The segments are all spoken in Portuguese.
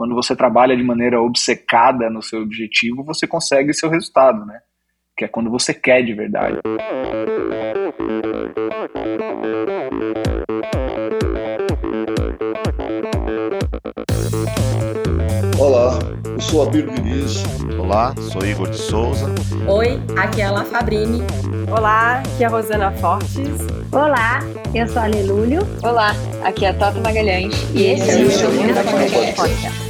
quando você trabalha de maneira obcecada no seu objetivo, você consegue seu resultado, né? Que é quando você quer de verdade. Olá, eu sou Abílio Diniz. Olá, sou Igor de Souza. Oi, aqui é a La Fabrini. Olá, aqui é a Rosana Fortes. Olá, eu sou a Lelúlio. Olá, aqui é a Toto Magalhães. E esse é o Endorfina Podcast.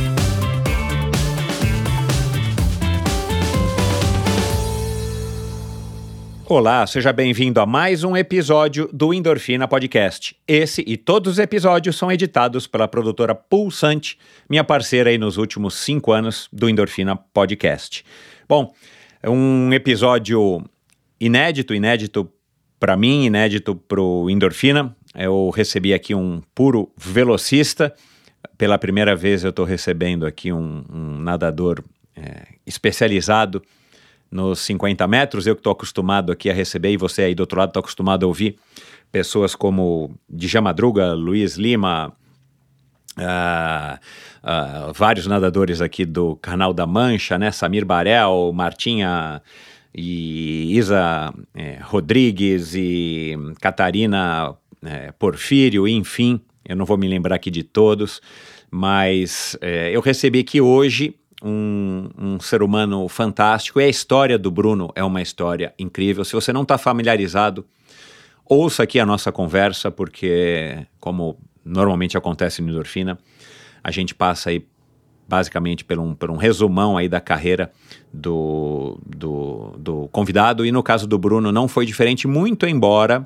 Olá, seja bem-vindo a mais um episódio do Endorfina Podcast. Esse e todos os episódios são editados pela produtora Pulsante, minha parceira aí nos últimos cinco anos do Endorfina Podcast. Bom, um episódio inédito, inédito para mim, inédito para o Endorfina. Eu recebi aqui um puro velocista. Pela primeira vez eu estou recebendo aqui um, um nadador é, especializado nos 50 metros. Eu que estou acostumado aqui a receber, e você aí do outro lado está acostumado a ouvir pessoas como Djalma Madruga, Luiz Lima, uh, uh, vários nadadores aqui do Canal da Mancha, né? Samir Barel, Martinha e Isa é, Rodrigues e Catarina é, Porfírio, enfim, eu não vou me lembrar aqui de todos, mas é, eu recebi aqui hoje um, um, ser humano fantástico e a história do Bruno é uma história incrível. Se você não está familiarizado, ouça aqui a nossa conversa, porque, como normalmente acontece no Endorfina, a gente passa aí basicamente por um, por um resumão aí da carreira do, do, do convidado. E no caso do Bruno não foi diferente, muito embora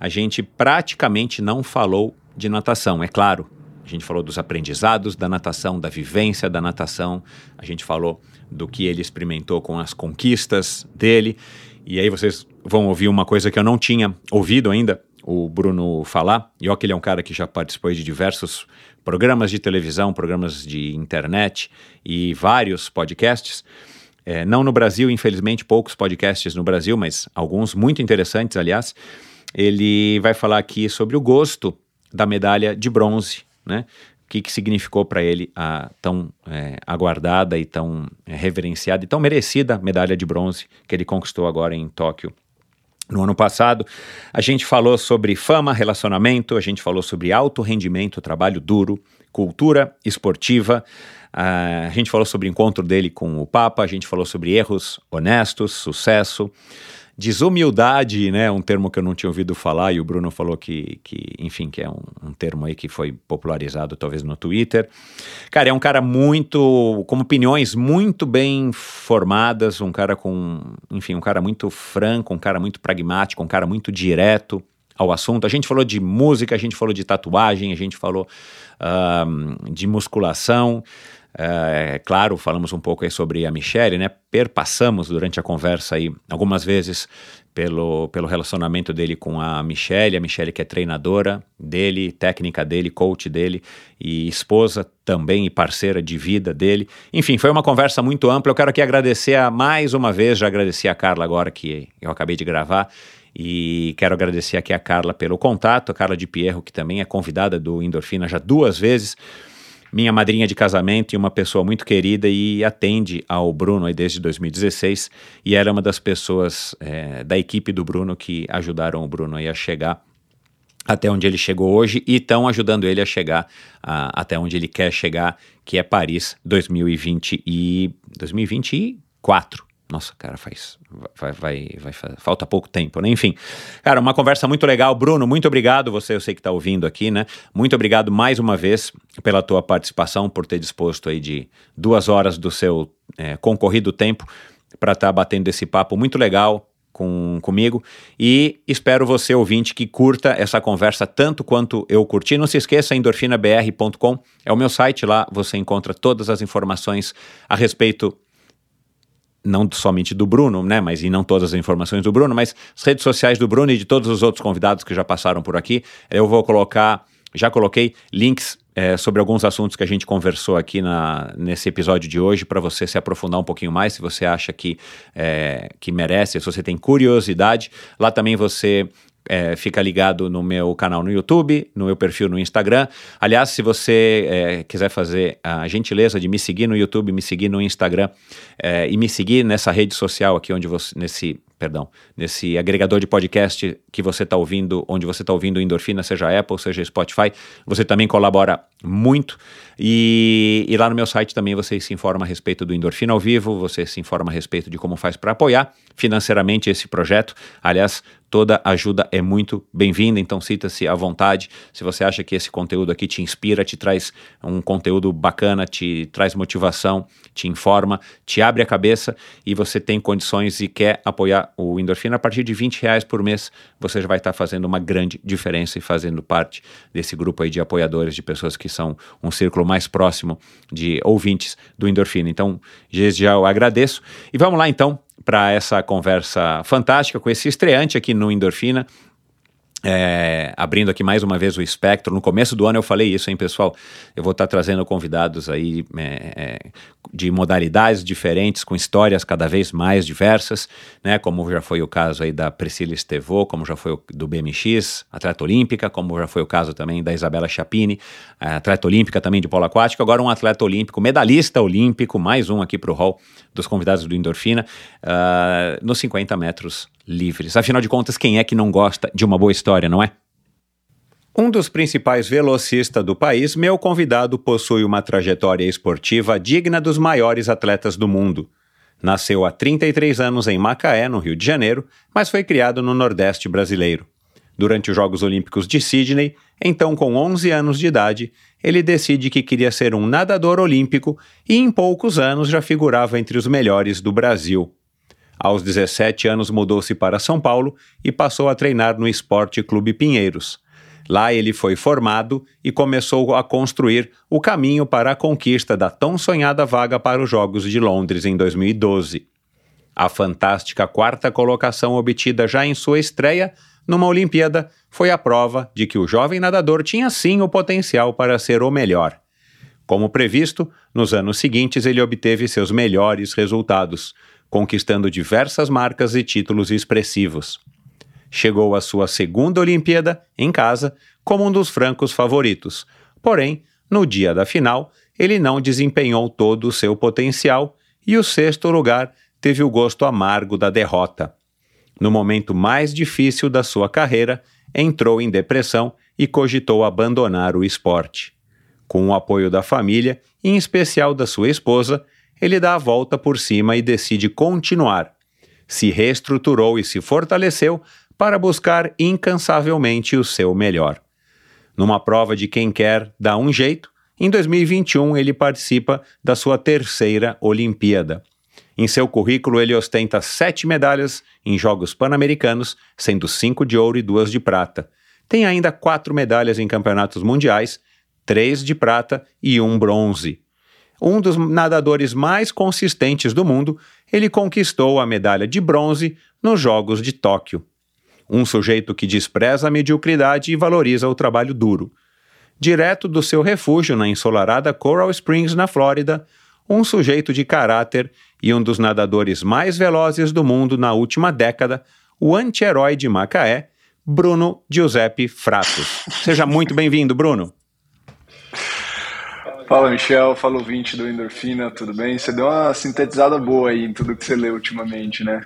a gente praticamente não falou de natação. É claro, a gente falou dos aprendizados da natação, da vivência da natação, a gente falou do que ele experimentou com as conquistas dele. E aí vocês vão ouvir uma coisa que eu não tinha ouvido ainda o Bruno falar. E ó, que ele é um cara que já participou de diversos programas de televisão, programas de internet e vários podcasts. É, não no Brasil, infelizmente, poucos podcasts no Brasil, mas alguns muito interessantes, aliás. Ele vai falar aqui sobre o gosto da medalha de bronze né? O que, que significou para ele a tão é, aguardada e tão é, reverenciada e tão merecida medalha de bronze que ele conquistou agora em Tóquio no ano passado, a gente falou sobre fama, relacionamento, a gente falou sobre alto rendimento, trabalho duro, cultura esportiva, a gente falou sobre o encontro dele com o Papa, a gente falou sobre erros honestos, sucesso, desumildade, né? Um termo que eu não tinha ouvido falar e o Bruno falou que, que enfim, que é um, um, termo aí que foi popularizado talvez no Twitter. Cara, é um cara muito, com opiniões muito bem formadas, um cara com, enfim, um cara muito franco, um cara muito pragmático, um cara muito direto ao assunto. A gente falou de música, a gente falou de tatuagem, a gente falou uh, de musculação. É, claro, falamos um pouco aí sobre a Michelle, né? Perpassamos durante a conversa aí algumas vezes pelo, pelo relacionamento dele com a Michelle, a Michelle que é treinadora dele, técnica dele, coach dele e esposa também e parceira de vida dele. Enfim, foi uma conversa muito ampla. Eu quero aqui agradecer a, mais uma vez, já agradeci a Carla agora que eu acabei de gravar. E quero agradecer aqui a Carla pelo contato, a Carla de Pierro, que também é convidada do Endorfina já duas vezes minha madrinha de casamento e uma pessoa muito querida e atende ao Bruno aí desde 2016 e era uma das pessoas é, da equipe do Bruno que ajudaram o Bruno aí a chegar até onde ele chegou hoje e estão ajudando ele a chegar a, até onde ele quer chegar, que é Paris 2020 e 2024. Nossa, cara, faz. Vai, vai, vai, falta pouco tempo, né? Enfim. Cara, uma conversa muito legal. Bruno, muito obrigado. Você, eu sei que está ouvindo aqui, né? Muito obrigado mais uma vez pela tua participação, por ter disposto aí de duas horas do seu é, concorrido tempo para estar tá batendo esse papo muito legal com, comigo. E espero você, ouvinte, que curta essa conversa tanto quanto eu curti. Não se esqueça, endorfinabr.com é o meu site. Lá você encontra todas as informações a respeito não somente do Bruno, né, mas e não todas as informações do Bruno, mas as redes sociais do Bruno e de todos os outros convidados que já passaram por aqui. Eu vou colocar Já coloquei links é, sobre alguns assuntos que a gente conversou aqui na, nesse episódio de hoje para você se aprofundar um pouquinho mais, se você acha que, é, que merece, se você tem curiosidade. Lá também você é, fica ligado no meu canal no YouTube, no meu perfil no Instagram. Aliás, se você é, quiser fazer a gentileza de me seguir no YouTube, me seguir no Instagram é, e me seguir nessa rede social aqui onde você, nesse perdão, nesse agregador de podcast que você está ouvindo, onde você está ouvindo Endorfina, seja Apple, seja Spotify, você também colabora muito. E, e, lá no meu site também você se informa a respeito do Endorfina ao vivo, você se informa a respeito de como faz para apoiar financeiramente esse projeto. Aliás, toda ajuda é muito bem-vinda, então cita-se à vontade. Se você acha que esse conteúdo aqui te inspira, te traz um conteúdo bacana, te traz motivação, te informa, te abre a cabeça e você tem condições e quer apoiar o Endorfina, a partir de 20 reais por mês, você já vai estar fazendo uma grande diferença e fazendo parte desse grupo aí de apoiadores, de pessoas que são um círculo mais próximo de ouvintes do Endorfina. Então, já eu agradeço. E vamos lá então para essa conversa fantástica com esse estreante aqui no Endorfina. É, abrindo aqui mais uma vez o espectro, no começo do ano eu falei isso, hein, pessoal? Eu vou estar tá trazendo convidados aí é, é, de modalidades diferentes, com histórias cada vez mais diversas, né? Como já foi o caso aí da Priscila Estevô, como já foi o do BMX, atleta olímpica, como já foi o caso também da Isabela Chapini, atleta olímpica também de polo aquático, agora um atleta olímpico, medalhista olímpico, mais um aqui para o hall dos convidados do Endorfina, uh, nos 50 metros livres. Afinal de contas, quem é que não gosta de uma boa história, não é? Um dos principais velocistas do país, meu convidado possui uma trajetória esportiva digna dos maiores atletas do mundo. Nasceu há 33 anos em Macaé, no Rio de Janeiro, mas foi criado no Nordeste brasileiro. Durante os Jogos Olímpicos de Sydney, então com 11 anos de idade, ele decide que queria ser um nadador olímpico e em poucos anos já figurava entre os melhores do Brasil. Aos 17 anos mudou-se para São Paulo e passou a treinar no Esporte Clube Pinheiros. Lá ele foi formado e começou a construir o caminho para a conquista da tão sonhada vaga para os Jogos de Londres em 2012. A fantástica quarta colocação obtida já em sua estreia numa Olimpíada foi a prova de que o jovem nadador tinha sim o potencial para ser o melhor. Como previsto, nos anos seguintes ele obteve seus melhores resultados, conquistando diversas marcas e títulos expressivos. Chegou à sua segunda Olimpíada, em casa, como um dos francos favoritos. Porém, no dia da final, ele não desempenhou todo o seu potencial e o sexto lugar teve o gosto amargo da derrota. No momento mais difícil da sua carreira, entrou em depressão e cogitou abandonar o esporte. Com o apoio da família, em especial da sua esposa, ele dá a volta por cima e decide continuar. Se reestruturou e se fortaleceu para buscar incansavelmente o seu melhor. Numa prova de quem quer dar um jeito, em 2021 ele participa da sua terceira Olimpíada. Em seu currículo, ele ostenta sete medalhas em Jogos Pan-Americanos, sendo cinco de ouro e duas de prata. Tem ainda quatro medalhas em campeonatos mundiais, três de prata e um bronze um dos nadadores mais consistentes do mundo, ele conquistou a medalha de bronze nos Jogos de Tóquio. Um sujeito que despreza a mediocridade e valoriza o trabalho duro. Direto do seu refúgio na ensolarada Coral Springs, na Flórida, um sujeito de caráter e um dos nadadores mais velozes do mundo na última década, o anti-herói de Macaé, Bruno Giuseppe Fratos. Seja muito bem-vindo, Bruno. Fala, Michel. Fala, ouvinte do Endorfina, tudo bem? Você deu uma sintetizada boa aí em tudo que você leu ultimamente, né?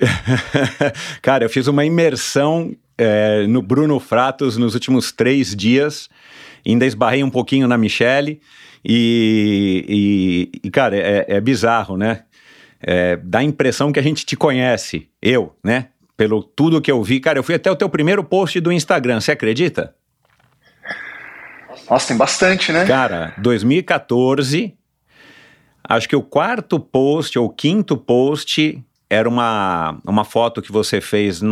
Cara, eu fiz uma imersão é, no Bruno Fratos nos últimos três dias. Ainda esbarrei um pouquinho na Michelle. E, e, e cara, é, é, bizarro, né? É, dá a impressão que a gente te conhece. Eu, né? Pelo tudo que eu vi. Cara, eu fui até o teu primeiro post do Instagram, você acredita? Nossa, tem bastante, né? Cara, 2014, acho que o quarto post ou quinto post era uma, uma foto que você fez,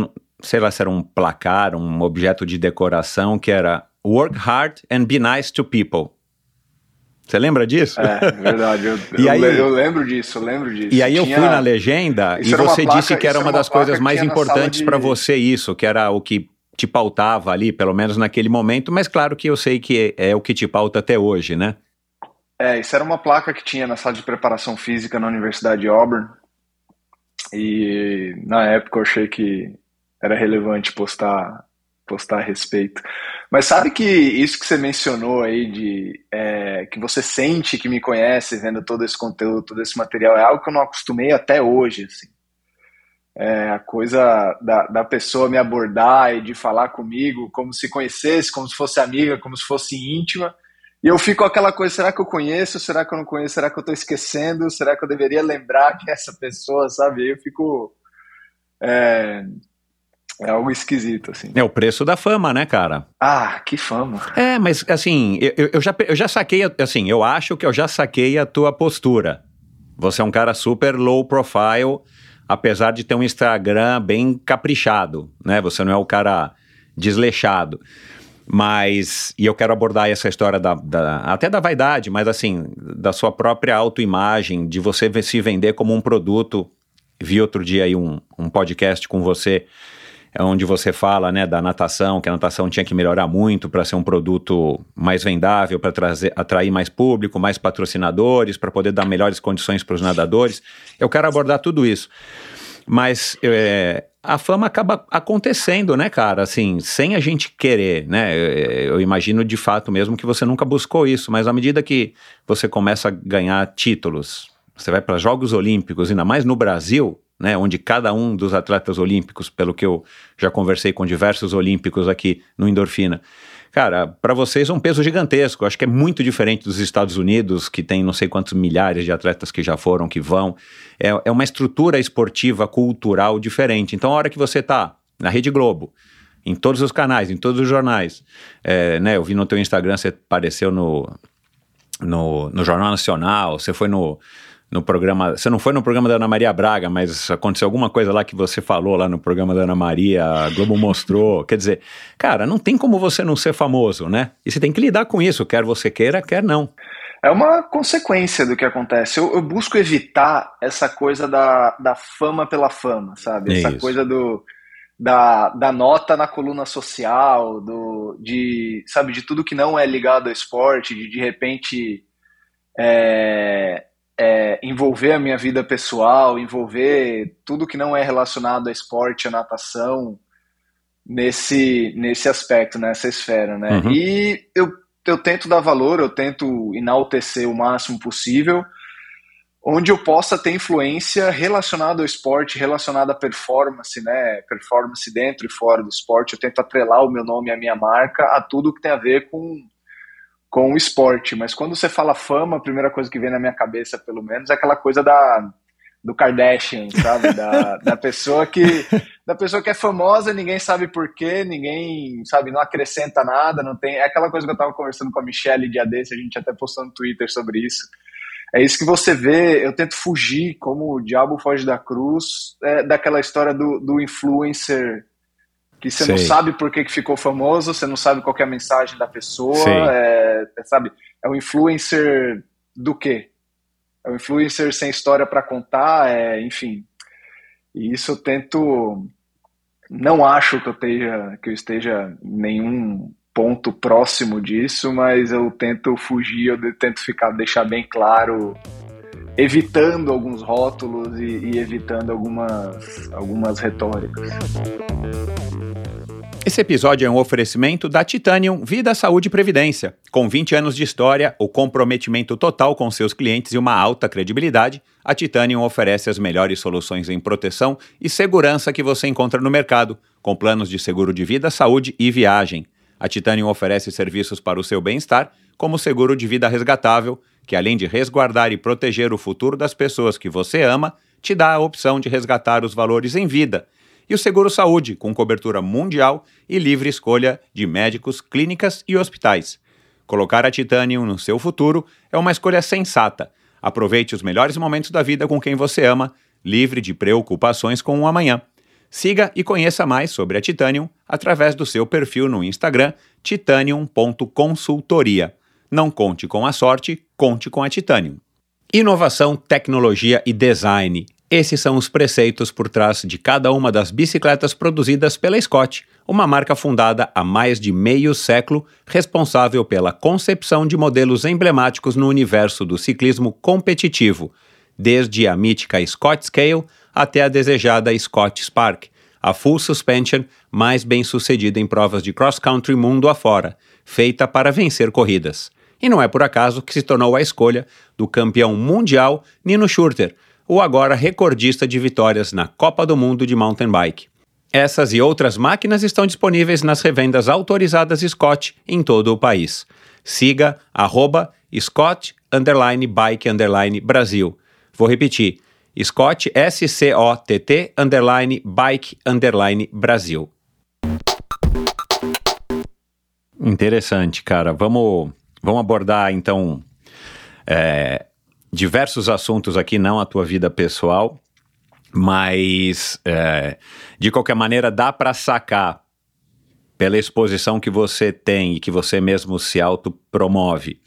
sei lá se era um placar, um objeto de decoração, que era Work hard and be nice to people. Você lembra disso? É, verdade. Eu, eu, aí, eu lembro disso, eu lembro disso. E aí eu Tinha... fui na legenda e você disse que era uma, uma das coisas mais importantes para você isso, que era o que te pautava ali, pelo menos naquele momento, mas claro que eu sei que é, é o que te pauta até hoje, né? É, isso era uma placa que tinha na sala de preparação física na Universidade de Auburn. E na época eu achei que era relevante postar postar a respeito. Mas sabe que isso que você mencionou aí de é, que você sente que me conhece vendo todo esse conteúdo, todo esse material, é algo que eu não acostumei até hoje, assim. É, a coisa da, da pessoa me abordar e de falar comigo como se conhecesse, como se fosse amiga, como se fosse íntima. E eu fico aquela coisa, será que eu conheço? Será que eu não conheço? Será que eu estou esquecendo? Será que eu deveria lembrar que é essa pessoa, sabe? Eu fico... É, é algo esquisito, assim. É o preço da fama, né, cara? Ah, que fama. É, mas assim, eu, eu, já, eu já saquei, assim, eu acho que eu já saquei a tua postura. Você é um cara super low profile, apesar de ter um Instagram bem caprichado, né? Você não é o cara desleixado. Mas, e eu quero abordar essa história da, da, até da vaidade, mas assim, da sua própria autoimagem, de você se vender como um produto. Vi outro dia aí um, um podcast com você é onde você fala né, da natação, que a natação tinha que melhorar muito para ser um produto mais vendável, para atrair mais público, mais patrocinadores, para poder dar melhores condições para os nadadores. Eu quero abordar tudo isso. Mas é, a fama acaba acontecendo, né, cara? Assim, sem a gente querer, né? Eu, eu imagino de fato mesmo que você nunca buscou isso, mas à medida que você começa a ganhar títulos, você vai para Jogos Olímpicos, ainda mais no Brasil, né, onde cada um dos atletas olímpicos, pelo que eu já conversei com diversos olímpicos aqui no Endorfina, cara, para vocês é um peso gigantesco. Acho que é muito diferente dos Estados Unidos, que tem não sei quantos milhares de atletas que já foram, que vão. É, é uma estrutura esportiva, cultural diferente. Então, a hora que você está na Rede Globo, em todos os canais, em todos os jornais, é, né, eu vi no teu Instagram, você apareceu no, no, no Jornal Nacional, você foi no no programa. Você não foi no programa da Ana Maria Braga, mas aconteceu alguma coisa lá que você falou lá no programa da Ana Maria, a Globo mostrou. Quer dizer, cara, não tem como você não ser famoso, né? E você tem que lidar com isso, quer você queira, quer não. É uma consequência do que acontece. Eu, eu busco evitar essa coisa da, da fama pela fama, sabe? Essa isso. coisa do. Da, da nota na coluna social, do, de, sabe, de tudo que não é ligado ao esporte, de de repente é, é, envolver a minha vida pessoal, envolver tudo que não é relacionado a esporte, a natação, nesse, nesse aspecto, nessa esfera, né? Uhum. E eu, eu tento dar valor, eu tento enaltecer o máximo possível, onde eu possa ter influência relacionada ao esporte, relacionada à performance, né? Performance dentro e fora do esporte. Eu tento atrelar o meu nome a minha marca a tudo que tem a ver com com o esporte, mas quando você fala fama, a primeira coisa que vem na minha cabeça, pelo menos, é aquela coisa da do Kardashian, sabe? Da, da pessoa que da pessoa que é famosa, ninguém sabe porquê, ninguém, sabe, não acrescenta nada, não tem. É aquela coisa que eu tava conversando com a Michelle dia desse, a gente até postou no Twitter sobre isso. É isso que você vê, eu tento fugir, como o diabo foge da cruz, é, daquela história do, do influencer que você Sei. não sabe por que, que ficou famoso, você não sabe qual é a mensagem da pessoa, é, é, sabe? É um influencer do quê? É um influencer sem história para contar, é, enfim. E isso eu tento. Não acho que eu esteja, que eu esteja em nenhum ponto próximo disso, mas eu tento fugir, eu tento ficar, deixar bem claro evitando alguns rótulos e, e, evitando algumas, algumas retóricas. Esse episódio é um oferecimento da Titanium Vida, Saúde e Previdência. Com 20 anos de história, o comprometimento total com seus clientes e uma alta credibilidade, a Titanium oferece as melhores soluções em proteção e segurança que você encontra no mercado, com planos de seguro de vida, saúde e viagem. A Titanium oferece serviços para o seu bem-estar, como o seguro de vida resgatável, que além de resguardar e proteger o futuro das pessoas que você ama, te dá a opção de resgatar os valores em vida e o Seguro Saúde, com cobertura mundial e livre escolha de médicos, clínicas e hospitais. Colocar a Titanium no seu futuro é uma escolha sensata. Aproveite os melhores momentos da vida com quem você ama, livre de preocupações com o amanhã. Siga e conheça mais sobre a Titanium através do seu perfil no Instagram titanium.consultoria. Não conte com a sorte, conte com a Titanium. Inovação, tecnologia e design Esses são os preceitos por trás de cada uma das bicicletas produzidas pela Scott, uma marca fundada há mais de meio século, responsável pela concepção de modelos emblemáticos no universo do ciclismo competitivo, desde a mítica Scott Scale até a desejada Scott Spark, a full suspension mais bem sucedida em provas de cross-country mundo afora, feita para vencer corridas. E não é por acaso que se tornou a escolha do campeão mundial Nino Schurter, o agora recordista de vitórias na Copa do Mundo de Mountain Bike. Essas e outras máquinas estão disponíveis nas revendas autorizadas Scott em todo o país. Siga arroba Scott Bike Brasil. Vou repetir, Scott S-C-O-T-T underline Bike underline Brasil. Interessante, cara. Vamos, vamos abordar então é, diversos assuntos aqui, não a tua vida pessoal, mas é, de qualquer maneira dá para sacar pela exposição que você tem e que você mesmo se autopromove.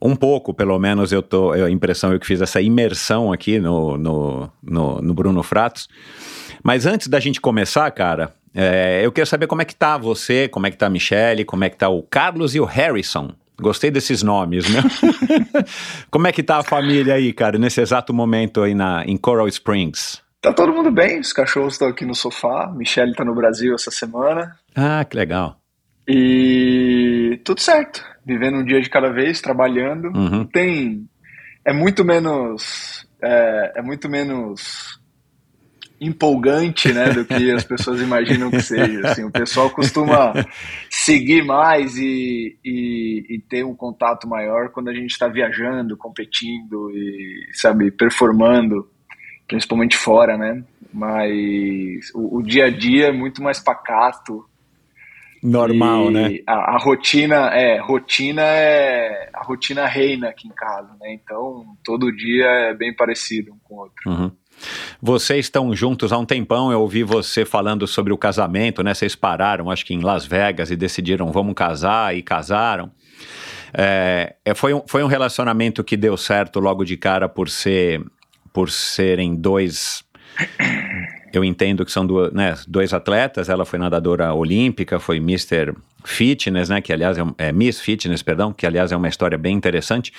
Um pouco, pelo menos, eu tô. A impressão eu que fiz essa imersão aqui no, no, no, no Bruno Fratos. Mas antes da gente começar, cara, é, eu quero saber como é que tá você, como é que tá a Michelle, como é que tá o Carlos e o Harrison. Gostei desses nomes, né? Como é que tá a família aí, cara, nesse exato momento aí na, em Coral Springs? Tá todo mundo bem, os cachorros estão aqui no sofá, Michelle tá no Brasil essa semana. Ah, que legal. E tudo certo, vivendo um dia de cada vez, trabalhando. Uhum. Tem. É muito menos. É, é muito menos empolgante, né, do que as pessoas imaginam que seja. Assim, o pessoal costuma seguir mais e, e, e ter um contato maior quando a gente está viajando, competindo e, sabe, performando, principalmente fora, né? Mas o, o dia a dia é muito mais pacato. Normal, né? A, a, rotina é rotina é a rotina reina aqui em casa, né? Então todo dia é bem parecido um com o outro. Uhum. Vocês estão juntos há um tempão, eu ouvi você falando sobre o casamento, né? Vocês pararam, acho que em Las Vegas, e decidiram vamos casar e casaram. É, é, foi, um, foi um relacionamento que deu certo logo de cara por ser por serem dois. Eu entendo que são do, né, dois atletas. Ela foi nadadora olímpica, foi Mr. Fitness, né? Que aliás é, é Miss Fitness, perdão, que aliás é uma história bem interessante.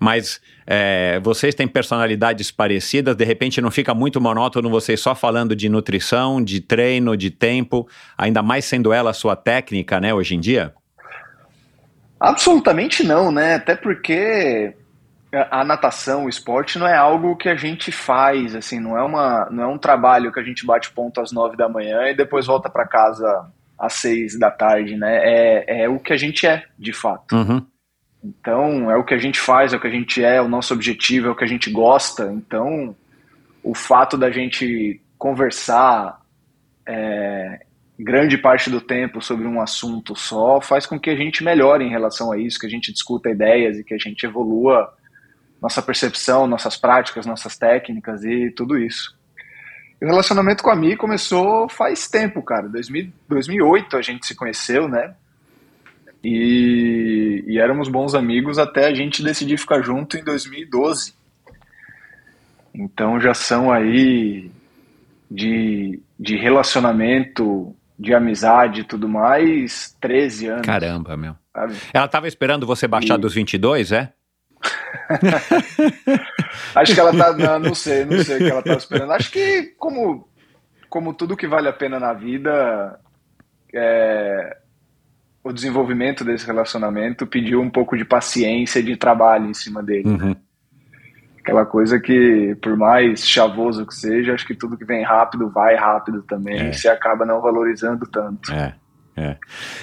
Mas é, vocês têm personalidades parecidas, de repente não fica muito monótono vocês só falando de nutrição, de treino, de tempo, ainda mais sendo ela a sua técnica, né, hoje em dia? Absolutamente não, né? Até porque a natação, o esporte não é algo que a gente faz, assim, não é, uma, não é um trabalho que a gente bate ponto às nove da manhã e depois volta para casa às seis da tarde, né? É, é o que a gente é, de fato. Uhum. Então, é o que a gente faz, é o que a gente é, é o nosso objetivo, é o que a gente gosta. Então, o fato da gente conversar é, grande parte do tempo sobre um assunto só faz com que a gente melhore em relação a isso, que a gente discuta ideias e que a gente evolua nossa percepção, nossas práticas, nossas técnicas e tudo isso. o relacionamento com a Mi começou faz tempo, cara. 2000, 2008 a gente se conheceu, né? E, e éramos bons amigos até a gente decidir ficar junto em 2012. Então já são aí de, de relacionamento, de amizade e tudo mais, 13 anos. Caramba, meu. Sabe? Ela estava esperando você baixar e... dos 22, é? Acho que ela tá. Não, não sei, não sei o que ela estava esperando. Acho que, como, como tudo que vale a pena na vida, é, o desenvolvimento desse relacionamento pediu um pouco de paciência e de trabalho em cima dele. Né? Uhum. Aquela coisa que, por mais chavoso que seja, acho que tudo que vem rápido vai rápido também. É. E você acaba não valorizando tanto. É, é.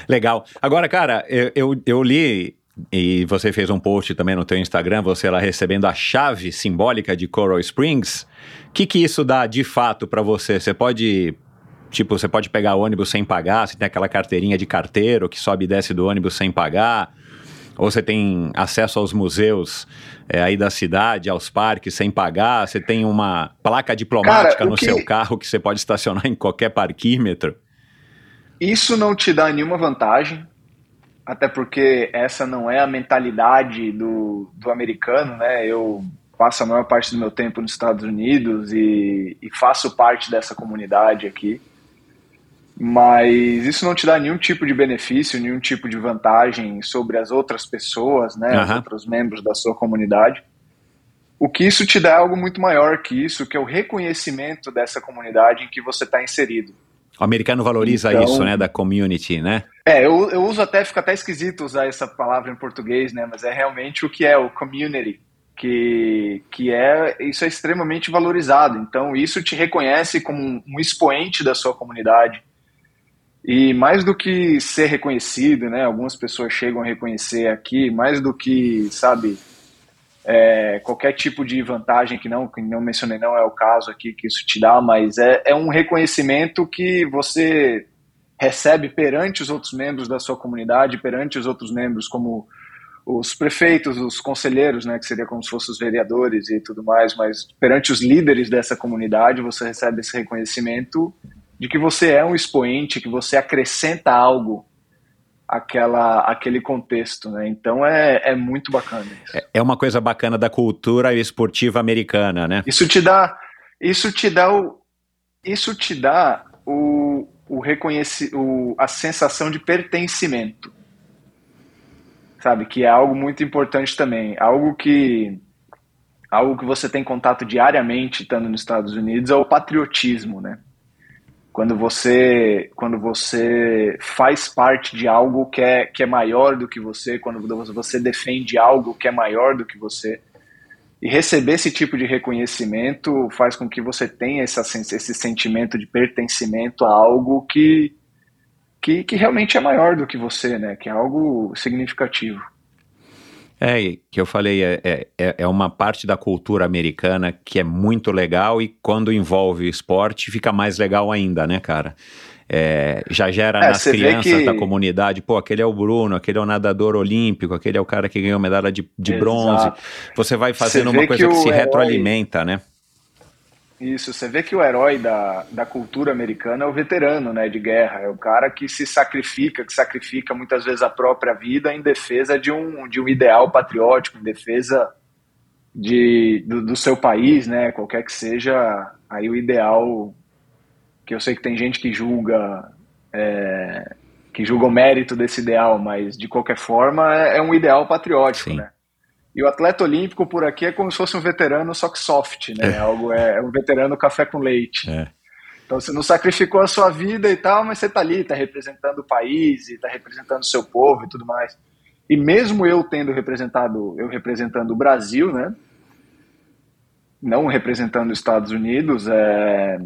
Legal. Agora, cara, eu, eu, eu li e você fez um post também no teu Instagram, você lá recebendo a chave simbólica de Coral Springs. O que, que isso dá de fato para você? Você pode Tipo, você pode pegar ônibus sem pagar, você tem aquela carteirinha de carteiro que sobe e desce do ônibus sem pagar, ou você tem acesso aos museus é, aí da cidade, aos parques sem pagar, você tem uma placa diplomática Cara, no que... seu carro que você pode estacionar em qualquer parquímetro. Isso não te dá nenhuma vantagem, até porque essa não é a mentalidade do, do americano, né? Eu passo a maior parte do meu tempo nos Estados Unidos e, e faço parte dessa comunidade aqui. Mas isso não te dá nenhum tipo de benefício, nenhum tipo de vantagem sobre as outras pessoas, né, uhum. os outros membros da sua comunidade. O que isso te dá é algo muito maior que isso, que é o reconhecimento dessa comunidade em que você está inserido. O americano valoriza então, isso, né, da community, né? É, eu, eu uso até, fica até esquisito usar essa palavra em português, né, mas é realmente o que é o community, que, que é, isso é extremamente valorizado. Então, isso te reconhece como um expoente da sua comunidade. E mais do que ser reconhecido, né, algumas pessoas chegam a reconhecer aqui, mais do que, sabe, é, qualquer tipo de vantagem que não, que não mencionei, não é o caso aqui que isso te dá, mas é, é um reconhecimento que você recebe perante os outros membros da sua comunidade, perante os outros membros, como os prefeitos, os conselheiros, né, que seria como se fossem os vereadores e tudo mais, mas perante os líderes dessa comunidade, você recebe esse reconhecimento de que você é um expoente, que você acrescenta algo aquela, aquele contexto, né? Então é, é muito bacana isso. É, é uma coisa bacana da cultura esportiva americana, né? Isso te dá, isso te dá o, isso te dá o, o reconheci, o, a sensação de pertencimento, sabe? Que é algo muito importante também, algo que algo que você tem contato diariamente estando nos Estados Unidos é o patriotismo, né? Quando você quando você faz parte de algo que é, que é maior do que você, quando você defende algo que é maior do que você. E receber esse tipo de reconhecimento faz com que você tenha essa, esse sentimento de pertencimento a algo que, que, que realmente é maior do que você, né? que é algo significativo. É, que eu falei, é, é, é, é uma parte da cultura americana que é muito legal e quando envolve esporte fica mais legal ainda, né, cara? É, já gera é, nas crianças que... da comunidade, pô, aquele é o Bruno, aquele é o nadador olímpico, aquele é o cara que ganhou medalha de, de bronze. Você vai fazendo uma coisa que, que se herói... retroalimenta, né? Isso, você vê que o herói da, da cultura americana é o veterano né, de guerra, é o cara que se sacrifica, que sacrifica muitas vezes a própria vida em defesa de um, de um ideal patriótico, em defesa de, do, do seu país, né, qualquer que seja aí o ideal, que eu sei que tem gente que julga, é, que julga o mérito desse ideal, mas de qualquer forma é, é um ideal patriótico, Sim. né? E o atleta olímpico por aqui é como se fosse um veterano, só que soft, né? É. Algo é, é um veterano café com leite. É. Então você não sacrificou a sua vida e tal, mas você tá ali, tá representando o país e tá representando o seu povo e tudo mais. E mesmo eu tendo representado, eu representando o Brasil, né? Não representando os Estados Unidos, é,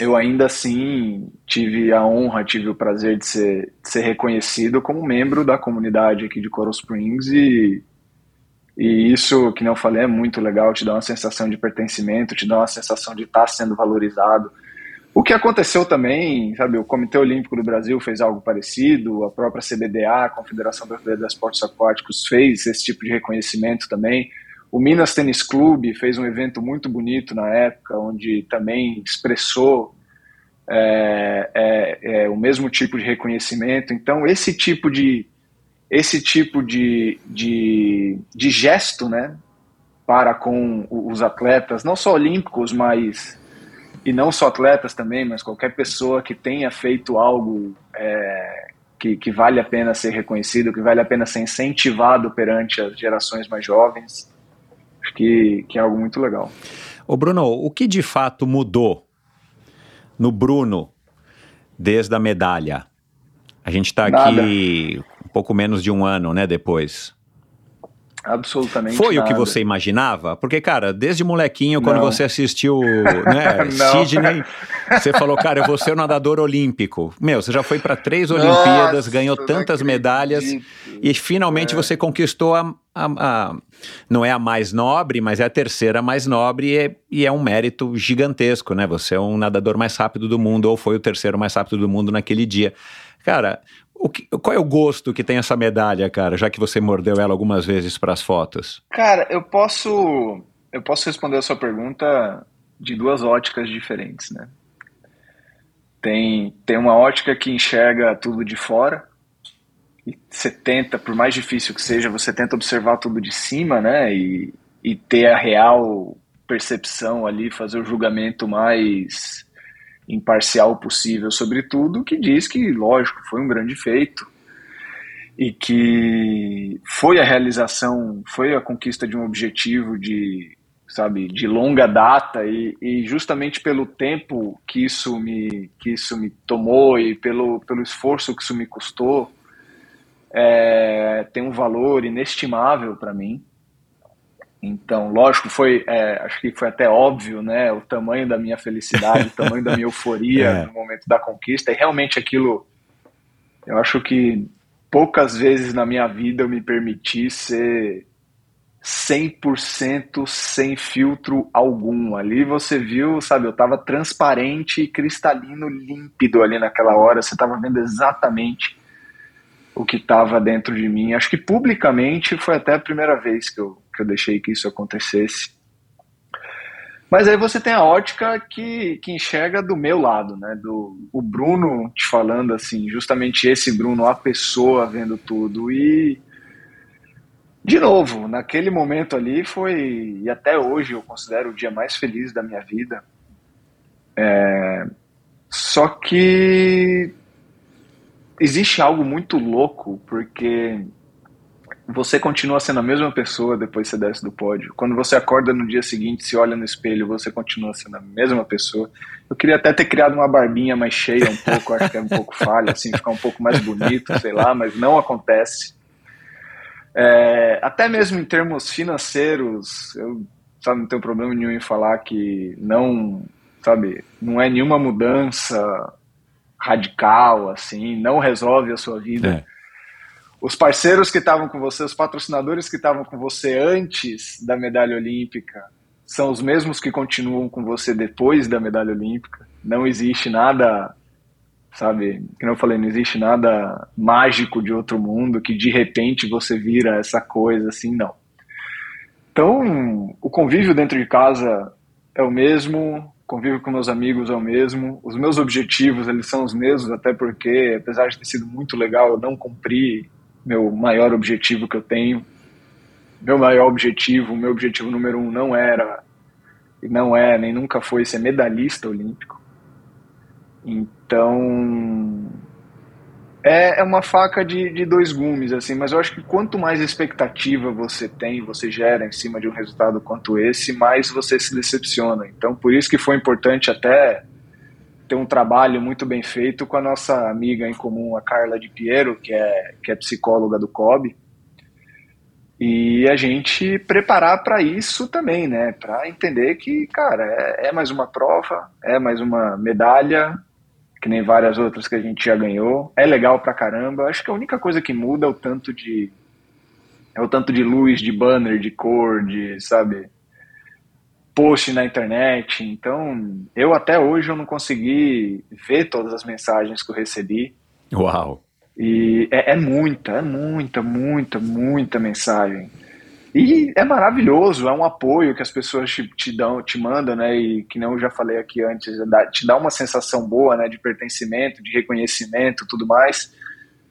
eu ainda assim tive a honra, tive o prazer de ser, de ser reconhecido como membro da comunidade aqui de Coral Springs e e isso, que não falei, é muito legal, te dá uma sensação de pertencimento, te dá uma sensação de estar sendo valorizado. O que aconteceu também, sabe, o Comitê Olímpico do Brasil fez algo parecido, a própria CBDA, a Confederação Brasileira de Esportes Aquáticos, fez esse tipo de reconhecimento também. O Minas Tênis Clube fez um evento muito bonito na época, onde também expressou é, é, é, o mesmo tipo de reconhecimento. Então, esse tipo de, esse tipo de, de, de gesto, né, para com os atletas, não só olímpicos, mas e não só atletas também, mas qualquer pessoa que tenha feito algo é, que, que vale a pena ser reconhecido, que vale a pena ser incentivado perante as gerações mais jovens, acho que, que é algo muito legal. Ô Bruno, o que de fato mudou no Bruno desde a medalha? A gente está aqui pouco menos de um ano, né, depois. Absolutamente. Foi nada. o que você imaginava? Porque, cara, desde molequinho, quando você assistiu né, Sidney, você falou, cara, eu vou ser o nadador olímpico. Meu, você já foi para três Olimpíadas, Nossa, ganhou tantas medalhas e finalmente é. você conquistou a, a, a, Não é a mais nobre, mas é a terceira mais nobre e é, e é um mérito gigantesco, né? Você é um nadador mais rápido do mundo ou foi o terceiro mais rápido do mundo naquele dia. Cara, que, qual é o gosto que tem essa medalha, cara, já que você mordeu ela algumas vezes para as fotos? Cara, eu posso eu posso responder a sua pergunta de duas óticas diferentes, né? Tem, tem uma ótica que enxerga tudo de fora, e você tenta, por mais difícil que seja, você tenta observar tudo de cima, né? E, e ter a real percepção ali, fazer o julgamento mais imparcial possível sobre tudo, que diz que, lógico, foi um grande feito e que foi a realização, foi a conquista de um objetivo de, sabe, de longa data e, e justamente pelo tempo que isso me que isso me tomou e pelo pelo esforço que isso me custou, é, tem um valor inestimável para mim. Então, lógico, foi, é, acho que foi até óbvio, né, o tamanho da minha felicidade, o tamanho da minha euforia é. no momento da conquista, e realmente aquilo, eu acho que poucas vezes na minha vida eu me permiti ser 100% sem filtro algum. Ali você viu, sabe, eu estava transparente, cristalino, límpido ali naquela hora, você estava vendo exatamente o que estava dentro de mim. Acho que publicamente foi até a primeira vez que eu, que eu deixei que isso acontecesse. Mas aí você tem a ótica que, que enxerga do meu lado, né? Do o Bruno te falando assim, justamente esse Bruno, a pessoa vendo tudo. E, de novo, naquele momento ali foi, e até hoje eu considero o dia mais feliz da minha vida. É, só que existe algo muito louco, porque você continua sendo a mesma pessoa depois que você desce do pódio. Quando você acorda no dia seguinte, se olha no espelho, você continua sendo a mesma pessoa. Eu queria até ter criado uma barbinha mais cheia um pouco, acho que é um pouco falha, assim, ficar um pouco mais bonito, sei lá, mas não acontece. É, até mesmo em termos financeiros, eu sabe, não tenho problema nenhum em falar que não, sabe, não é nenhuma mudança radical, assim, não resolve a sua vida. É. Os parceiros que estavam com você, os patrocinadores que estavam com você antes da medalha olímpica, são os mesmos que continuam com você depois da medalha olímpica. Não existe nada, sabe, que eu falei, não existe nada mágico de outro mundo que de repente você vira essa coisa assim, não. Então, o convívio dentro de casa é o mesmo, convívio com meus amigos é o mesmo, os meus objetivos eles são os mesmos, até porque apesar de ter sido muito legal, eu não cumpri meu maior objetivo que eu tenho. Meu maior objetivo, meu objetivo número um não era e não é nem nunca foi ser medalhista olímpico. Então é, é uma faca de, de dois gumes, assim, mas eu acho que quanto mais expectativa você tem, você gera em cima de um resultado quanto esse, mais você se decepciona. Então, por isso que foi importante até ter um trabalho muito bem feito com a nossa amiga em comum, a Carla de Piero, que é, que é psicóloga do COB, e a gente preparar para isso também, né? Para entender que, cara, é, é mais uma prova, é mais uma medalha, que nem várias outras que a gente já ganhou. É legal pra caramba. Acho que a única coisa que muda é o tanto de é o tanto de luz, de banner, de cor, de, sabe, post na internet. Então, eu até hoje eu não consegui ver todas as mensagens que eu recebi. Uau. E é, é muita, é muita, muita, muita mensagem. E é maravilhoso, é um apoio que as pessoas te, te dão, te mandam, né? E que não eu já falei aqui antes, te dá uma sensação boa, né? De pertencimento, de reconhecimento, tudo mais.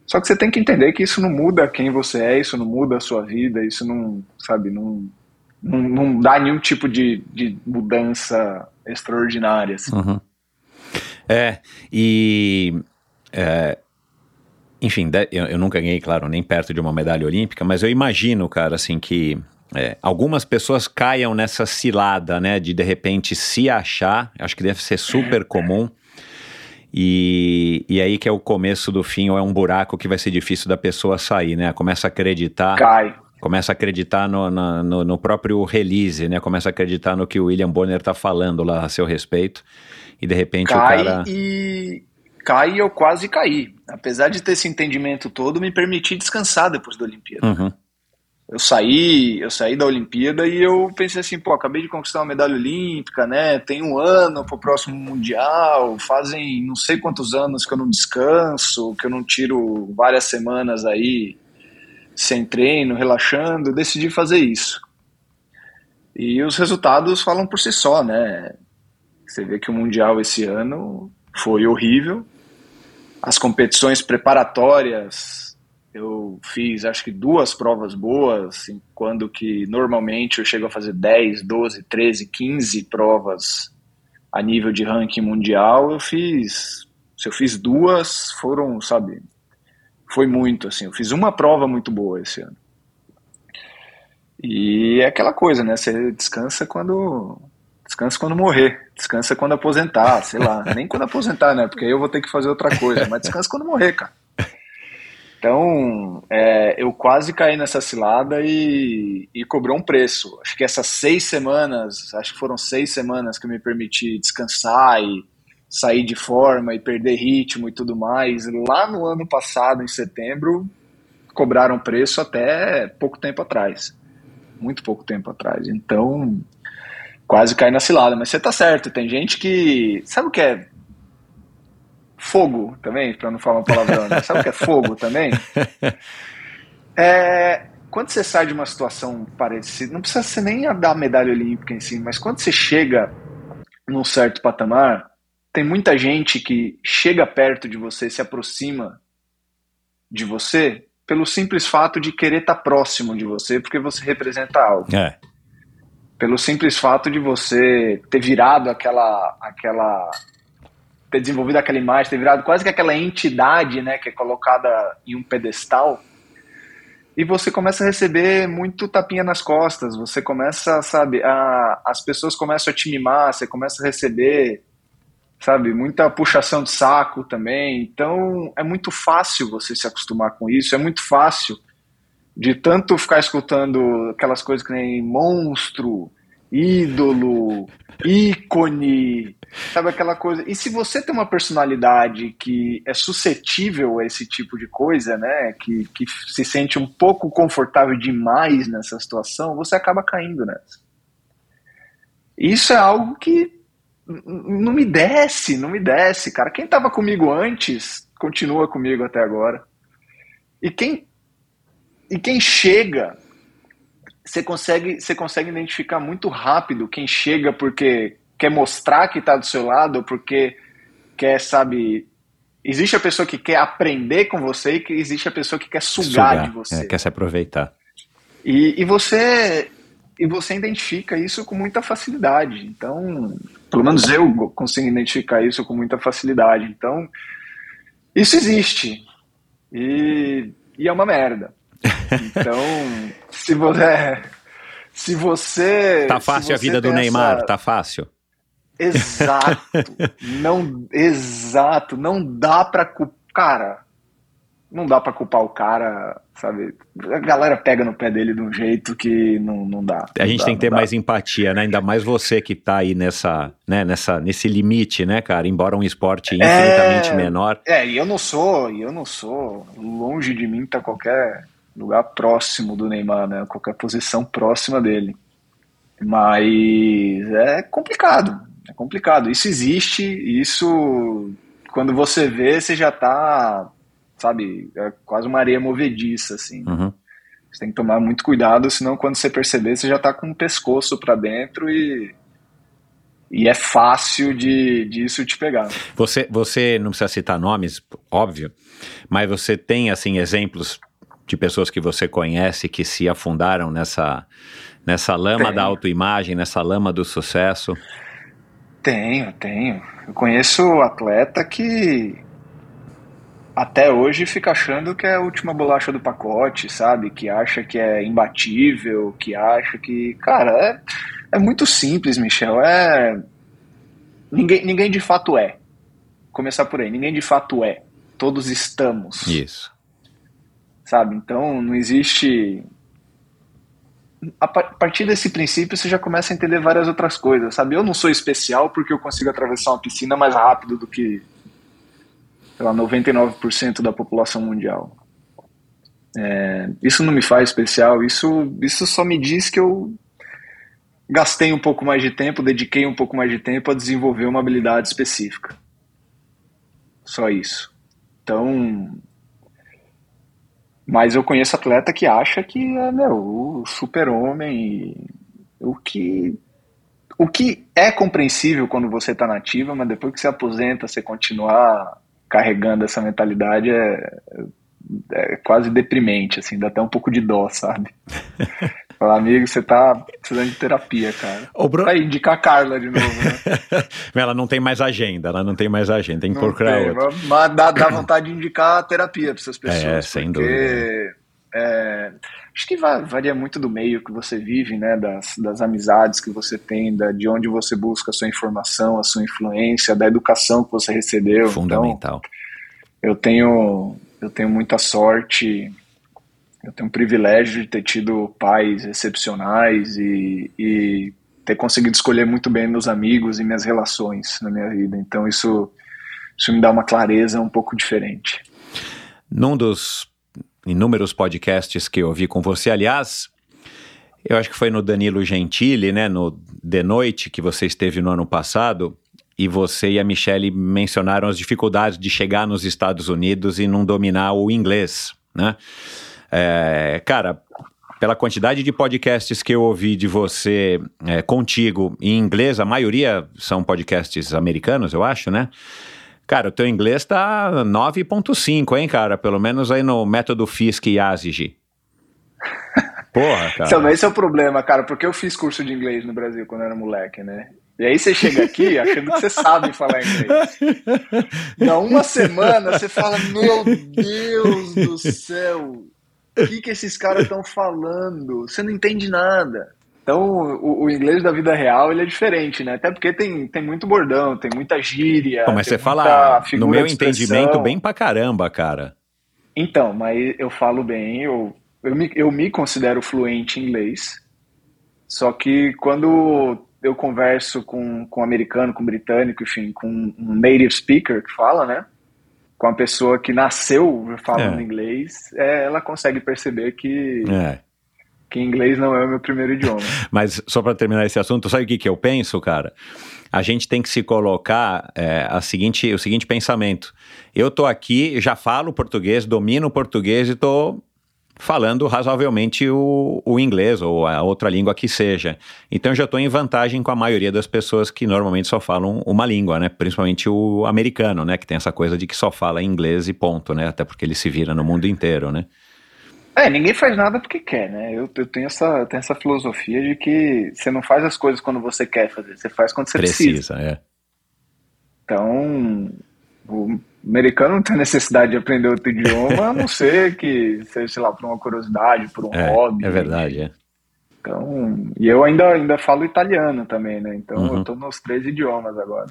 Só que você tem que entender que isso não muda quem você é, isso não muda a sua vida, isso não, sabe, não, não, não dá nenhum tipo de, de mudança extraordinária. Assim. Uhum. É, e é, enfim, eu, eu, nunca ganhei, claro, nem perto de uma medalha olímpica, mas eu imagino, cara, assim, que é, algumas pessoas caiam nessa cilada, né, de de repente se achar, acho que deve ser super comum. E, e aí que é o começo do fim, ou é um buraco que vai ser difícil da pessoa sair, né? Começa a acreditar. Cai. Começa a acreditar no, no, no próprio release, né? Começa a acreditar no que o William Bonner tá falando lá a seu respeito. E de repente Cai o cara. E cai e eu quase caí. Apesar de ter esse entendimento todo, me permiti descansar depois da Olimpíada. Uhum. Eu saí, eu saí da Olimpíada e eu pensei assim, pô, acabei de conquistar uma medalha olímpica, né? Tem um ano pro próximo mundial, fazem não sei quantos anos que eu não descanso, que eu não tiro várias semanas aí sem treino, relaxando, eu decidi fazer isso. E os resultados falam por si só, né? Você vê que o mundial esse ano foi horrível, as competições preparatórias eu fiz acho que duas provas boas, quando que normalmente eu chego a fazer 10, 12, 13, 15 provas a nível de ranking mundial, eu fiz, se eu fiz duas, foram, sabe, foi muito, assim, eu fiz uma prova muito boa esse ano. E é aquela coisa, né, você descansa quando, descansa quando morrer, descansa quando aposentar, sei lá, nem quando aposentar, né, porque aí eu vou ter que fazer outra coisa, mas descansa quando morrer, cara. Então, é, eu quase caí nessa cilada e, e cobrou um preço. Acho que essas seis semanas, acho que foram seis semanas que eu me permiti descansar e sair de forma e perder ritmo e tudo mais. Lá no ano passado, em setembro, cobraram preço até pouco tempo atrás. Muito pouco tempo atrás. Então, quase caí na cilada. Mas você tá certo, tem gente que. Sabe o que é fogo também, para não falar uma palavrão, né? sabe o que é fogo também? É, quando você sai de uma situação parecida, não precisa ser nem a da medalha olímpica em si, mas quando você chega num certo patamar, tem muita gente que chega perto de você, se aproxima de você, pelo simples fato de querer estar tá próximo de você, porque você representa algo. É. Pelo simples fato de você ter virado aquela, aquela ter desenvolvido aquela imagem, ter virado quase que aquela entidade, né, que é colocada em um pedestal, e você começa a receber muito tapinha nas costas, você começa, sabe, a, as pessoas começam a te mimar, você começa a receber, sabe, muita puxação de saco também, então é muito fácil você se acostumar com isso, é muito fácil de tanto ficar escutando aquelas coisas que nem monstro, ídolo, ícone, sabe aquela coisa. E se você tem uma personalidade que é suscetível a esse tipo de coisa, né, que, que se sente um pouco confortável demais nessa situação, você acaba caindo nessa. Isso é algo que não me desce, não me desce, cara. Quem estava comigo antes continua comigo até agora. E quem e quem chega você consegue, você consegue identificar muito rápido quem chega porque quer mostrar que está do seu lado, porque quer, sabe. Existe a pessoa que quer aprender com você e que existe a pessoa que quer sugar, sugar de você. É, quer se aproveitar. E, e você e você identifica isso com muita facilidade. Então, pelo menos eu consigo identificar isso com muita facilidade. Então, isso existe. E, e é uma merda. Então, se você. Se você. Tá fácil você a vida do Neymar, essa... tá fácil. Exato. não, exato. Não dá pra. Cara, não dá para culpar o cara, sabe? A galera pega no pé dele de um jeito que não, não dá. A gente dá, tem que ter dá. mais empatia, né? Ainda mais você que tá aí nessa, né, nessa, nesse limite, né, cara? Embora um esporte infinitamente é, menor. É, e eu não sou, e eu não sou. Longe de mim tá qualquer lugar próximo do Neymar, né? Qualquer posição próxima dele. Mas é complicado, é complicado. Isso existe, isso quando você vê, você já tá, sabe, é quase uma areia movediça, assim. Uhum. Você tem que tomar muito cuidado, senão quando você perceber, você já tá com o pescoço para dentro e e é fácil de disso te pegar. Você, você não precisa citar nomes, óbvio, mas você tem assim exemplos de pessoas que você conhece que se afundaram nessa, nessa lama tenho. da autoimagem, nessa lama do sucesso? Tenho, tenho. Eu conheço atleta que até hoje fica achando que é a última bolacha do pacote, sabe? Que acha que é imbatível, que acha que. Cara, é, é muito simples, Michel. É. Ninguém, ninguém de fato é. Começar por aí, ninguém de fato é. Todos estamos. Isso sabe? Então não existe. A partir desse princípio você já começa a entender várias outras coisas, sabe? Eu não sou especial porque eu consigo atravessar uma piscina mais rápido do que, lá, 99% da população mundial. É, isso não me faz especial, isso, isso só me diz que eu gastei um pouco mais de tempo, dediquei um pouco mais de tempo a desenvolver uma habilidade específica. Só isso. Então, mas eu conheço atleta que acha que é meu, o super-homem. O que, o que é compreensível quando você está nativa, mas depois que você aposenta, você continuar carregando essa mentalidade é, é quase deprimente, assim, dá até um pouco de dó, sabe? Falar, amigo, você tá precisando de terapia, cara. Ô, Bruno... Vai indicar a Carla de novo, né? ela não tem mais agenda, ela não tem mais agenda, tem que procurar outra. Mas dá, dá vontade de indicar a terapia para essas pessoas. É, sem porque, dúvida. É, acho que varia muito do meio que você vive, né? Das, das amizades que você tem, da, de onde você busca a sua informação, a sua influência, da educação que você recebeu. Fundamental. Então, eu tenho, eu tenho muita sorte eu tenho o privilégio de ter tido pais excepcionais e, e ter conseguido escolher muito bem meus amigos e minhas relações na minha vida. Então isso, isso me dá uma clareza um pouco diferente. Num dos inúmeros podcasts que eu ouvi com você, aliás, eu acho que foi no Danilo Gentili, né, no De Noite, que você esteve no ano passado, e você e a Michelle mencionaram as dificuldades de chegar nos Estados Unidos e não dominar o inglês, né? É, cara, pela quantidade de podcasts que eu ouvi de você é, contigo em inglês, a maioria são podcasts americanos, eu acho, né? Cara, o teu inglês tá 9.5, hein, cara? Pelo menos aí no método Fisk e ASIG. Porra, cara. Então, esse é o problema, cara, porque eu fiz curso de inglês no Brasil quando eu era moleque, né? E aí você chega aqui achando que você sabe falar inglês. Na uma semana você fala, meu Deus do céu, o que, que esses caras estão falando? Você não entende nada. Então, o, o, inglês da vida real ele é diferente, né? Até porque tem, tem muito bordão, tem muita gíria. Pô, mas você fala, no meu entendimento, bem pra caramba, cara. Então, mas eu falo bem, eu, eu, me, eu me considero fluente em inglês. Só que quando eu converso com, com americano, com britânico, enfim, com um native speaker que fala, né? Com a pessoa que nasceu falando é. inglês, é, ela consegue perceber que, é. que inglês não é o meu primeiro idioma. Mas só para terminar esse assunto, sabe o que, que eu penso, cara? A gente tem que se colocar é, a seguinte, o seguinte pensamento. Eu tô aqui, já falo português, domino português e tô falando razoavelmente o, o, inglês ou a outra língua que seja. Então já estou em vantagem com a maioria das pessoas que normalmente só falam uma língua, né? Principalmente o americano, né? Que tem essa coisa de que só fala inglês e ponto, né? Até porque ele se vira no mundo inteiro, né? É, ninguém faz nada porque quer, né? Eu, eu tenho, essa, tenho essa filosofia de que você não faz as coisas quando você quer fazer, você faz quando você precisa. Precisa, é. Então, americano não tem necessidade de aprender outro idioma, a não ser que seja, sei lá, por uma curiosidade, por um é, hobby. É verdade, é. Então, e eu ainda, ainda falo italiano também, né? Então uhum. eu tô nos três idiomas agora.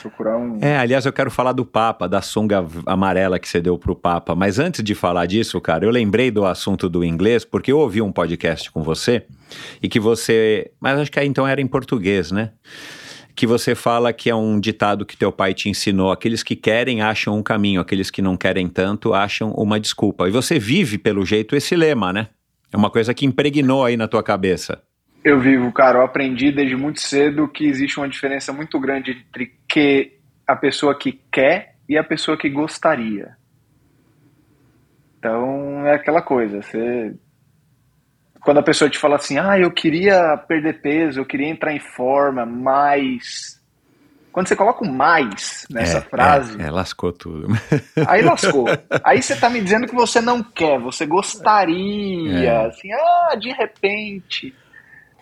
Procurar um. É, aliás, eu quero falar do Papa, da sunga amarela que você deu pro Papa. Mas antes de falar disso, cara, eu lembrei do assunto do inglês, porque eu ouvi um podcast com você e que você. Mas acho que aí então era em português, né? Que você fala que é um ditado que teu pai te ensinou: aqueles que querem acham um caminho, aqueles que não querem tanto acham uma desculpa. E você vive, pelo jeito, esse lema, né? É uma coisa que impregnou aí na tua cabeça. Eu vivo, cara. Eu aprendi desde muito cedo que existe uma diferença muito grande entre que a pessoa que quer e a pessoa que gostaria. Então é aquela coisa. Você quando a pessoa te fala assim, ah, eu queria perder peso, eu queria entrar em forma, mas. Quando você coloca o mais nessa é, frase. É, é, lascou tudo. Aí lascou. Aí você tá me dizendo que você não quer, você gostaria, é. assim, ah, de repente.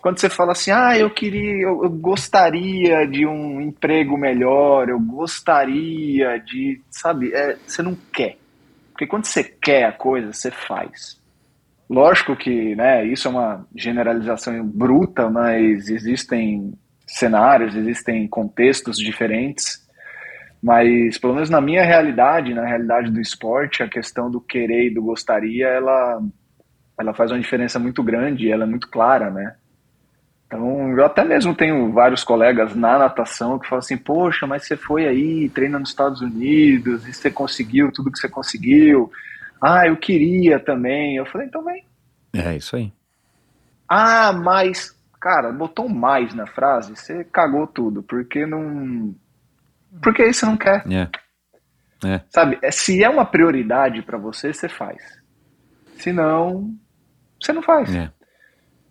Quando você fala assim, ah, eu queria, eu, eu gostaria de um emprego melhor, eu gostaria de. Sabe, é, você não quer. Porque quando você quer a coisa, você faz. Lógico que né, isso é uma generalização bruta, mas existem cenários, existem contextos diferentes. Mas, pelo menos na minha realidade, na realidade do esporte, a questão do querer e do gostaria, ela, ela faz uma diferença muito grande, ela é muito clara, né? Então, eu até mesmo tenho vários colegas na natação que falam assim: Poxa, mas você foi aí, treina nos Estados Unidos, e você conseguiu tudo que você conseguiu. Ah, eu queria também. Eu falei, então vem. É, isso aí. Ah, mas, cara, botou um mais na frase, você cagou tudo, porque não. Porque aí você não quer. É. É. Sabe, é, se é uma prioridade para você, você faz. Se não, você não faz. É.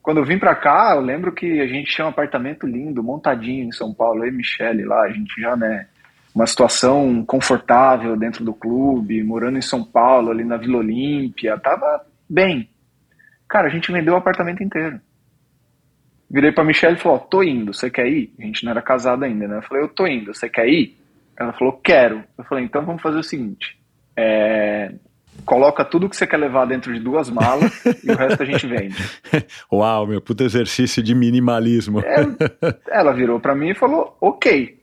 Quando eu vim para cá, eu lembro que a gente tinha um apartamento lindo, montadinho em São Paulo, eu e Michele lá, a gente já, né, uma situação confortável dentro do clube, morando em São Paulo, ali na Vila Olímpia, tava bem. Cara, a gente vendeu o apartamento inteiro. Virei pra Michelle e falou, tô indo, você quer ir? A gente não era casado ainda, né? Eu falei, eu tô indo, você quer ir? Ela falou, quero. Eu falei, então vamos fazer o seguinte, é, coloca tudo que você quer levar dentro de duas malas e o resto a gente vende. Uau, meu puto exercício de minimalismo. Ela, ela virou para mim e falou, ok.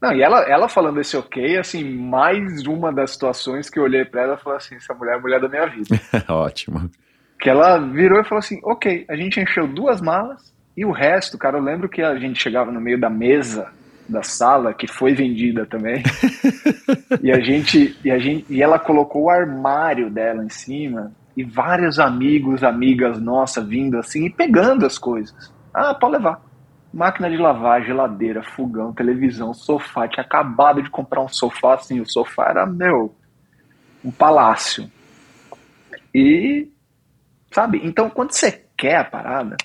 Não, e ela, ela falando esse ok, assim, mais uma das situações que eu olhei para ela e falei assim, essa mulher é a mulher da minha vida. Ótimo. Que ela virou e falou assim, ok, a gente encheu duas malas e o resto, cara, eu lembro que a gente chegava no meio da mesa da sala que foi vendida também. e a gente e a gente e ela colocou o armário dela em cima e vários amigos, amigas nossas vindo assim e pegando as coisas. Ah, pode levar. Máquina de lavar, geladeira, fogão, televisão, sofá. Tinha acabado de comprar um sofá assim, o sofá era meu um palácio. E sabe? Então quando você quer a parada,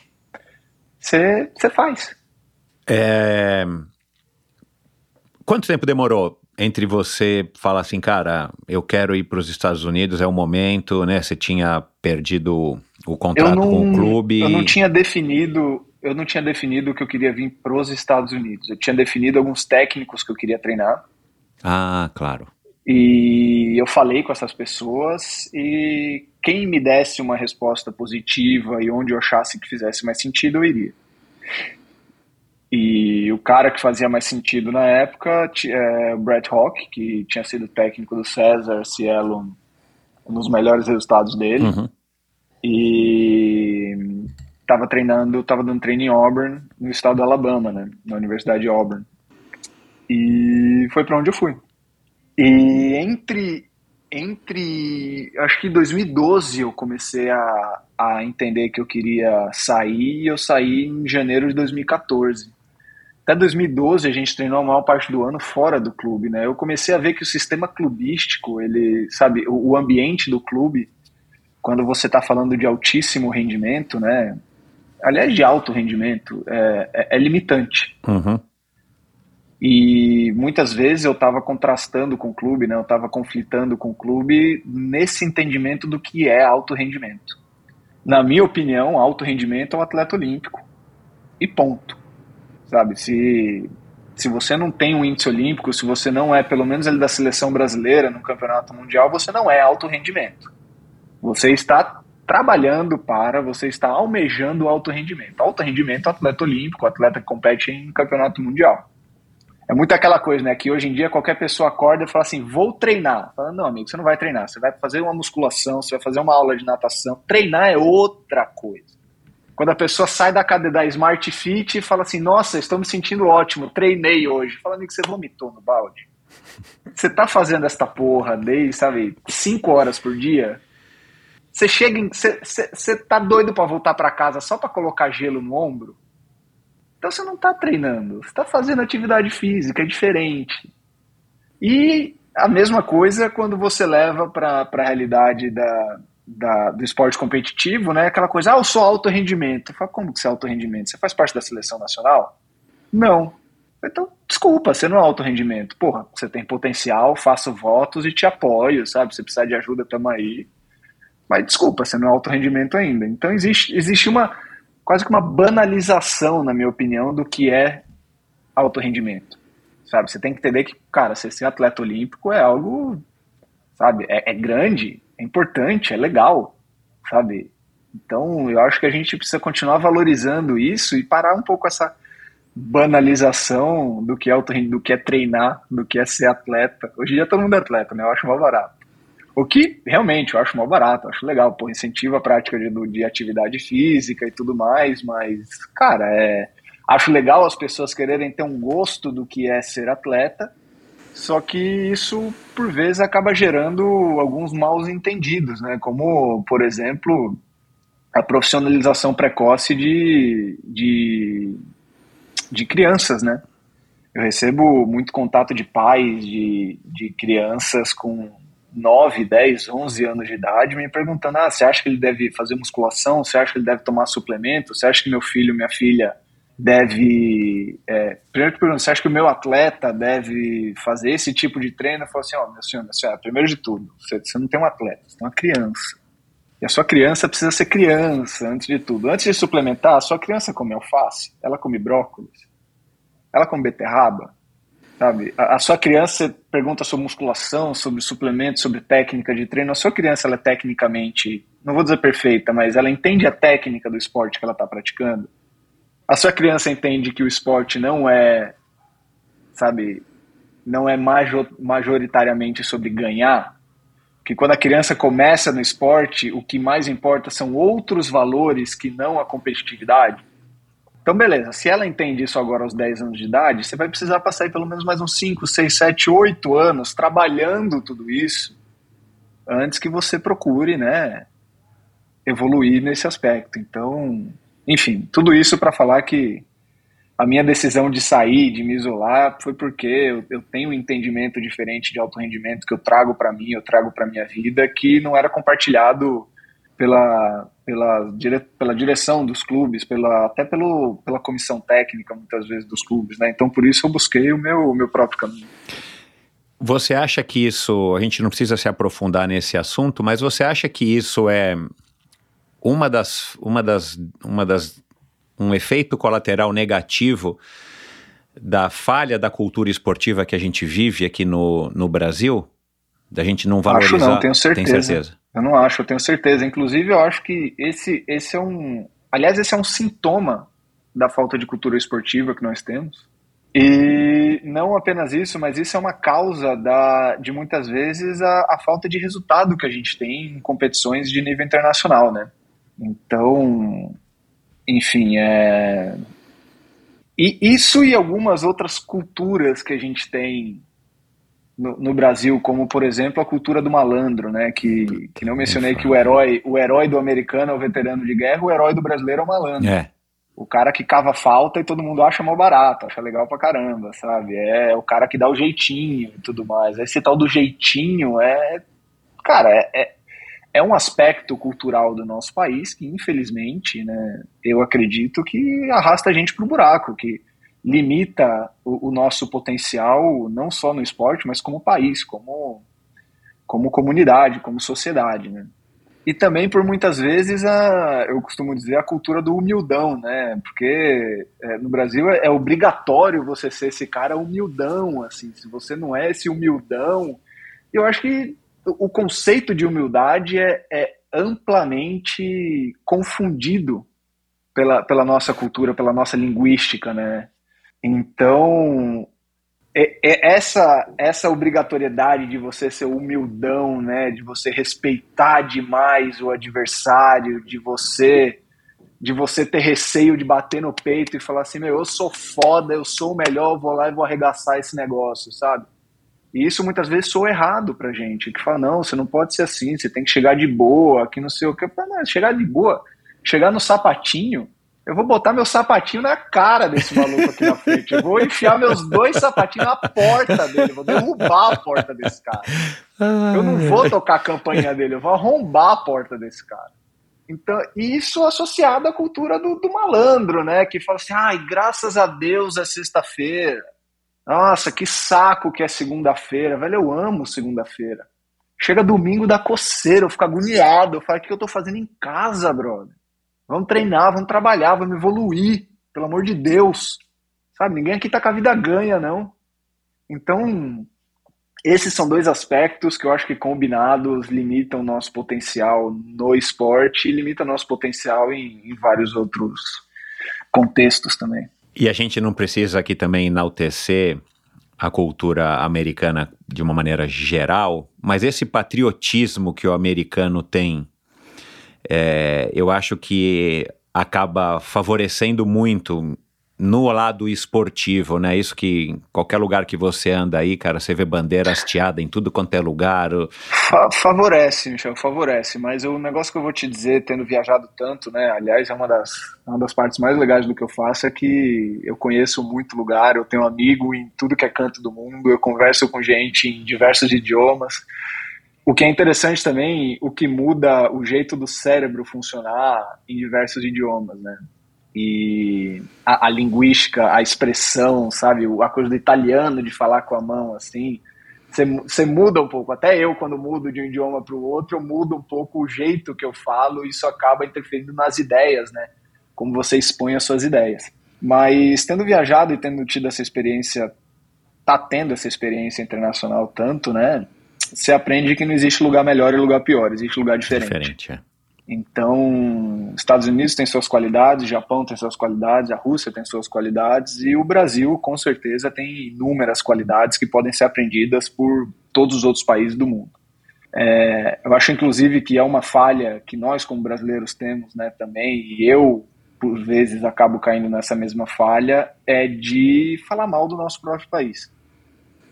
você, você faz. É, Quanto tempo demorou entre você falar assim, cara, eu quero ir para os Estados Unidos, é o momento, né? Você tinha perdido o contrato não, com o clube. Eu não tinha definido, eu não tinha definido que eu queria vir para os Estados Unidos. Eu tinha definido alguns técnicos que eu queria treinar. Ah, claro. E eu falei com essas pessoas e quem me desse uma resposta positiva e onde eu achasse que fizesse mais sentido, eu iria. E o cara que fazia mais sentido na época é o Brett Hawk, que tinha sido técnico do César Cielo nos melhores resultados dele. Uhum. E estava treinando, estava dando treino em Auburn, no estado do Alabama, né, na Universidade de Auburn. E foi para onde eu fui. E entre entre acho que 2012 eu comecei a, a entender que eu queria sair e eu saí em janeiro de 2014. Até 2012 a gente treinou a maior parte do ano fora do clube, né? Eu comecei a ver que o sistema clubístico, ele, sabe, o, o ambiente do clube, quando você está falando de altíssimo rendimento, né? Aliás, de alto rendimento, é, é, é limitante. Uhum. E muitas vezes eu estava contrastando com o clube, né? Eu estava conflitando com o clube nesse entendimento do que é alto rendimento. Na minha opinião, alto rendimento é um atleta olímpico. E ponto sabe? Se, se você não tem um índice olímpico, se você não é pelo menos ele da seleção brasileira no campeonato mundial, você não é alto rendimento. Você está trabalhando para, você está almejando alto rendimento. Alto rendimento, atleta olímpico, atleta que compete em campeonato mundial. É muito aquela coisa, né? Que hoje em dia qualquer pessoa acorda e fala assim: vou treinar. Fala, não, amigo, você não vai treinar. Você vai fazer uma musculação, você vai fazer uma aula de natação. Treinar é outra coisa. Quando a pessoa sai da cadeia da Smart Fit e fala assim, nossa, estou me sentindo ótimo, treinei hoje. Fala, amigo, você vomitou no balde. Você tá fazendo esta porra desde, sabe, cinco horas por dia? Você chega em. Você, tá doido para voltar para casa só para colocar gelo no ombro? Então você não tá treinando, você tá fazendo atividade física, é diferente. E a mesma coisa quando você leva para a realidade da, da, do esporte competitivo, né? Aquela coisa, ah, eu sou alto rendimento. Eu falo, como que você é alto rendimento? Você faz parte da seleção nacional? Não. Então, desculpa, você não é alto rendimento. Porra, você tem potencial, faço votos e te apoio, sabe? Se precisar de ajuda, tamo aí. Mas desculpa, você não é alto rendimento ainda. Então existe, existe uma quase que uma banalização, na minha opinião, do que é alto rendimento. Sabe? Você tem que entender que, cara, ser, ser atleta olímpico é algo, sabe, é, é grande, é importante, é legal, sabe? Então, eu acho que a gente precisa continuar valorizando isso e parar um pouco essa banalização do que é, do que é treinar, do que é ser atleta. Hoje em dia todo mundo é atleta, né? Eu acho mal barato. O que realmente eu acho mal barato, acho legal, pô, incentiva a prática de, de atividade física e tudo mais, mas, cara, é, acho legal as pessoas quererem ter um gosto do que é ser atleta, só que isso, por vezes, acaba gerando alguns maus entendidos, né? Como, por exemplo, a profissionalização precoce de, de, de crianças, né? Eu recebo muito contato de pais de, de crianças com 9, 10, 11 anos de idade me perguntando: ah, você acha que ele deve fazer musculação? Você acha que ele deve tomar suplemento? Você acha que meu filho, minha filha deve. É, primeiro que pergunto, você acha que o meu atleta deve fazer esse tipo de treino? Eu falo assim: ó, oh, meu senhor, minha senhora, primeiro de tudo, você, você não tem um atleta, você tem uma criança. E a sua criança precisa ser criança, antes de tudo. Antes de suplementar, a sua criança come alface, ela come brócolis, ela come beterraba, sabe? A, a sua criança pergunta sobre musculação, sobre suplementos, sobre técnica de treino. A sua criança, ela é tecnicamente, não vou dizer perfeita, mas ela entende a técnica do esporte que ela está praticando a sua criança entende que o esporte não é, sabe, não é major, majoritariamente sobre ganhar, que quando a criança começa no esporte, o que mais importa são outros valores que não a competitividade. Então, beleza, se ela entende isso agora aos 10 anos de idade, você vai precisar passar aí pelo menos mais uns 5, 6, 7, 8 anos trabalhando tudo isso antes que você procure, né, evoluir nesse aspecto. Então, enfim, tudo isso para falar que a minha decisão de sair, de me isolar, foi porque eu, eu tenho um entendimento diferente de alto rendimento que eu trago para mim, eu trago para minha vida, que não era compartilhado pela, pela, dire, pela direção dos clubes, pela, até pelo, pela comissão técnica, muitas vezes, dos clubes. Né? Então, por isso, eu busquei o meu, o meu próprio caminho. Você acha que isso, a gente não precisa se aprofundar nesse assunto, mas você acha que isso é uma das, uma das, uma das, um efeito colateral negativo da falha da cultura esportiva que a gente vive aqui no, no Brasil? Da gente não valorizar? Acho não, tenho certeza. Tem certeza? Eu não acho, eu tenho certeza. Inclusive, eu acho que esse, esse é um... Aliás, esse é um sintoma da falta de cultura esportiva que nós temos. E não apenas isso, mas isso é uma causa da, de muitas vezes a, a falta de resultado que a gente tem em competições de nível internacional, né? Então, enfim, é. E isso e algumas outras culturas que a gente tem no, no, Brasil, como por exemplo a cultura do malandro, né? Que, que não mencionei que o herói, o herói do americano é o veterano de guerra, o herói do brasileiro é o malandro. É. O cara que cava falta e todo mundo acha mal barato, acha legal pra caramba, sabe? É o cara que dá o jeitinho e tudo mais. Esse tal do jeitinho é. Cara, é, é é um aspecto cultural do nosso país que, infelizmente, né, eu acredito que arrasta a gente para o buraco, que limita o, o, nosso potencial, não só no esporte, mas como país, como, como comunidade, como sociedade. Né? E também, por muitas vezes, a, eu costumo dizer a cultura do humildão, né? Porque é, no Brasil é, é obrigatório você ser esse cara humildão, assim. Se você não é esse humildão, eu acho que o conceito de humildade é, é amplamente confundido pela, pela nossa cultura, pela nossa linguística, né? Então, é, é essa essa obrigatoriedade de você ser humildão, né? De você respeitar demais o adversário, de você de você ter receio de bater no peito e falar assim, meu, eu sou foda, eu sou o melhor, eu vou lá e vou arregaçar esse negócio, sabe? E isso muitas vezes soa errado pra gente, que fala, não, você não pode ser assim, você tem que chegar de boa, que não sei o que. Não, chegar de boa, chegar no sapatinho, eu vou botar meu sapatinho na cara desse maluco aqui na frente. Eu vou enfiar meus dois sapatinhos na porta dele, vou derrubar a porta desse cara. Eu não vou tocar a campanha dele, eu vou arrombar a porta desse cara. Então, isso associado à cultura do, do malandro, né? Que fala assim, ai, graças a Deus é sexta-feira. Nossa, que saco que é segunda-feira. Velho, eu amo segunda-feira. Chega domingo da coceira, eu fico agoniado. Eu falo, o que eu tô fazendo em casa, brother? Vamos treinar, vamos trabalhar, vamos evoluir. Pelo amor de Deus. Sabe, ninguém aqui tá com a vida ganha, não. Então, esses são dois aspectos que eu acho que combinados limitam nosso potencial no esporte e limitam nosso potencial em, em vários outros contextos também. E a gente não precisa aqui também enaltecer a cultura americana de uma maneira geral, mas esse patriotismo que o americano tem, é, eu acho que acaba favorecendo muito no lado esportivo, né? Isso que em qualquer lugar que você anda aí, cara, você vê bandeira hasteada em tudo quanto é lugar. Fa favorece, Michel, favorece. Mas o negócio que eu vou te dizer, tendo viajado tanto, né? Aliás, é uma das, uma das partes mais legais do que eu faço é que eu conheço muito lugar, eu tenho amigo em tudo que é canto do mundo, eu converso com gente em diversos idiomas. O que é interessante também, o que muda o jeito do cérebro funcionar em diversos idiomas, né? e a, a, linguística, a expressão, sabe? A coisa do italiano de falar com a mão assim. Você muda um pouco. Até eu, quando mudo de um idioma para o outro, eu mudo um pouco o jeito que eu falo e isso acaba interferindo nas ideias, né? Como você expõe as suas ideias. Mas tendo viajado e tendo tido essa experiência, tá tendo essa experiência internacional tanto, né? Você aprende que não existe lugar melhor e lugar pior, existe lugar diferente. Diferente, é. Então, Estados Unidos tem suas qualidades, Japão tem suas qualidades, a Rússia tem suas qualidades e o Brasil, com certeza, tem inúmeras qualidades que podem ser aprendidas por todos os outros países do mundo. É, eu acho, inclusive, que é uma falha que nós, como brasileiros, temos né, também, e eu, por vezes, acabo caindo nessa mesma falha, é de falar mal do nosso próprio país.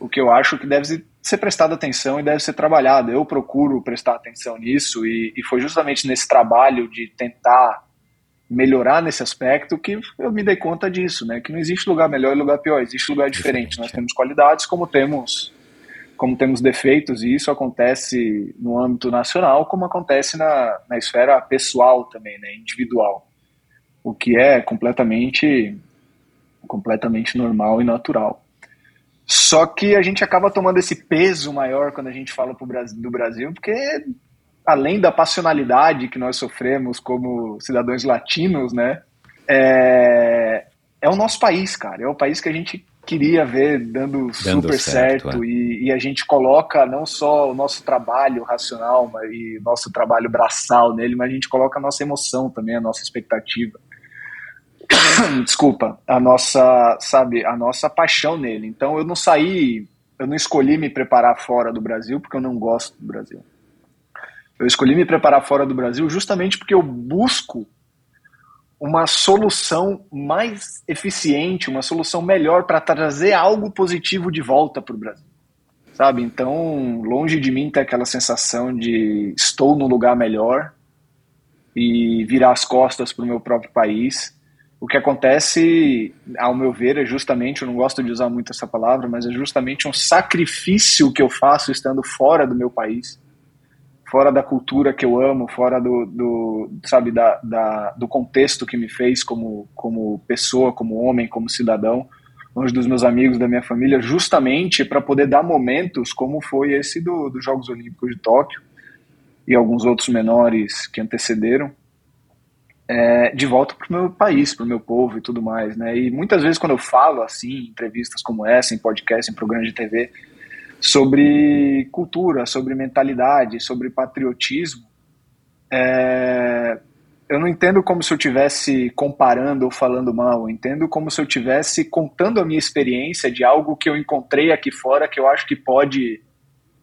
O que eu acho que deve ser prestado atenção e deve ser trabalhado. Eu procuro prestar atenção nisso e, e foi justamente nesse trabalho de tentar melhorar nesse aspecto que eu me dei conta disso, né? Que não existe lugar melhor e lugar pior, existe lugar diferente. Nós temos qualidades como temos como temos defeitos e isso acontece no âmbito nacional como acontece na, na esfera pessoal também, né? Individual, o que é completamente completamente normal e natural. Só que a gente acaba tomando esse peso maior quando a gente fala pro Brasil, do Brasil, porque além da passionalidade que nós sofremos como cidadãos latinos, né? É, é o nosso país, cara. É o país que a gente queria ver dando, dando super certo, certo é. e, e, a gente coloca não só o nosso trabalho racional mas, e nosso trabalho braçal nele, mas a gente coloca a nossa emoção também, a nossa expectativa. desculpa, a nossa, sabe, a nossa paixão nele. Então eu não saí, eu não escolhi me preparar fora do Brasil porque eu não gosto do Brasil. Eu escolhi me preparar fora do Brasil justamente porque eu busco uma solução mais eficiente, uma solução melhor para trazer algo positivo de volta para o Brasil. Sabe? Então, longe de mim ter aquela sensação de estou no lugar melhor e virar as costas para o meu próprio país o que acontece, ao meu ver, é justamente, eu não gosto de usar muito essa palavra, mas é justamente um sacrifício que eu faço estando fora do meu país, fora da cultura que eu amo, fora do, do sabe, da, da, do contexto que me fez como, como pessoa, como homem, como cidadão, longe dos meus amigos, da minha família, justamente para poder dar momentos como foi esse do, dos Jogos Olímpicos de Tóquio e alguns outros menores que antecederam, é, de volta para o meu país, para o meu povo e tudo mais, né? E muitas vezes quando eu falo assim, em entrevistas como essa, em podcast, em programas de TV, sobre cultura, sobre mentalidade, sobre patriotismo, é, eu não entendo como se eu estivesse comparando ou falando mal, eu entendo como se eu estivesse contando a minha experiência de algo que eu encontrei aqui fora que eu acho que pode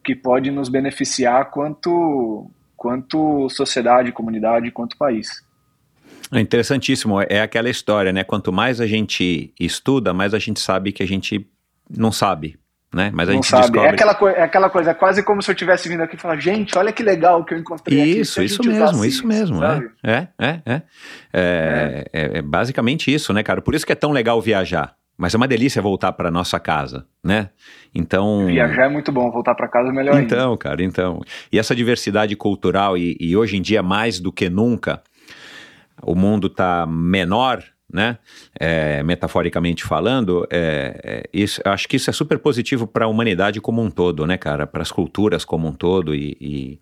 que pode nos beneficiar quanto quanto sociedade, comunidade, quanto país. É interessantíssimo. É aquela história, né? Quanto mais a gente estuda, mais a gente sabe que a gente não sabe. Né? Mas a não gente sabe. É descobre... É aquela, é aquela coisa, é quase como se eu tivesse vindo aqui e falar, gente, olha que legal que eu encontrei isso, aqui. Isso, isso mesmo, isso mesmo. É, é, é, é. É, é basicamente isso, né, cara? Por isso que é tão legal viajar. Mas é uma delícia voltar para nossa casa, né? Então. Viajar é muito bom, voltar para casa é melhor então, ainda. cara, então. E essa diversidade cultural, e, e hoje em dia mais do que nunca, o mundo está menor, né? É, metaforicamente falando, é, é, isso, acho que isso é super positivo para a humanidade como um todo, né, cara? Para as culturas como um todo e, e,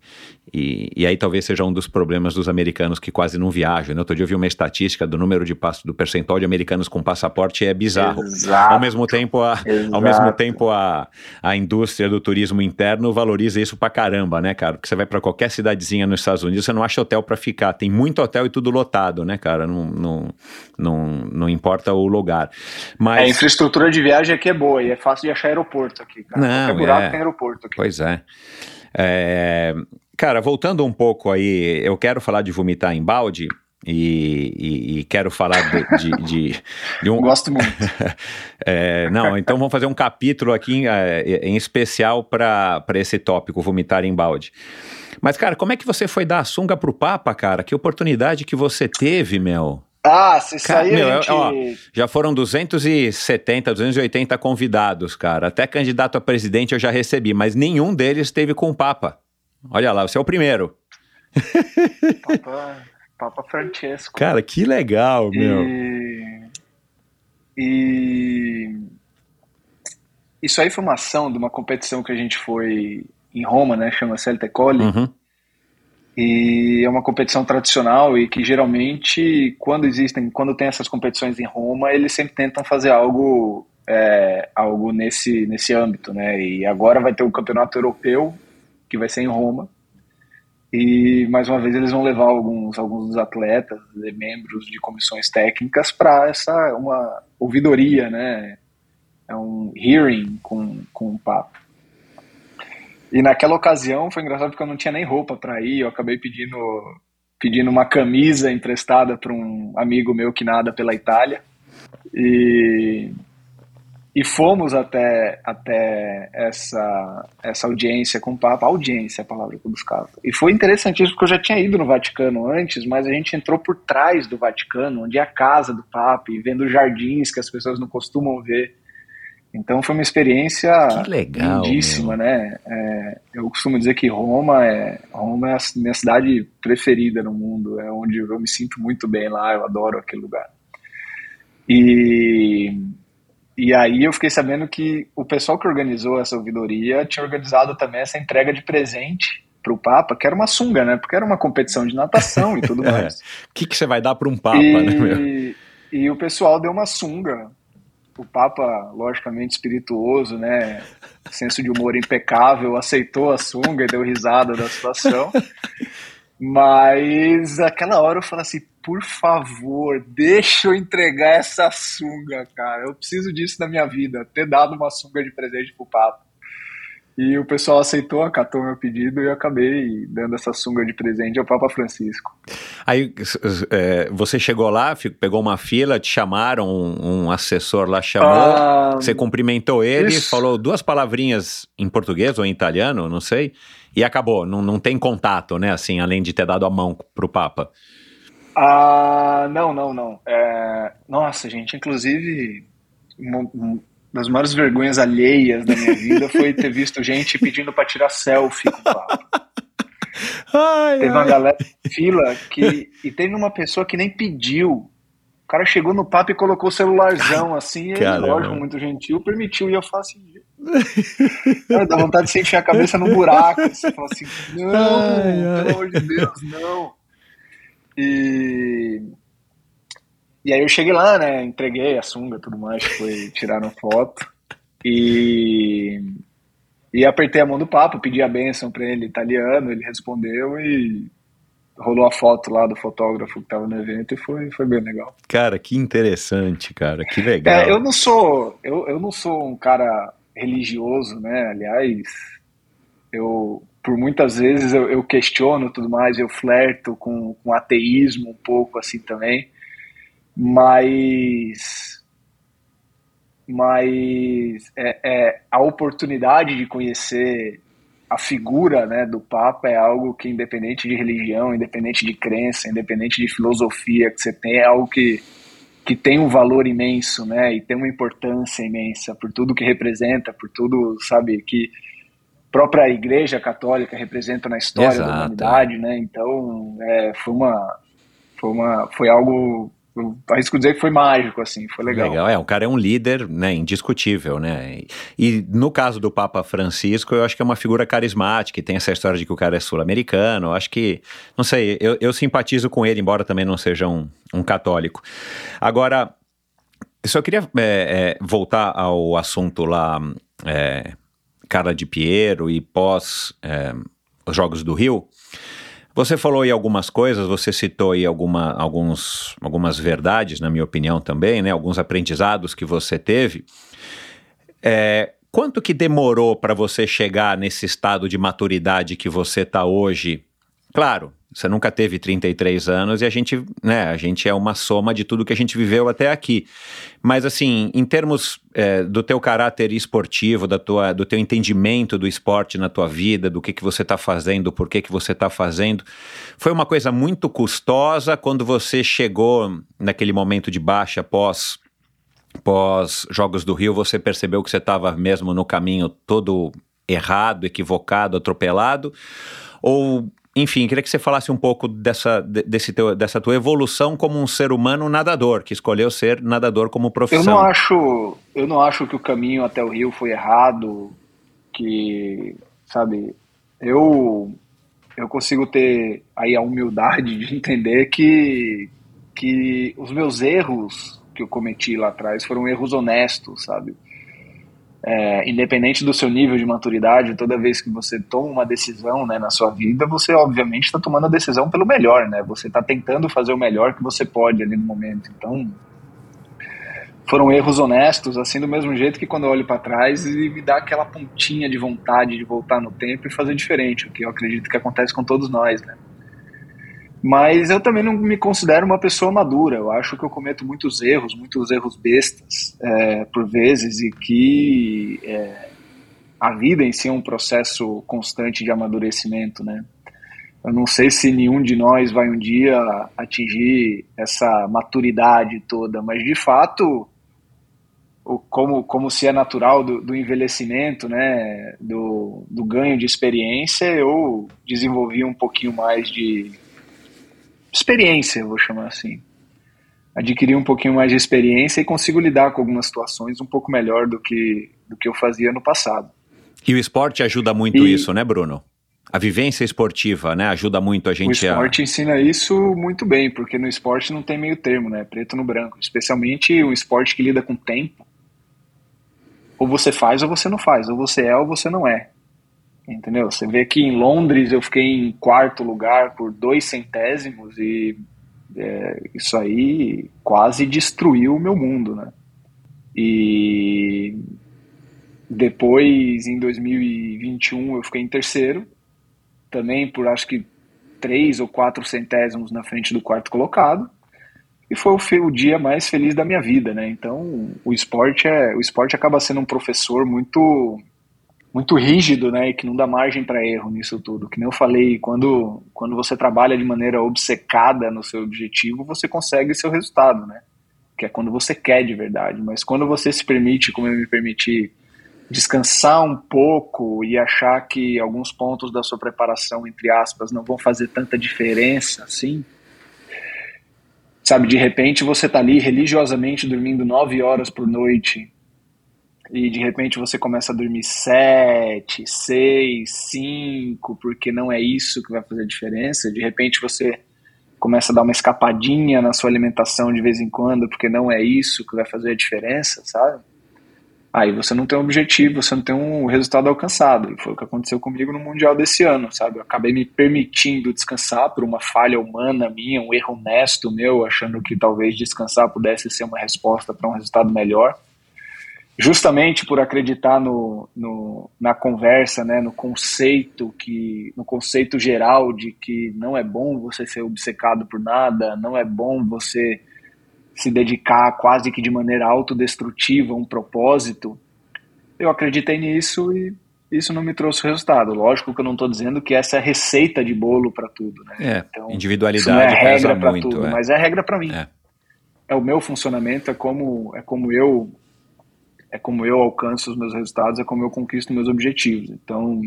e, e, aí talvez seja um dos problemas dos americanos que quase não viajam. Né? Outro dia eu vi uma estatística do número de passo, do percentual de americanos com passaporte é bizarro. Exato, ao mesmo tempo, a, ao mesmo tempo a, a indústria do turismo interno valoriza isso pra caramba, né, cara? Porque você vai para qualquer cidadezinha nos Estados Unidos, você não acha hotel para ficar. Tem muito hotel e tudo lotado, né, cara? Não, não, não, não importa o lugar. Mas... A infraestrutura de viagem aqui é boa e é fácil de achar aeroporto aqui, cara. Não, Qualquer buraco é... tem aeroporto aqui. Pois é. É, Cara, voltando um pouco aí, eu quero falar de vomitar em balde. E, e, e, quero falar de, de, de, de um. Gosto muito. é, não, então vamos fazer um capítulo aqui é, em especial para esse tópico, vomitar em balde. Mas, cara, como é que você foi dar a sunga pro Papa, cara? Que oportunidade que você teve, meu? Ah, se cara, sair meu, gente... ó, já foram 270, 280 convidados, cara. Até candidato a presidente eu já recebi, mas nenhum deles esteve com o Papa. Olha lá, você é o primeiro. Papa, Papa Francesco. Cara, que legal, meu. E isso aí foi uma ação de uma competição que a gente foi em Roma, né? Chama Celte Colli. Uhum. E é uma competição tradicional e que geralmente, quando existem, quando tem essas competições em Roma, eles sempre tentam fazer algo, é, algo nesse, nesse âmbito, né? E agora vai ter o campeonato europeu, que vai ser em Roma. E mais uma vez eles vão levar alguns, alguns dos atletas, membros de comissões técnicas, para essa uma ouvidoria, né? É um hearing com, com o Papa. E naquela ocasião foi engraçado porque eu não tinha nem roupa para ir, eu acabei pedindo pedindo uma camisa emprestada para um amigo meu que nada pela Itália. E e fomos até, até essa, essa audiência com o Papa. Audiência é a palavra que eu buscava. E foi interessantíssimo, porque eu já tinha ido no Vaticano antes, mas a gente entrou por trás do Vaticano, onde é a casa do Papa, e vendo jardins que as pessoas não costumam ver. Então foi uma experiência legal, lindíssima, meu. né? É, eu costumo dizer que Roma é Roma é a minha cidade preferida no mundo, é onde eu me sinto muito bem lá, eu adoro aquele lugar. E, e aí eu fiquei sabendo que o pessoal que organizou essa ouvidoria tinha organizado também essa entrega de presente para o Papa, que era uma sunga, né? Porque era uma competição de natação e tudo mais. O é. que, que você vai dar para um Papa, e, né? Meu? E o pessoal deu uma sunga o Papa, logicamente espirituoso, né, senso de humor impecável, aceitou a sunga e deu risada da situação. Mas aquela hora eu falei assim, por favor, deixa eu entregar essa sunga, cara. Eu preciso disso na minha vida, ter dado uma sunga de presente pro Papa. E o pessoal aceitou, acatou meu pedido e eu acabei dando essa sunga de presente ao Papa Francisco. Aí é, você chegou lá, pegou uma fila, te chamaram, um, um assessor lá chamou, ah, você cumprimentou ele, isso. falou duas palavrinhas em português ou em italiano, não sei, e acabou. Não, não tem contato, né, assim, além de ter dado a mão pro Papa. Ah, não, não, não. É, nossa, gente, inclusive das maiores vergonhas alheias da minha vida foi ter visto gente pedindo para tirar selfie com o Papa. Ai, teve ai. uma galera fila que. E teve uma pessoa que nem pediu. O cara chegou no papo e colocou o celularzão assim, e ele, lógico, muito gentil, permitiu. E eu falo assim. Cara, dá vontade de sentir a cabeça no buraco. Você fala assim, não, ai, pelo amor de Deus, não. E e aí eu cheguei lá, né? Entreguei a sunga e tudo mais, foi tiraram foto. E, e apertei a mão do papo, pedi a benção para ele italiano, ele respondeu e rolou a foto lá do fotógrafo que tava no evento e foi, foi bem legal. Cara, que interessante, cara, que legal. É, eu não sou, eu, eu não sou um cara religioso, né? Aliás, eu por muitas vezes eu, eu questiono tudo mais, eu flerto com, com ateísmo um pouco assim também mas mas é, é, a oportunidade de conhecer a figura né, do Papa é algo que, independente de religião, independente de crença, independente de filosofia que você tem, é algo que, que tem um valor imenso, né, e tem uma importância imensa por tudo que representa, por tudo, sabe, que própria Igreja Católica representa na história Exato. da humanidade, né, então é, foi uma, foi uma, foi algo eu arrisco dizer que foi mágico, assim, foi legal. Legal, é, o cara é um líder, né, indiscutível, né, e, no caso do Papa Francisco, eu acho que é uma figura carismática, e tem essa história de que o cara é sul-americano, acho que, não sei, eu, eu simpatizo com ele, embora também não seja um, um católico. Agora, só queria é, é, voltar ao assunto lá, é, Carla de Piero e pós é, os Jogos do Rio, você falou aí algumas coisas, você citou aí alguma, alguns, algumas verdades, na minha opinião também, né? Alguns aprendizados que você teve. É, quanto que demorou para você chegar nesse estado de maturidade que você está hoje? Claro, você nunca teve 33 anos e a gente, né, a gente é uma soma de tudo que a gente viveu até aqui. Mas assim, em termos é, do teu caráter esportivo, da tua, do teu entendimento do esporte na tua vida, do que, que você está fazendo, por que, que você está fazendo, foi uma coisa muito custosa quando você chegou naquele momento de baixa pós pós Jogos do Rio, você percebeu que você estava mesmo no caminho todo errado, equivocado, atropelado? Ou enfim, queria que você falasse um pouco dessa, desse teu, dessa tua evolução como um ser humano nadador, que escolheu ser nadador como profissão. Eu não acho, eu não acho que o caminho até o Rio foi errado, que, sabe, eu eu consigo ter aí a humildade de entender que que os meus erros que eu cometi lá atrás foram erros honestos, sabe? É, independente do seu nível de maturidade, toda vez que você toma uma decisão né, na sua vida, você obviamente está tomando a decisão pelo melhor, né? Você está tentando fazer o melhor que você pode ali no momento. Então, foram erros honestos, assim do mesmo jeito que quando eu olho para trás e me dá aquela pontinha de vontade de voltar no tempo e fazer diferente, o que eu acredito que acontece com todos nós, né? Mas eu também não me considero uma pessoa madura. Eu acho que eu cometo muitos erros, muitos erros bestas, é, por vezes, e que é, a vida em si é um processo constante de amadurecimento, né? Eu não sei se nenhum de nós vai um dia atingir essa maturidade toda, mas de fato, como, como se é natural do, do envelhecimento, né, do, do ganho de experiência, eu desenvolvi um pouquinho mais de experiência, vou chamar assim. Adquiri um pouquinho mais de experiência e consigo lidar com algumas situações um pouco melhor do que, do que eu fazia no passado. E o esporte ajuda muito e, isso, né, Bruno? A vivência esportiva, né, ajuda muito a gente a... O esporte a... ensina isso muito bem, porque no esporte não tem meio termo, né, preto no branco. Especialmente o esporte que lida com tempo. Ou você faz ou você não faz, ou você é ou você não é. Entendeu? Você vê que em Londres eu fiquei em quarto lugar por dois centésimos e é, isso aí quase destruiu o meu mundo, né? E depois, em 2021, eu fiquei em terceiro, também por acho que três ou quatro centésimos na frente do quarto colocado. E foi o, o dia mais feliz da minha vida, né? Então, o esporte é, o esporte acaba sendo um professor muito muito rígido, né, e que não dá margem para erro nisso tudo. Que nem eu falei, quando, quando você trabalha de maneira obcecada no seu objetivo, você consegue seu resultado, né? Que é quando você quer de verdade. Mas quando você se permite, como eu me permiti, descansar um pouco e achar que alguns pontos da sua preparação, entre aspas, não vão fazer tanta diferença, assim, sabe, de repente você tá ali religiosamente dormindo nove horas por noite e de repente você começa a dormir sete, seis, cinco, porque não é isso que vai fazer a diferença. De repente você começa a dar uma escapadinha na sua alimentação de vez em quando, porque não é isso que vai fazer a diferença, sabe? Aí você não tem um objetivo, você não tem um resultado alcançado. E foi o que aconteceu comigo no Mundial desse ano, sabe? Eu acabei me permitindo descansar por uma falha humana minha, um erro honesto meu, achando que talvez descansar pudesse ser uma resposta para um resultado melhor justamente por acreditar no, no, na conversa, né, no conceito que, no conceito geral de que não é bom você ser obcecado por nada, não é bom você se dedicar quase que de maneira autodestrutiva a um propósito. Eu acreditei nisso e isso não me trouxe resultado. Lógico que eu não estou dizendo que essa é a receita de bolo para tudo, né? É, então, individualidade não é regra para tudo, é. mas é regra para mim. É. é o meu funcionamento, é como é como eu é como eu alcanço os meus resultados, é como eu conquisto meus objetivos. Então,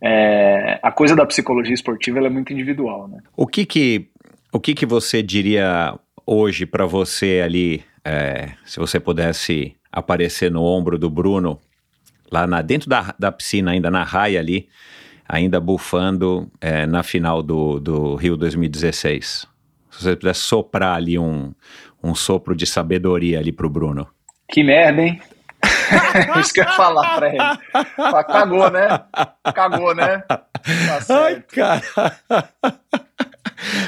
é, a coisa da psicologia esportiva é muito individual, né? O que que, o que, que você diria hoje para você ali, é, se você pudesse aparecer no ombro do Bruno, lá na, dentro da, da piscina, ainda na raia ali, ainda bufando é, na final do, do Rio 2016? Se você pudesse soprar ali um, um sopro de sabedoria ali pro Bruno. Que merda, hein? Isso que eu ia falar pra ele. Fala, cagou, né? Cagou, né? Tá Ai, cara.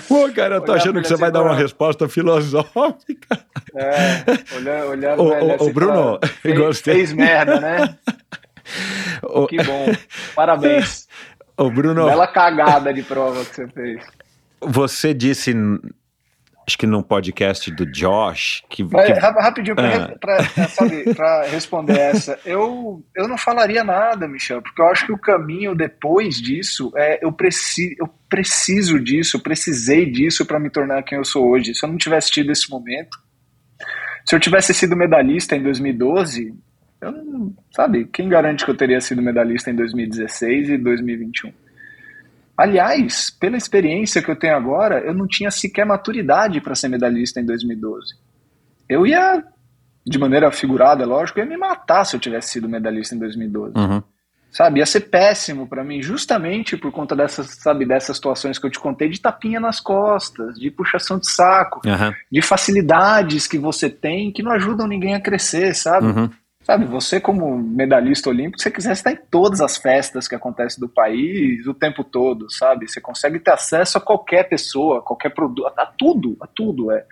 Pô, cara, eu tô achando que você vai dar uma resposta filosófica. É, olhando, olhando o, velho, o, o Bruno, fez, gostei. Fez merda, né? O, que bom. Parabéns. O Bruno. Bela cagada de prova que você fez. Você disse acho que num podcast do Josh. Que, Mas, que... Rapidinho, para ah. responder essa, eu, eu não falaria nada, Michel, porque eu acho que o caminho depois disso é eu, preci, eu preciso disso, eu precisei disso para me tornar quem eu sou hoje. Se eu não tivesse tido esse momento, se eu tivesse sido medalhista em 2012, eu não, sabe, quem garante que eu teria sido medalhista em 2016 e 2021? Aliás, pela experiência que eu tenho agora, eu não tinha sequer maturidade para ser medalhista em 2012. Eu ia, de maneira figurada, lógico, ia me matar se eu tivesse sido medalhista em 2012. Uhum. Sabe, ia ser péssimo para mim, justamente por conta dessas, sabe, dessas situações que eu te contei de tapinha nas costas, de puxação de saco, uhum. de facilidades que você tem que não ajudam ninguém a crescer, sabe? Uhum. Sabe, você como medalhista olímpico, você quiser estar em todas as festas que acontecem do país o tempo todo, sabe? Você consegue ter acesso a qualquer pessoa, a qualquer produto, a tudo, a tudo. É,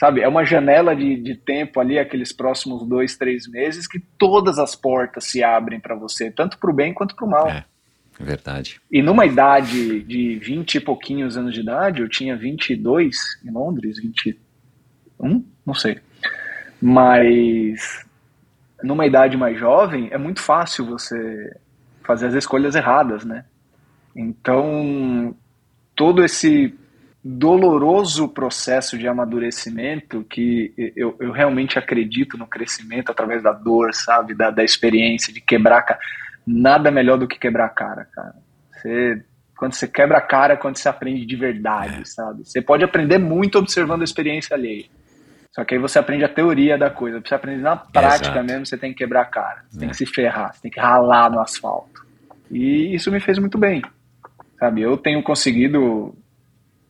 sabe, é uma janela de, de tempo ali, aqueles próximos dois, três meses, que todas as portas se abrem para você, tanto para o bem quanto para o mal. É, verdade. E numa idade de 20 e pouquinhos anos de idade, eu tinha 22 em Londres, 21, não sei. Mas numa idade mais jovem, é muito fácil você fazer as escolhas erradas, né? Então, todo esse doloroso processo de amadurecimento que eu, eu realmente acredito no crescimento através da dor, sabe? Da, da experiência, de quebrar cara. Nada melhor do que quebrar a cara, cara. Você, quando você quebra a cara é quando você aprende de verdade, é. sabe? Você pode aprender muito observando a experiência alheia. Só que aí você aprende a teoria da coisa. Pra você aprender na prática Exato. mesmo, você tem que quebrar a cara. Você é. tem que se ferrar, você tem que ralar no asfalto. E isso me fez muito bem. Sabe, eu tenho conseguido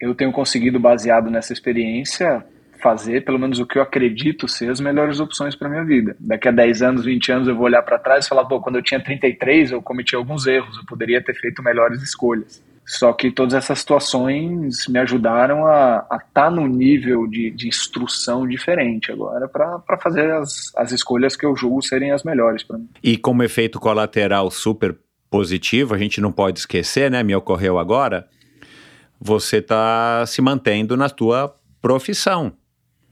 eu tenho conseguido baseado nessa experiência fazer pelo menos o que eu acredito ser as melhores opções para minha vida. Daqui a 10 anos, 20 anos eu vou olhar para trás e falar, pô, quando eu tinha 33 eu cometi alguns erros, eu poderia ter feito melhores escolhas. Só que todas essas situações me ajudaram a estar tá num nível de, de instrução diferente agora para fazer as, as escolhas que eu julgo serem as melhores para mim. E como efeito colateral super positivo, a gente não pode esquecer, né? Me ocorreu agora, você está se mantendo na tua profissão.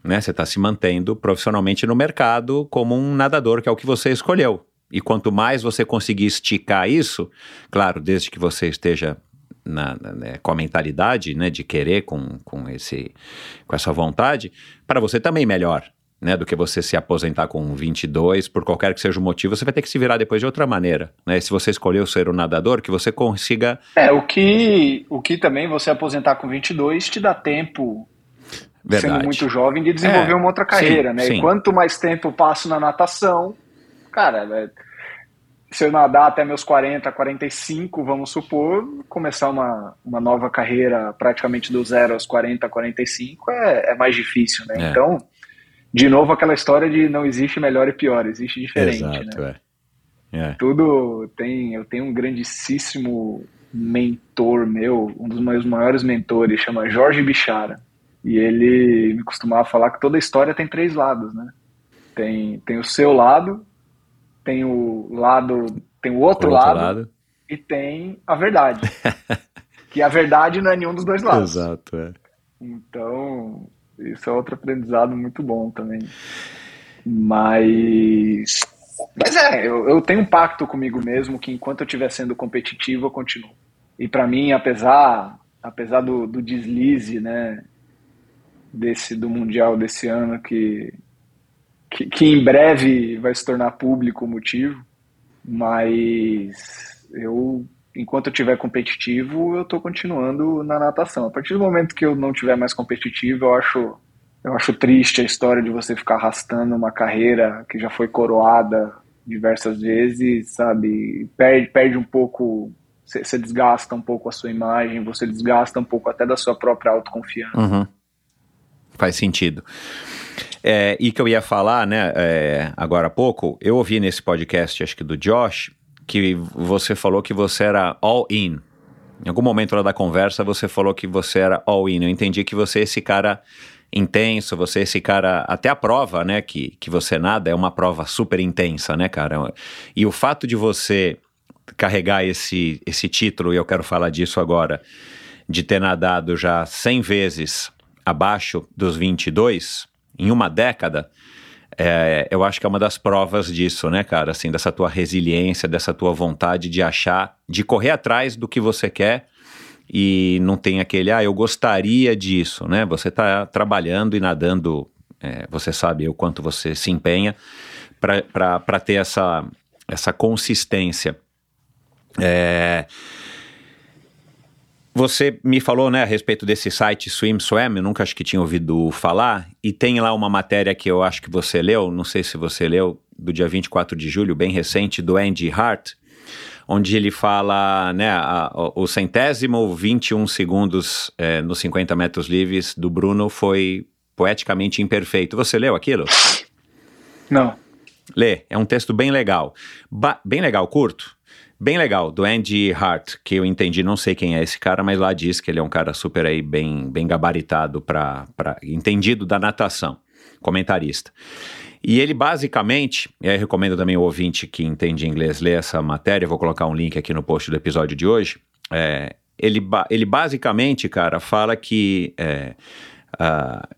Né? Você está se mantendo profissionalmente no mercado como um nadador, que é o que você escolheu. E quanto mais você conseguir esticar isso, claro, desde que você esteja na, né, com a mentalidade né, de querer, com, com, esse, com essa vontade, para você também melhor. Né, do que você se aposentar com 22, por qualquer que seja o motivo, você vai ter que se virar depois de outra maneira. Né? Se você escolheu ser um nadador, que você consiga. É, o que, o que também você aposentar com 22 te dá tempo, Verdade. sendo muito jovem, de desenvolver é, uma outra carreira. Sim, né? Sim. E quanto mais tempo eu passo na natação, cara, é, se eu nadar até meus 40, 45, vamos supor, começar uma, uma nova carreira praticamente do zero aos 40, 45 é, é mais difícil, né? É. Então, de novo, aquela história de não existe melhor e pior, existe diferente, Exato, né? É. é. Tudo tem. Eu tenho um grandíssimo mentor meu, um dos meus maiores mentores, chama Jorge Bichara. E ele me costumava falar que toda história tem três lados, né? Tem, tem o seu lado, tem o lado, tem o outro, outro lado, lado, e tem a verdade. que a verdade não é nenhum dos dois lados. Exato, é. Então, isso é outro aprendizado muito bom também. Mas. Mas é, eu, eu tenho um pacto comigo mesmo que enquanto eu estiver sendo competitivo, eu continuo. E para mim, apesar, apesar do, do deslize, né, desse, do Mundial desse ano, que que, que em breve vai se tornar público o motivo, mas eu enquanto eu tiver competitivo, eu estou continuando na natação. A partir do momento que eu não tiver mais competitivo, eu acho, eu acho triste a história de você ficar arrastando uma carreira que já foi coroada diversas vezes, sabe? Perde, perde um pouco, você desgasta um pouco a sua imagem, você desgasta um pouco até da sua própria autoconfiança. Uhum. Faz sentido. É, e que eu ia falar, né, é, agora há pouco, eu ouvi nesse podcast, acho que do Josh, que você falou que você era all in. Em algum momento lá da conversa, você falou que você era all in. Eu entendi que você é esse cara intenso, você é esse cara. Até a prova, né, que, que você nada é uma prova super intensa, né, cara? E o fato de você carregar esse, esse título, e eu quero falar disso agora, de ter nadado já 100 vezes abaixo dos 22, em uma década, é, eu acho que é uma das provas disso, né, cara? Assim, dessa tua resiliência, dessa tua vontade de achar, de correr atrás do que você quer e não tem aquele, ah, eu gostaria disso, né? Você está trabalhando e nadando, é, você sabe o quanto você se empenha para ter essa, essa consistência. É, Você me falou, né, a respeito desse site Swim Swam, eu nunca acho que tinha ouvido falar, e tem lá uma matéria que eu acho que você leu, não sei se você leu, do dia 24 de julho, bem recente, do Andy Hart, onde ele fala, né, a, a, o centésimo 21 segundos é, nos 50 metros livres do Bruno foi poeticamente imperfeito. Você leu aquilo? Não. Lê, é um texto bem legal. Ba bem legal, curto bem legal, do Andy Hart, que eu entendi, não sei quem é esse cara, mas lá diz que ele é um cara super aí, bem, bem gabaritado para entendido da natação, comentarista. E ele basicamente, e aí recomendo também o ouvinte que entende inglês ler essa matéria, vou colocar um link aqui no post do episódio de hoje. É, ele, ele basicamente, cara, fala que é, uh,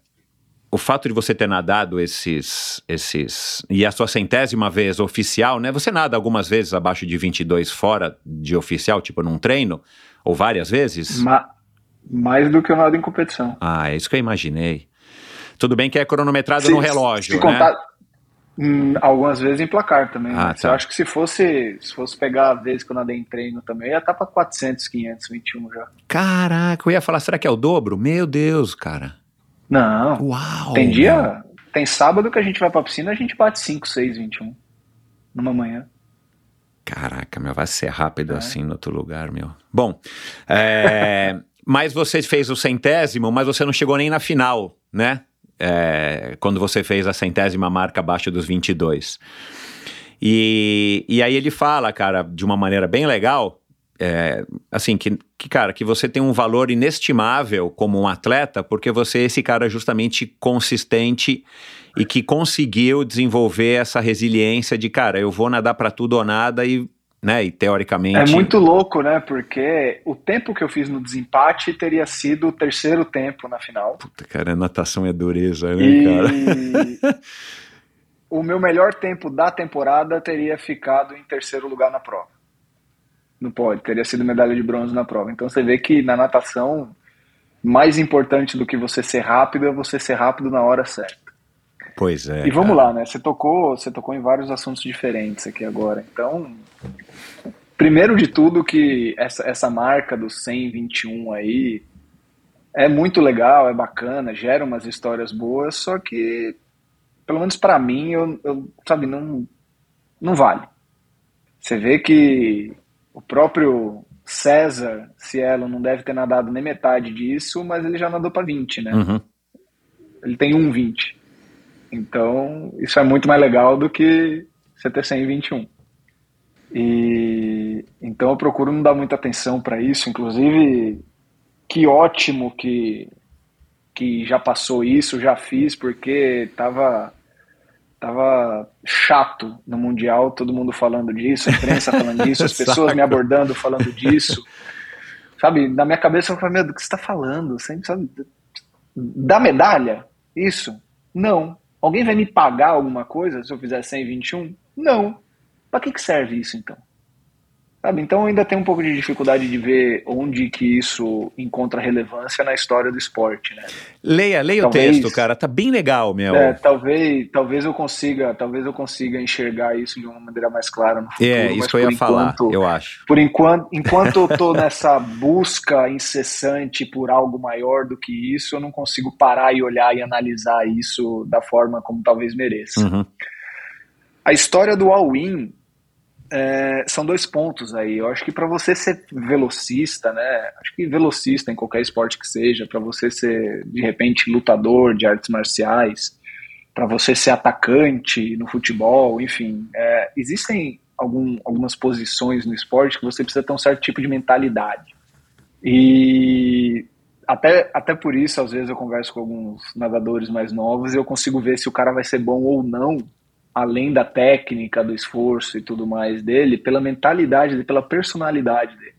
o fato de você ter nadado esses, esses. E a sua centésima vez oficial, né? Você nada algumas vezes abaixo de 22 fora de oficial, tipo num treino? Ou várias vezes? Ma mais do que eu nado em competição. Ah, é isso que eu imaginei. Tudo bem que é cronometrado se, no relógio, se contar, né? Hum, algumas vezes em placar também. Ah, né? tá. Eu acho que se fosse, se fosse pegar a vez que eu nadei em treino também, ia estar para 400, 500, 21 já. Caraca, eu ia falar, será que é o dobro? Meu Deus, cara. Não. Uau! Tem dia, tem sábado que a gente vai pra piscina a gente bate 5, 6, 21. Numa manhã. Caraca, meu, vai ser rápido é. assim no outro lugar, meu. Bom, é, mas você fez o centésimo, mas você não chegou nem na final, né? É, quando você fez a centésima marca abaixo dos 22. E, e aí ele fala, cara, de uma maneira bem legal, é, assim, que, que, cara, que você tem um valor inestimável como um atleta, porque você é esse cara justamente consistente e que conseguiu desenvolver essa resiliência de, cara, eu vou nadar para tudo ou nada e, né, e teoricamente... É muito louco, né, porque o tempo que eu fiz no desempate teria sido o terceiro tempo na final. Puta, cara, natação é dureza, né, e... cara? o meu melhor tempo da temporada teria ficado em terceiro lugar na prova no pódio, teria sido medalha de bronze na prova. Então você vê que na natação, mais importante do que você ser rápido é você ser rápido na hora certa. Pois é. E vamos cara. lá, né? Você tocou, você tocou em vários assuntos diferentes aqui agora. Então, primeiro de tudo que essa, essa marca do 121 aí é muito legal, é bacana, gera umas histórias boas, só que pelo menos para mim, eu, eu, sabe, não não vale. Você vê que o próprio César Cielo não deve ter nadado nem metade disso, mas ele já nadou para 20, né? Uhum. Ele tem 1,20. Então, isso é muito mais legal do que você ter 121. E então eu procuro não dar muita atenção para isso, inclusive que ótimo que que já passou isso, já fiz porque tava tava chato no Mundial, todo mundo falando disso, a imprensa falando disso, as pessoas me abordando falando disso. Sabe, na minha cabeça eu falei, meu, do que você está falando? Você sabe, da medalha? Isso? Não. Alguém vai me pagar alguma coisa se eu fizer 121? Não. Para que, que serve isso então? Sabe? Então ainda tem um pouco de dificuldade de ver onde que isso encontra relevância na história do esporte, né? Leia, leia talvez, o texto, cara, tá bem legal, meu. É, talvez, talvez eu consiga, talvez eu consiga enxergar isso de uma maneira mais clara no futuro. É, isso que eu ia enquanto, falar, eu acho. Por enquanto, enquanto eu tô nessa busca incessante por algo maior do que isso, eu não consigo parar e olhar e analisar isso da forma como talvez mereça. Uhum. A história do all-in é, são dois pontos aí. Eu acho que para você ser velocista, né? Acho que velocista em qualquer esporte que seja, para você ser de repente lutador de artes marciais, para você ser atacante no futebol, enfim, é, existem algum, algumas posições no esporte que você precisa ter um certo tipo de mentalidade. E até, até por isso, às vezes eu converso com alguns nadadores mais novos e eu consigo ver se o cara vai ser bom ou não além da técnica, do esforço e tudo mais dele, pela mentalidade dele, pela personalidade dele.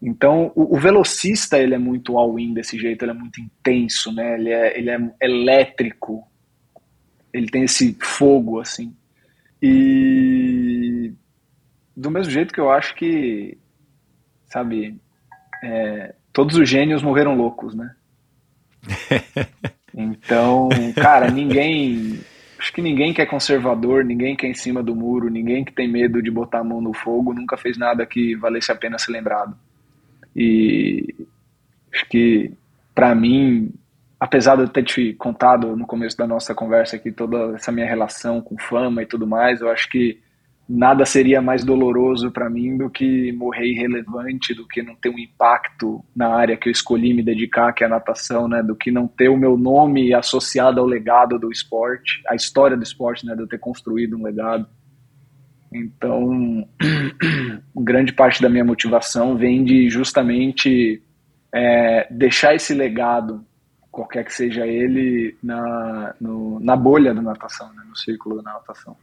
Então, o, o velocista, ele é muito all-in desse jeito, ele é muito intenso, né? Ele é, ele é elétrico, ele tem esse fogo, assim. E do mesmo jeito que eu acho que, sabe, é, todos os gênios morreram loucos, né? Então, cara, ninguém Acho que ninguém que é conservador, ninguém que é em cima do muro, ninguém que tem medo de botar a mão no fogo, nunca fez nada que valesse a pena ser lembrado. E Acho que, para mim, apesar de eu ter te contado no começo da nossa conversa aqui toda essa minha relação com fama e tudo mais, eu acho que nada seria mais doloroso para mim do que morrer irrelevante, do que não ter um impacto na área que eu escolhi me dedicar, que é a natação, né? Do que não ter o meu nome associado ao legado do esporte, à história do esporte, né? De eu ter construído um legado. Então, grande parte da minha motivação vem de justamente é, deixar esse legado, qualquer que seja ele, na, no, na bolha da natação, né? no círculo da natação.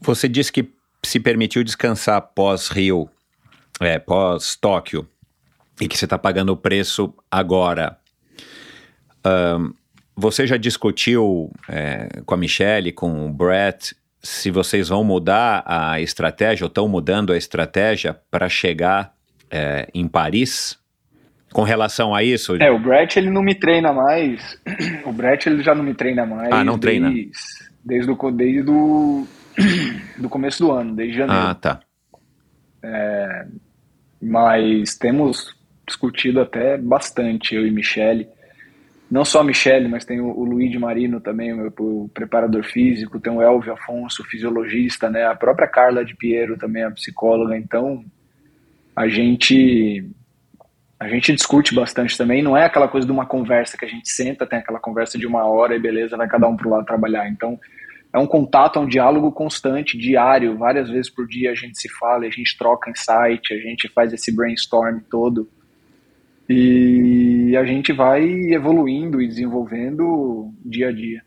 Você disse que se permitiu descansar pós-Rio, é, pós-Tóquio, e que você está pagando o preço agora, um, você já discutiu é, com a Michelle, com o Brett, se vocês vão mudar a estratégia ou estão mudando a estratégia para chegar é, em Paris? Com relação a isso? É, o Brett ele não me treina mais. O Brett ele já não me treina mais. Ah, não treina? Desde, desde, o, desde o do começo do ano, desde janeiro. Ah, tá. É, mas temos discutido até bastante, eu e Michele. Não só a Michele, mas tem o, o Luigi Marino também, o, meu, o preparador físico, tem o Elvio Afonso, o fisiologista, né? A própria Carla de Piero também, a psicóloga. Então, a gente a gente discute bastante também, não é aquela coisa de uma conversa que a gente senta, tem aquela conversa de uma hora e beleza, vai cada um pro lado trabalhar. Então, é um contato, é um diálogo constante, diário, várias vezes por dia a gente se fala, a gente troca insight, a gente faz esse brainstorm todo. E a gente vai evoluindo e desenvolvendo dia a dia.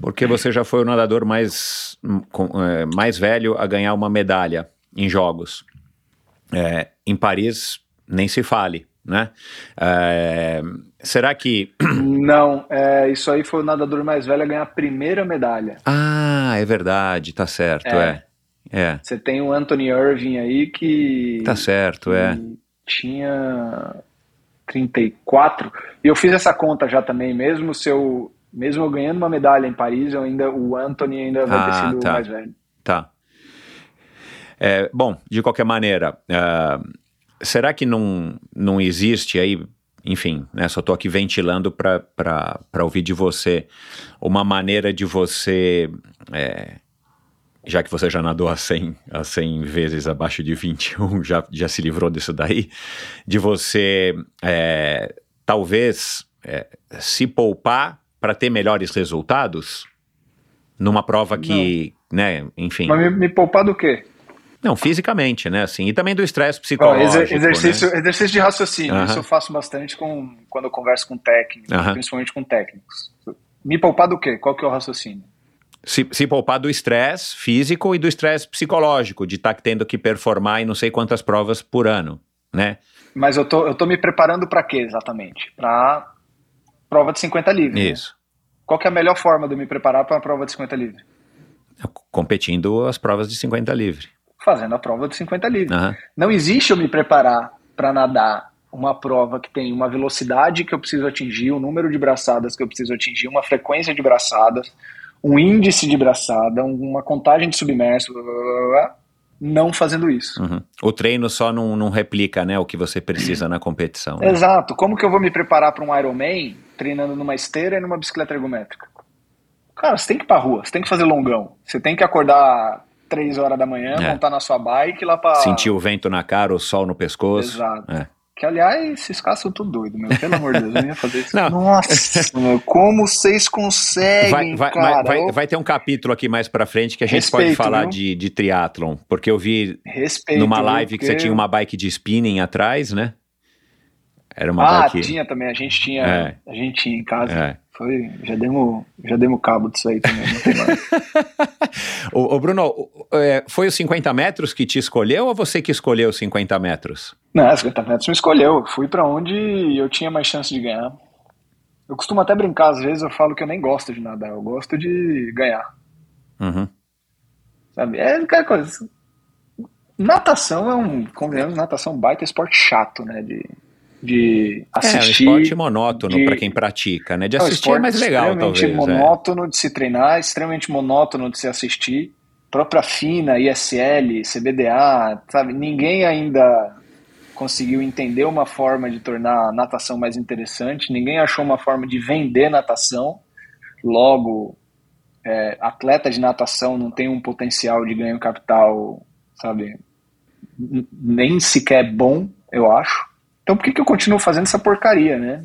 Porque você já foi o nadador mais, é, mais velho a ganhar uma medalha em jogos. É, em Paris, nem se fale né? É, será que. Não, é, isso aí foi o nadador mais velho a ganhar a primeira medalha. Ah, é verdade, tá certo, é. é. é. Você tem o Anthony Irving aí que. Tá certo, é. Tinha 34. E eu fiz essa conta já também, mesmo se eu. Mesmo eu ganhando uma medalha em Paris, eu ainda, o Anthony ainda vai ah, ter sido tá. mais velho. Tá. É, bom, de qualquer maneira, uh, será que não, não existe aí, enfim, né, só estou aqui ventilando para ouvir de você uma maneira de você, é, já que você já nadou a 100, a 100 vezes abaixo de 21, já, já se livrou disso daí, de você é, talvez é, se poupar para ter melhores resultados numa prova que, não. né, enfim. Mas me, me poupar do quê? Não, fisicamente, né? Assim, e também do estresse psicológico. Exer exercício, né? exercício de raciocínio. Isso eu faço bastante com, quando eu converso com técnicos, principalmente com técnicos. Me poupar do quê? Qual que é o raciocínio? Se, se poupar do estresse físico e do estresse psicológico, de estar tá tendo que performar em não sei quantas provas por ano, né? Mas eu tô, eu tô me preparando para quê exatamente? Para prova de 50 livres. Né? Isso. Né? Qual que é a melhor forma de eu me preparar para uma prova de 50 livre? Competindo as provas de 50 livre fazendo a prova de 50 livres. Uhum. Não existe eu me preparar para nadar uma prova que tem uma velocidade que eu preciso atingir, um número de braçadas que eu preciso atingir, uma frequência de braçadas, um índice de braçada, uma contagem de submerso, blá, blá, blá, não fazendo isso. Uhum. O treino só não, não, replica né, o que você precisa na competição. Né? Exato. Como que eu vou me preparar para um Ironman treinando numa esteira e numa bicicleta ergométrica? Cara, você tem que ir pra rua, você tem que fazer longão, você tem que acordar três horas da manhã, é. montar na sua bike lá pra. Sentir o vento na cara, o sol no pescoço. Exato. É. Que, aliás, esses caras são tudo doidos, meu. Pelo amor de Deus, eu não ia fazer isso. Não. Nossa, meu, como vocês conseguem, vai, vai? Vai, vai, ter um capítulo aqui mais pra frente que a gente Respeito, pode falar de, de triatlon, porque eu vi Respeito, numa live que você tinha uma bike de spinning atrás, né? Era uma ah, bike... tinha também, a gente tinha, é. a gente tinha em casa. É. Foi, já demos, já demos cabo disso aí também, não tem mais. o, Bruno, é, foi os 50 metros que te escolheu ou você que escolheu os 50 metros? Não, 50 metros me escolheu. Fui para onde eu tinha mais chance de ganhar. Eu costumo até brincar, às vezes eu falo que eu nem gosto de nadar, eu gosto de ganhar. Uhum. Sabe? É aquela coisa. Natação é um, convenhamos, natação baita esporte chato, né? De, de assistir. É, um esporte monótono para quem pratica, né? De assistir é, é mais legal, talvez. Extremamente é. monótono é. de se treinar, extremamente monótono de se assistir. Própria FINA, ISL, CBDA, sabe? Ninguém ainda conseguiu entender uma forma de tornar a natação mais interessante, ninguém achou uma forma de vender natação. Logo, é, atleta de natação não tem um potencial de ganho capital, sabe, nem sequer bom, eu acho. Então por que, que eu continuo fazendo essa porcaria, né?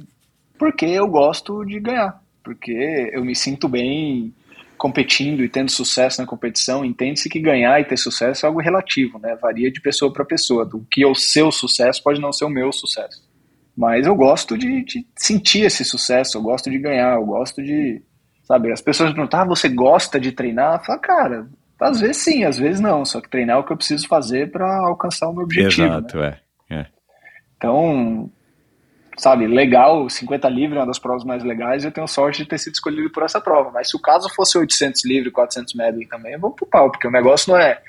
Porque eu gosto de ganhar, porque eu me sinto bem competindo e tendo sucesso na competição, entende-se que ganhar e ter sucesso é algo relativo, né? Varia de pessoa para pessoa. Do que é o seu sucesso pode não ser o meu sucesso. Mas eu gosto de, de sentir esse sucesso, eu gosto de ganhar, eu gosto de. Sabe, as pessoas perguntam, ah, você gosta de treinar? Fala, cara, às vezes sim, às vezes não. Só que treinar é o que eu preciso fazer para alcançar o meu objetivo. Exato, né? é. Então, sabe, legal, 50 livre é uma das provas mais legais eu tenho sorte de ter sido escolhido por essa prova. Mas se o caso fosse 800 livre, 400 medley também, eu vou pro pau, porque o negócio não é.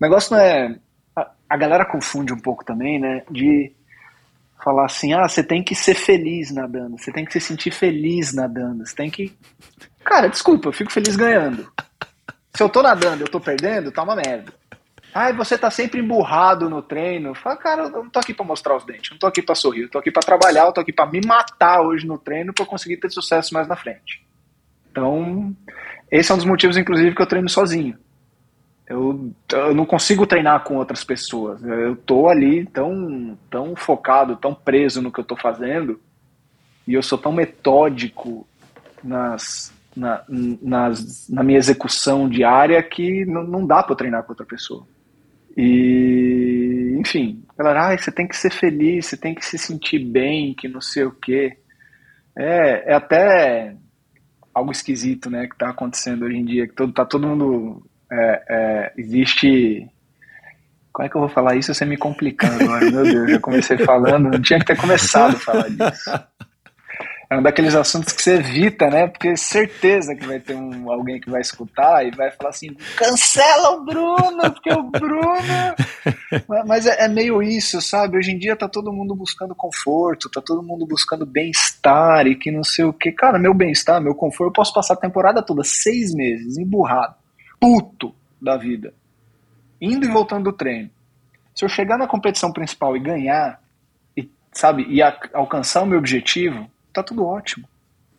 O negócio não é. A, a galera confunde um pouco também, né? De falar assim: ah, você tem que ser feliz nadando, você tem que se sentir feliz nadando, você tem que. Cara, desculpa, eu fico feliz ganhando. Se eu tô nadando eu tô perdendo, tá uma merda. Ai, você tá sempre emburrado no treino. Fala, cara, eu não tô aqui para mostrar os dentes, não tô aqui para sorrir, eu tô aqui para trabalhar, eu tô aqui para me matar hoje no treino para conseguir ter sucesso mais na frente. Então, esse é um dos motivos, inclusive, que eu treino sozinho. Eu, eu não consigo treinar com outras pessoas. Eu tô ali tão, tão focado, tão preso no que eu tô fazendo, e eu sou tão metódico nas, na, nas, na minha execução diária que não, não dá para treinar com outra pessoa. E, enfim, galera, ah, você tem que ser feliz, você tem que se sentir bem, que não sei o quê. É, é até algo esquisito, né, que está acontecendo hoje em dia, que todo, tá todo mundo, é, é, existe, como é que eu vou falar isso sem me complicar agora? Meu Deus, já comecei falando, não tinha que ter começado a falar disso é um daqueles assuntos que você evita, né? Porque certeza que vai ter um, alguém que vai escutar e vai falar assim: cancela o Bruno, porque o Bruno. Mas é, é, meio isso, sabe? Hoje em dia tá todo mundo buscando conforto, tá todo mundo buscando bem-estar e que não sei o que. Cara, meu bem-estar, meu conforto, eu posso passar a temporada toda, seis meses, emburrado, puto da vida, indo e voltando do treino. Se eu chegar na competição principal e ganhar, e, sabe, e a, alcançar o meu objetivo tá tudo ótimo.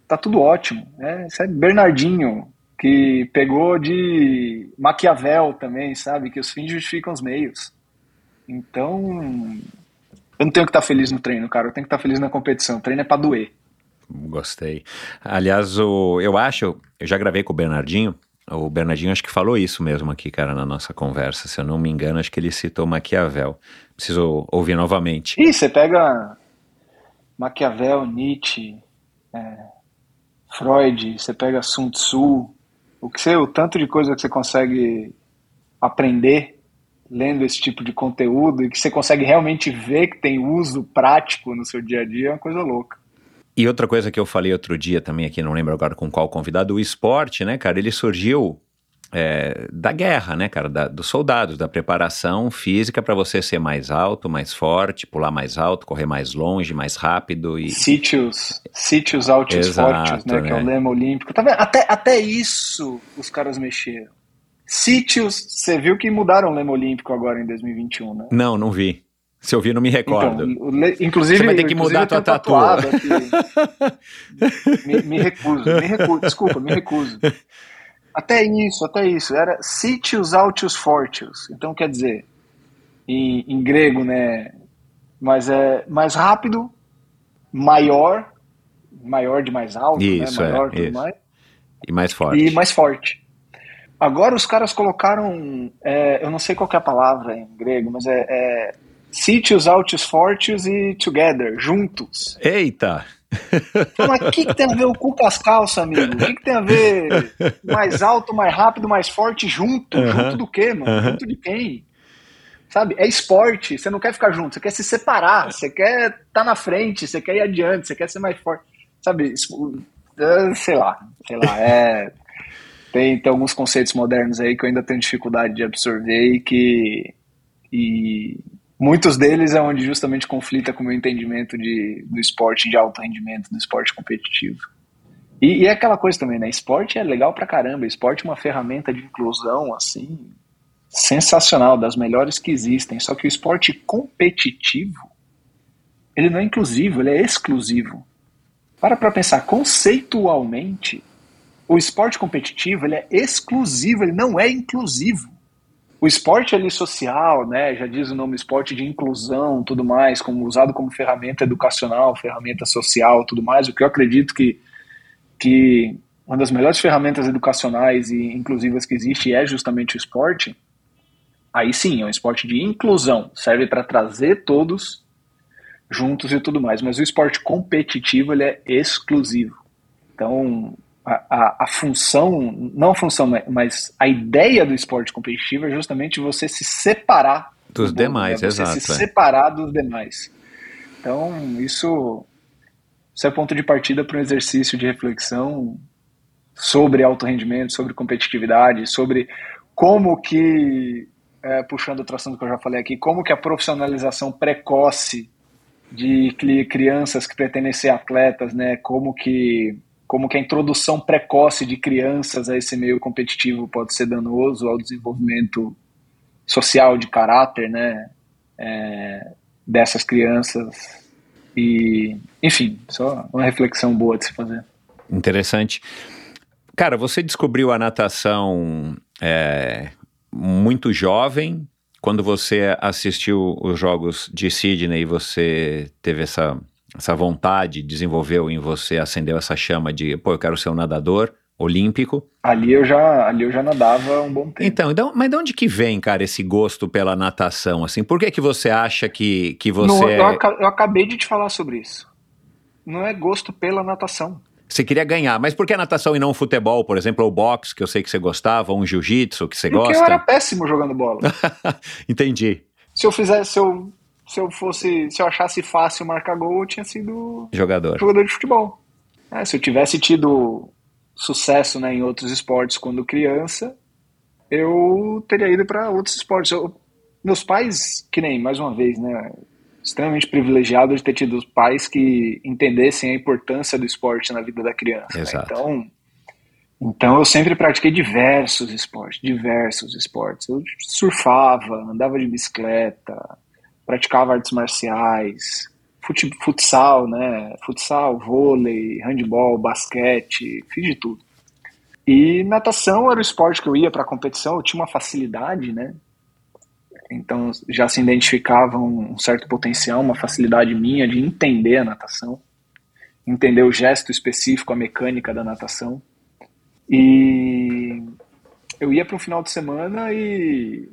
Tá tudo ótimo. É, isso é Bernardinho, que pegou de Maquiavel também, sabe? Que os fins justificam os meios. Então, eu não tenho que estar feliz no treino, cara. Eu tenho que estar feliz na competição. O treino é pra doer. Gostei. Aliás, o, eu acho, eu já gravei com o Bernardinho. O Bernardinho acho que falou isso mesmo aqui, cara, na nossa conversa. Se eu não me engano, acho que ele citou Maquiavel. Preciso ouvir novamente. Ih, você pega Maquiavel, Nietzsche, é, Freud, você pega Sun Tzu, o, que você, o tanto de coisa que você consegue aprender lendo esse tipo de conteúdo e que você consegue realmente ver que tem uso prático no seu dia a dia é uma coisa louca. E outra coisa que eu falei outro dia também aqui, não lembro agora com qual convidado, o esporte, né, cara, ele surgiu é, da guerra, né, cara, da, dos soldados, da preparação física para você ser mais alto, mais forte, pular mais alto, correr mais longe, mais rápido e sítios, sítios altos fortes, né, né, que é o né? lema olímpico. Tá? Até até isso os caras mexeram. Sítios, você viu que mudaram o lema olímpico agora em 2021, né? Não, não vi. Se eu vi, não me recordo. Então, inclusive, você vai ter que mudar a tua tatu. me, me recuso, me recuso, desculpa, me recuso. Até isso, até isso. Era sitius altius fortius. Então, quer dizer, em, em grego, né? Mas é mais rápido, maior, maior de mais alto, né, isso, né? Maior, é, isso. Mais, e mais forte. E mais forte. Agora os caras colocaram, é, eu não sei qual é a palavra em grego, mas é, é Sitius, Altius, Fortius e Together, juntos. Eita! Mas o que, que, tem a ver o cu com as calças, amigo? O que, que, tem a ver mais alto, mais rápido, mais forte junto? Junto do quê, mano? Junto de quem? Sabe? É esporte, você não quer ficar junto, você quer se separar, você quer estar tá na frente, você quer ir adiante, você quer ser mais forte. Sabe? É, sei lá, sei lá, é. Tem, tem alguns conceitos modernos aí que eu ainda tenho dificuldade de absorver e que. E Muitos deles é onde justamente conflita com o meu entendimento de, do esporte de alto rendimento, do esporte competitivo. E, e, é aquela coisa também, né? Esporte é legal pra caramba, esporte é uma ferramenta de inclusão, assim, sensacional, das melhores que existem. Só que o esporte competitivo, ele não é inclusivo, ele é exclusivo. Para para pensar, conceitualmente, o esporte competitivo ele é exclusivo, ele não é inclusivo. O esporte ali social, né, já diz o nome esporte de inclusão, tudo mais, como usado como ferramenta educacional, ferramenta social, tudo mais. O que eu acredito que que uma das melhores ferramentas educacionais e inclusivas que existe é justamente o esporte. Aí sim, é um esporte de inclusão, serve para trazer todos juntos e tudo mais. Mas o esporte competitivo ele é exclusivo. Então, a, a, a, função, não a função, mas a ideia do esporte competitivo é justamente você se separar dos do demais, né? você exato. se é. separar dos demais. Então, isso, isso é ponto de partida para um exercício de reflexão sobre alto rendimento, sobre competitividade, sobre como que, é, puxando o assunto que eu já falei aqui, como que a profissionalização precoce de crianças que pretendem ser atletas, né, como que como que a introdução precoce de crianças a esse meio competitivo pode ser danoso ao desenvolvimento social de caráter, né, é, dessas crianças e, enfim, só uma reflexão boa de se fazer. Interessante. Cara, você descobriu a natação é, muito jovem. Quando você assistiu os Jogos de Sydney, você teve essa essa vontade desenvolveu em você, acendeu essa chama de, pô, eu quero ser um nadador olímpico? Ali eu já, ali eu já nadava um bom tempo. Então, então, mas de onde que vem, cara, esse gosto pela natação, assim? Por que que você acha que, que você... Não, eu, eu acabei de te falar sobre isso. Não é gosto pela natação. Você queria ganhar, mas por que a natação e não o futebol, por exemplo, ou boxe, que eu sei que você gostava, ou um jiu-jitsu, que você Porque gosta? Porque eu era péssimo jogando bola. Entendi. Se eu fizesse, se eu se eu fosse, se eu achasse fácil marcar gol, eu tinha sido jogador, jogador de futebol. É, se eu tivesse tido sucesso né, em outros esportes quando criança, eu teria ido para outros esportes. Eu, meus pais, que nem, mais uma vez, né, extremamente privilegiado de ter tido pais que entendessem a importância do esporte na vida da criança. Né? Então, então eu sempre pratiquei diversos esportes, diversos esportes. Eu surfava, andava de bicicleta, praticava artes marciais, fute, futsal, né? Futsal, vôlei, handball, basquete, fiz de tudo. E natação era o esporte que eu ia para competição, eu tinha uma facilidade, né? Então já se identificava um certo potencial, uma facilidade minha de entender a natação, entender o gesto específico, a mecânica da natação. E eu ia para um final de semana e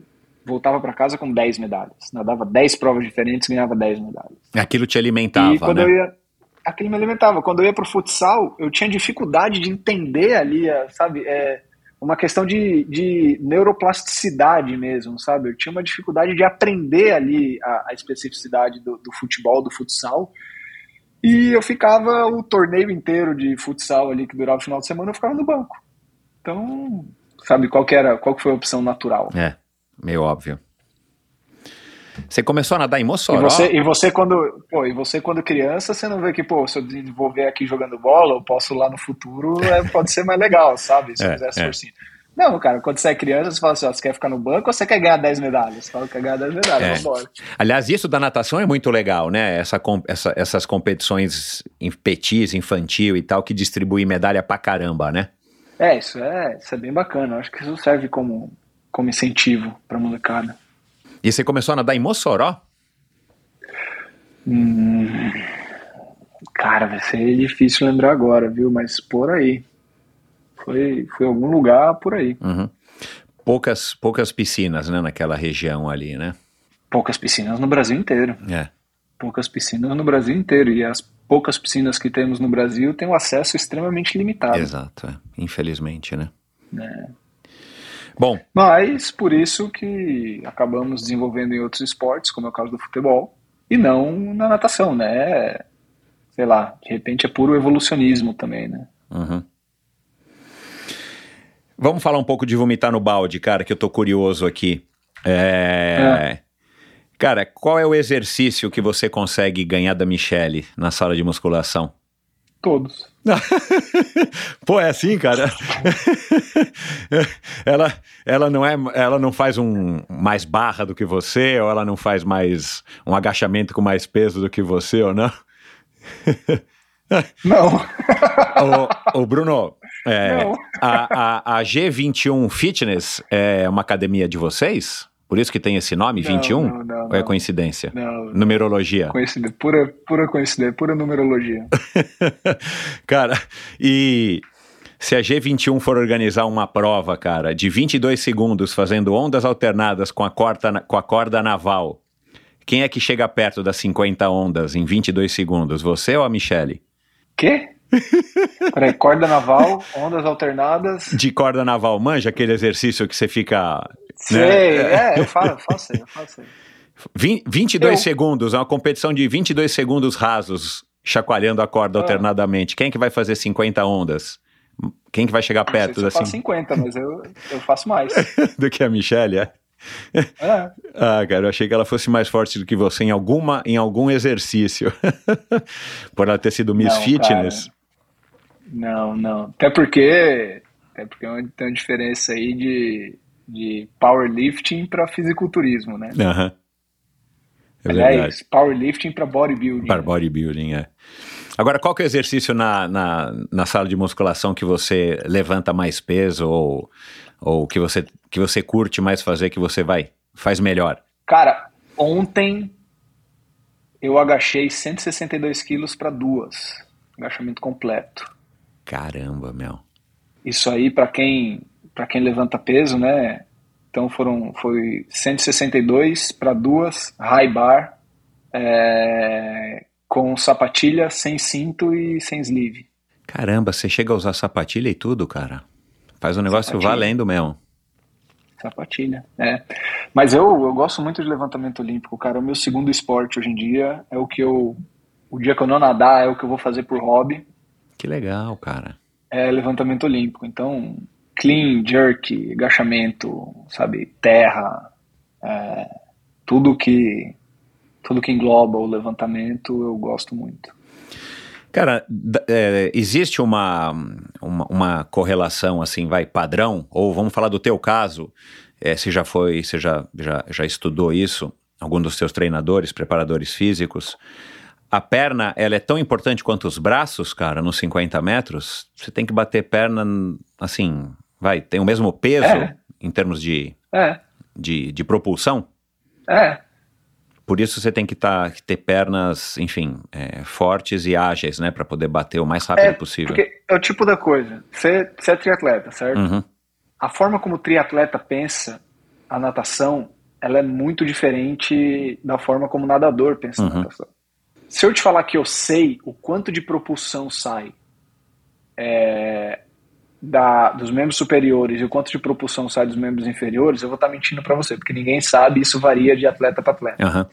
voltava para casa com 10 medalhas. Nadava 10 provas diferentes, ganhava 10 medalhas. Aquilo te alimentava, e quando né? Eu ia, aquilo me alimentava. Quando eu ia pro futsal, eu tinha dificuldade de entender ali, sabe, é, uma questão de, de neuroplasticidade mesmo, sabe? Eu tinha uma dificuldade de aprender ali a, a especificidade do, do futebol, do futsal. E eu ficava o torneio inteiro de futsal ali, que durava o final de semana, eu ficava no banco. Então, sabe, qual que era, qual que foi a opção natural? É meio óbvio. Você começou a nadar em Mossoró? E você, e você quando, pô, e você quando criança, você não vê que, pô, se eu desenvolver aqui jogando bola, eu posso lá no futuro, é, pode ser mais legal, sabe? Se é, eu fizer. É. Não, cara, quando você é criança, você fala assim, ó, você quer ficar no banco ou você quer ganhar 10 medalhas? Você fala que quer ganhar 10 medalhas, é. vambora. Aliás, isso da natação é muito legal, né? Essa, essa, essas competições em petis, infantil e tal, que distribui medalha pra caramba, né? É, isso é, isso é bem bacana. Eu acho que isso serve como como incentivo para molecada. E você começou a nadar em Mossoró? Hum, cara, vai ser difícil lembrar agora, viu? Mas por aí. Foi, foi algum lugar por aí. Uhum. Poucas, poucas piscinas, né, naquela região ali, né? Poucas piscinas no Brasil inteiro. É. Poucas piscinas no Brasil inteiro. E as poucas piscinas que temos no Brasil têm um acesso extremamente limitado. Exato, é. infelizmente, né? É. Bom. Mas por isso que acabamos desenvolvendo em outros esportes, como é o caso do futebol, e não na natação, né? Sei lá, de repente é puro evolucionismo também, né? Uhum. Vamos falar um pouco de vomitar no balde, cara, que eu tô curioso aqui. É... é. Cara, qual é o exercício que você consegue ganhar da Michelle na sala de musculação? Todos. Pô, é assim, cara. ela, ela não é, ela não faz um mais barra do que você, ou ela não faz mais um agachamento com mais peso do que você, ou não? Não. o, o Bruno, é, não. A, a, a G21 Fitness é uma academia de vocês? Por isso que tem esse nome, não, 21? Não, não, Ou é coincidência? Não. Numerologia? Coincidência, pura, pura coincidência, pura numerologia. cara, e se a G21 for organizar uma prova, cara, de 22 segundos fazendo ondas alternadas com a corda, com a corda naval, quem é que chega perto das 50 ondas em 22 segundos? Você ou a Michele? Quê? Peraí, corda naval, ondas alternadas. De corda naval, manja aquele exercício que você fica Sei, né? é, eu faço, faço, eu faço. 20, 22 eu... segundos, é uma competição de 22 segundos rasos, chacoalhando a corda ah. alternadamente. Quem é que vai fazer 50 ondas? Quem que vai chegar perto da assim? 50, mas eu, eu faço mais. do que a Michelle, é? É. Ah, cara, eu achei que ela fosse mais forte do que você em alguma em algum exercício. Por ela ter sido Miss não, Fitness. Cara. Não, não. Até porque até porque tem uma diferença aí de de powerlifting para fisiculturismo, né? Aham. Uhum. É Aliás, verdade. powerlifting para bodybuilding. Para bodybuilding, é. Agora, qual que é o exercício na, na, na, sala de musculação que você levanta mais peso ou, ou que, você, que você curte mais fazer, que você vai, faz melhor? Cara, ontem eu agachei 162 quilos para duas. Agachamento completo. Caramba, meu. Isso aí, para quem para quem levanta peso, né? Então foram foi 162 para duas high bar é, com sapatilha sem cinto e sem sleeve. Caramba, você chega a usar sapatilha e tudo, cara. Faz um negócio sapatilha. valendo mesmo. Sapatilha, é. Mas eu, eu gosto muito de levantamento olímpico, cara. O meu segundo esporte hoje em dia é o que eu. O dia que eu não nadar é o que eu vou fazer por hobby. Que legal, cara. É levantamento olímpico. Então, clean, jerk, agachamento, sabe, terra, é, tudo que tudo que engloba o levantamento eu gosto muito. Cara, é, existe uma, uma, uma, correlação assim, vai, padrão, ou vamos falar do teu caso, é, você já foi, você já, já, já estudou isso, algum dos seus treinadores, preparadores físicos, a perna, ela é tão importante quanto os braços, cara, nos 50 metros, você tem que bater perna, assim, vai, tem o mesmo peso é. em termos de, é. de, de propulsão? É. Por isso você tem que, tá, ter pernas, enfim, é, fortes e ágeis, né? para poder bater o mais rápido é, possível. Porque é o tipo da coisa. Você, você é triatleta, certo? Uhum. A forma como o triatleta pensa a natação, ela é muito diferente da forma como o nadador pensa uhum. a natação. Se eu te falar que eu sei o quanto de propulsão sai é, da, dos membros superiores e o quanto de propulsão sai dos membros inferiores, eu vou estar mentindo para você, porque ninguém sabe, isso varia de atleta para atleta. Uhum.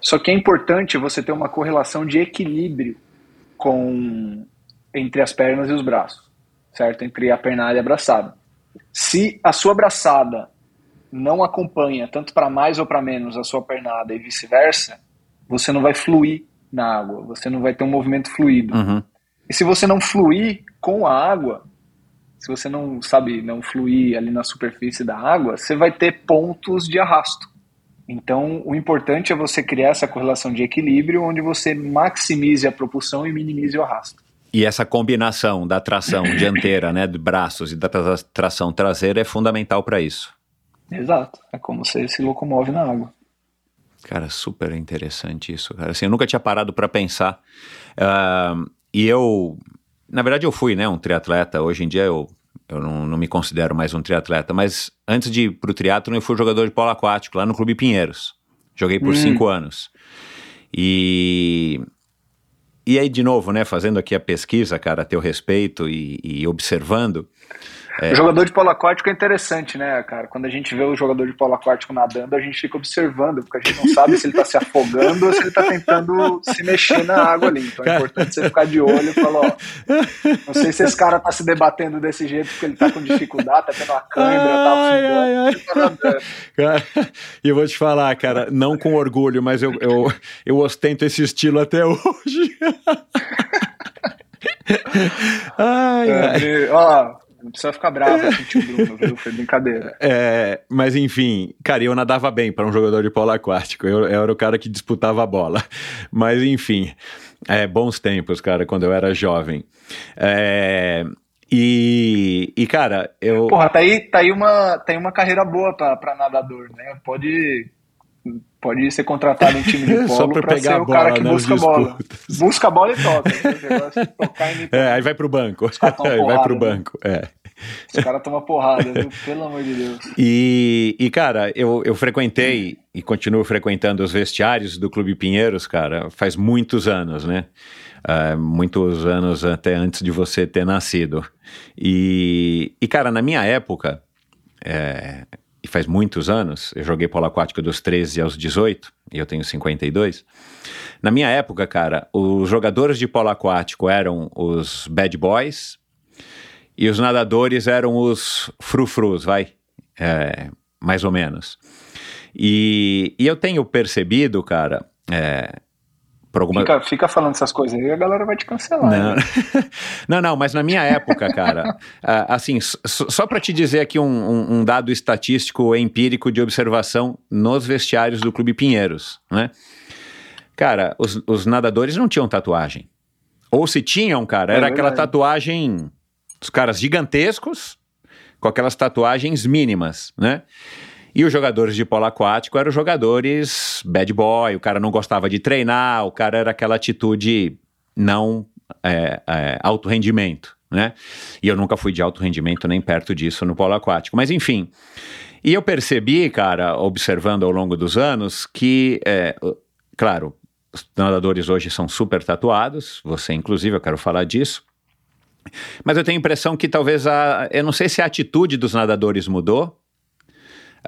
Só que é importante você ter uma correlação de equilíbrio com entre as pernas e os braços, certo? Entre a pernada e a braçada. Se a sua braçada não acompanha tanto para mais ou para menos a sua pernada e vice-versa, você não vai fluir na água, você não vai ter um movimento fluido. Uhum. E se você não fluir com a água, se você não sabe não fluir ali na superfície da água, você vai ter pontos de arrasto. Então, o importante é você criar essa correlação de equilíbrio onde você maximize a propulsão e minimize o arrasto. E essa combinação da tração dianteira, né, de braços e da tração traseira é fundamental para isso. Exato, é como você se locomove na água. Cara, super interessante isso, cara. Assim, eu nunca tinha parado para pensar. Uh, e eu, na verdade, eu fui, né, um triatleta. Hoje em dia eu, eu não, não me considero mais um triatleta, mas antes de ir para o triatlon eu fui jogador de polo aquático lá no Clube Pinheiros. Joguei por hum. cinco anos. E e aí, de novo, né, fazendo aqui a pesquisa, cara, a teu respeito e, e observando, é. O jogador de polo aquático é interessante, né, cara? Quando a gente vê o jogador de polo aquático nadando, a gente fica observando, porque a gente não sabe se ele tá se afogando ou se ele tá tentando se mexer na água ali. Então é importante você ficar de olho e falar, ó, não sei se esse cara tá se debatendo desse jeito porque ele tá com dificuldade, tá tendo uma câimbra, tá afogando, ai, ai. tá. Cara, e eu vou te falar, cara, não com orgulho, mas eu, eu, eu ostento esse estilo até hoje. ai, ai. Ó, não precisa ficar bravo com o Bruno, viu? Foi brincadeira. É, mas enfim, cara, eu nadava bem para um jogador de polo aquático. Eu, eu, era o cara que disputava a bola. Mas enfim, é, bons tempos, cara, quando eu era jovem. É, e, e, cara, eu. Porra, tá aí, tá aí, uma, tá aí uma carreira boa pra, pra nadador, né? Pode pode ser contratado em time de polo para pegar ser o cara que busca a bola. Busca a bola e toca. é, aí vai pro banco. Aí vai pro banco, é. Os caras tomam porrada, viu? Pelo amor de Deus. E, e cara, eu, eu frequentei e continuo frequentando os vestiários do Clube Pinheiros, cara, faz muitos anos, né? Uh, muitos anos até antes de você ter nascido. E, e cara, na minha época, é, faz muitos anos, eu joguei polo aquático dos 13 aos 18, e eu tenho 52. Na minha época, cara, os jogadores de polo aquático eram os bad boys e os nadadores eram os frufrus, vai, é, mais ou menos. E, e eu tenho percebido, cara, é, por alguma... Fica, fica falando essas coisas aí, a galera vai te cancelar. Não, né? não, não, mas na minha época, cara, assim, só para te dizer aqui um, um, um, dado estatístico empírico de observação nos vestiários do Clube Pinheiros, né? Cara, os, os nadadores não tinham tatuagem. Ou se tinham, cara, era é aquela tatuagem dos caras gigantescos com aquelas tatuagens mínimas, né? E os jogadores de polo aquático eram jogadores bad boy, o cara não gostava de treinar, o cara era aquela atitude não é, é, alto rendimento, né? E eu nunca fui de alto rendimento nem perto disso no polo aquático. Mas enfim. E eu percebi, cara, observando ao longo dos anos, que, é, claro, os nadadores hoje são super tatuados, você inclusive, eu quero falar disso. Mas eu tenho a impressão que talvez a. Eu não sei se a atitude dos nadadores mudou,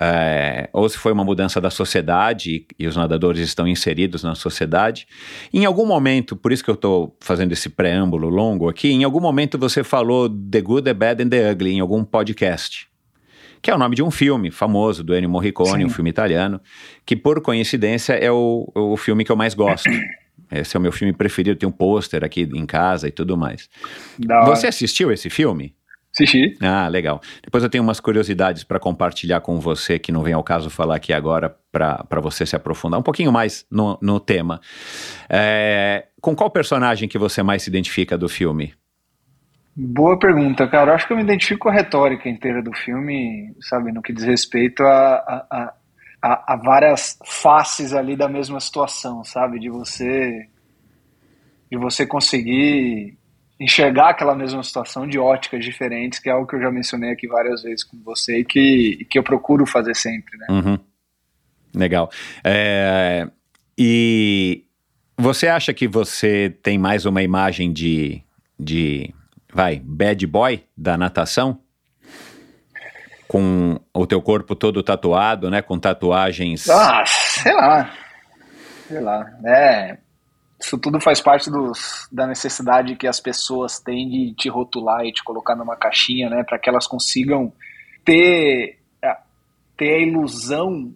é, ou se foi uma mudança da sociedade e, e, os nadadores estão inseridos na sociedade. Em algum momento, por isso que eu estou fazendo esse preâmbulo longo aqui, em algum momento você falou The Good, The Bad and The Ugly em algum podcast. Que é o nome de um filme famoso do Ennio Morricone, Sim. um filme italiano, que por coincidência é o, o filme que eu mais gosto. Esse é o meu filme preferido, tem um pôster aqui em casa e tudo mais. Você assistiu esse filme? Ah, legal. Depois eu tenho umas curiosidades para compartilhar com você, que não vem ao caso falar aqui agora, para você se aprofundar um pouquinho mais no, no tema. É, com qual personagem que você mais se identifica do filme? Boa pergunta, cara. Eu acho que eu me identifico com a retórica inteira do filme, sabe, no que diz respeito a, a, a, a várias faces ali da mesma situação, sabe, de você de você conseguir enxergar aquela mesma situação de óticas diferentes, que é algo que eu já mencionei aqui várias vezes com você e que, que eu procuro fazer sempre, né? Uhum. Legal. É, e você acha que você tem mais uma imagem de, de, vai, bad boy da natação? Com o teu corpo todo tatuado, né? Com tatuagens... Ah, sei lá. Sei lá. É, isso tudo faz parte dos, da necessidade que as pessoas têm de te rotular e te colocar numa caixinha, né, para que elas consigam ter, ter a ilusão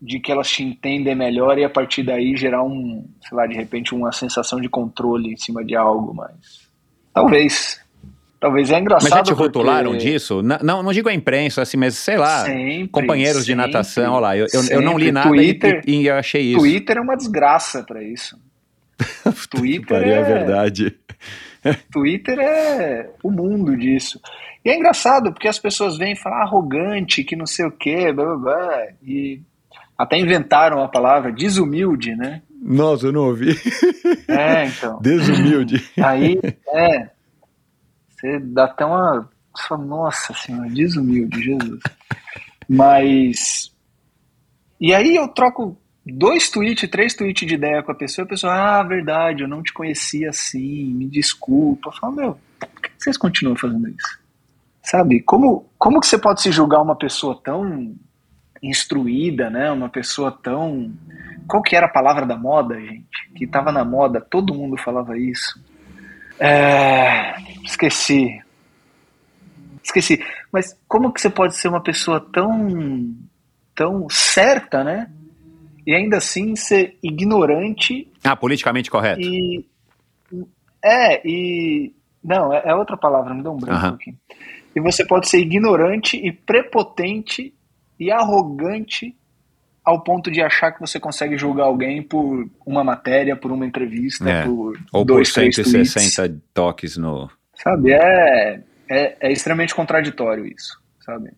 de que elas te entendem melhor e a partir daí gerar um, sei lá, de repente uma sensação de controle em cima de algo, mas talvez. Talvez é engraçado. Mas já te rotularam porque... disso? Não, não digo a imprensa, assim, mas sei lá, sempre, companheiros sempre, de natação, olha lá, eu, eu, eu, não li nada Twitter, e, e, eu achei isso. Twitter é uma desgraça para isso. Twitter é... é verdade. Twitter é o mundo disso. E é engraçado, porque as pessoas vêm falar arrogante, que não sei o quê, blá, blá, blá, e até inventaram a palavra desumilde, né? Nossa, eu não ouvi. É, então. Desumilde. Aí, é. Você dá até uma. Nossa senhora, desumilde, Jesus. Mas. E aí eu troco dois tweets, três tweets de ideia com a pessoa, a pessoa, ah, verdade, eu não te conhecia assim, me desculpa. Eu falo, meu, por que vocês continuam fazendo isso? Sabe, como, como que você pode se julgar uma pessoa tão instruída, né, uma pessoa tão... Qual que era a palavra da moda, gente? Que tava na moda, todo mundo falava isso. É... Esqueci. Esqueci. Mas como que você pode ser uma pessoa tão tão certa, né? E ainda assim ser ignorante. Ah, politicamente correto. E, é, e, Não, é, é, outra palavra, me dá um branco uhum. aqui. E você pode ser ignorante e prepotente e arrogante ao ponto de achar que você consegue julgar alguém por uma matéria, por uma entrevista, é. por Ou dois, por 160 tweets. toques no. Sabe, é, é, é, extremamente contraditório isso, sabe?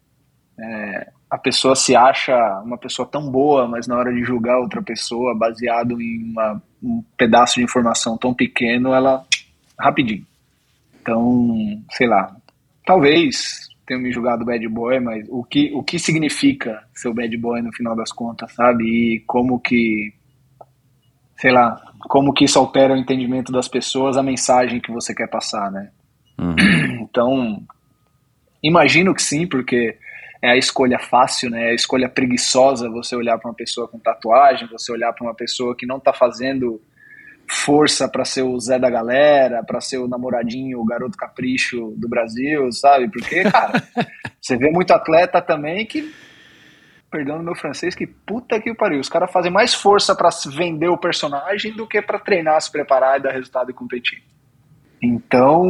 É, a pessoa se acha uma pessoa tão boa, mas na hora de julgar outra pessoa, baseado em uma, um pedaço de informação tão pequeno, ela. rapidinho. Então, sei lá. Talvez tenham me julgado bad boy, mas o que, o que significa ser o bad boy no final das contas, sabe? E como que, sei lá, como que isso altera o entendimento das pessoas, a mensagem que você quer passar, né? Uhum. Então, imagino que sim, porque é a escolha fácil, né? É a escolha preguiçosa você olhar para uma pessoa com tatuagem, você olhar para uma pessoa que não está fazendo força para ser o Zé da galera, para ser o namoradinho, o garoto capricho do Brasil, sabe? Porque, cara, você vê muito atleta também que, perdão meu francês, que puta que pariu, os caras fazem mais força para vender o personagem do que para treinar, se preparar e dar resultado e competir. Então,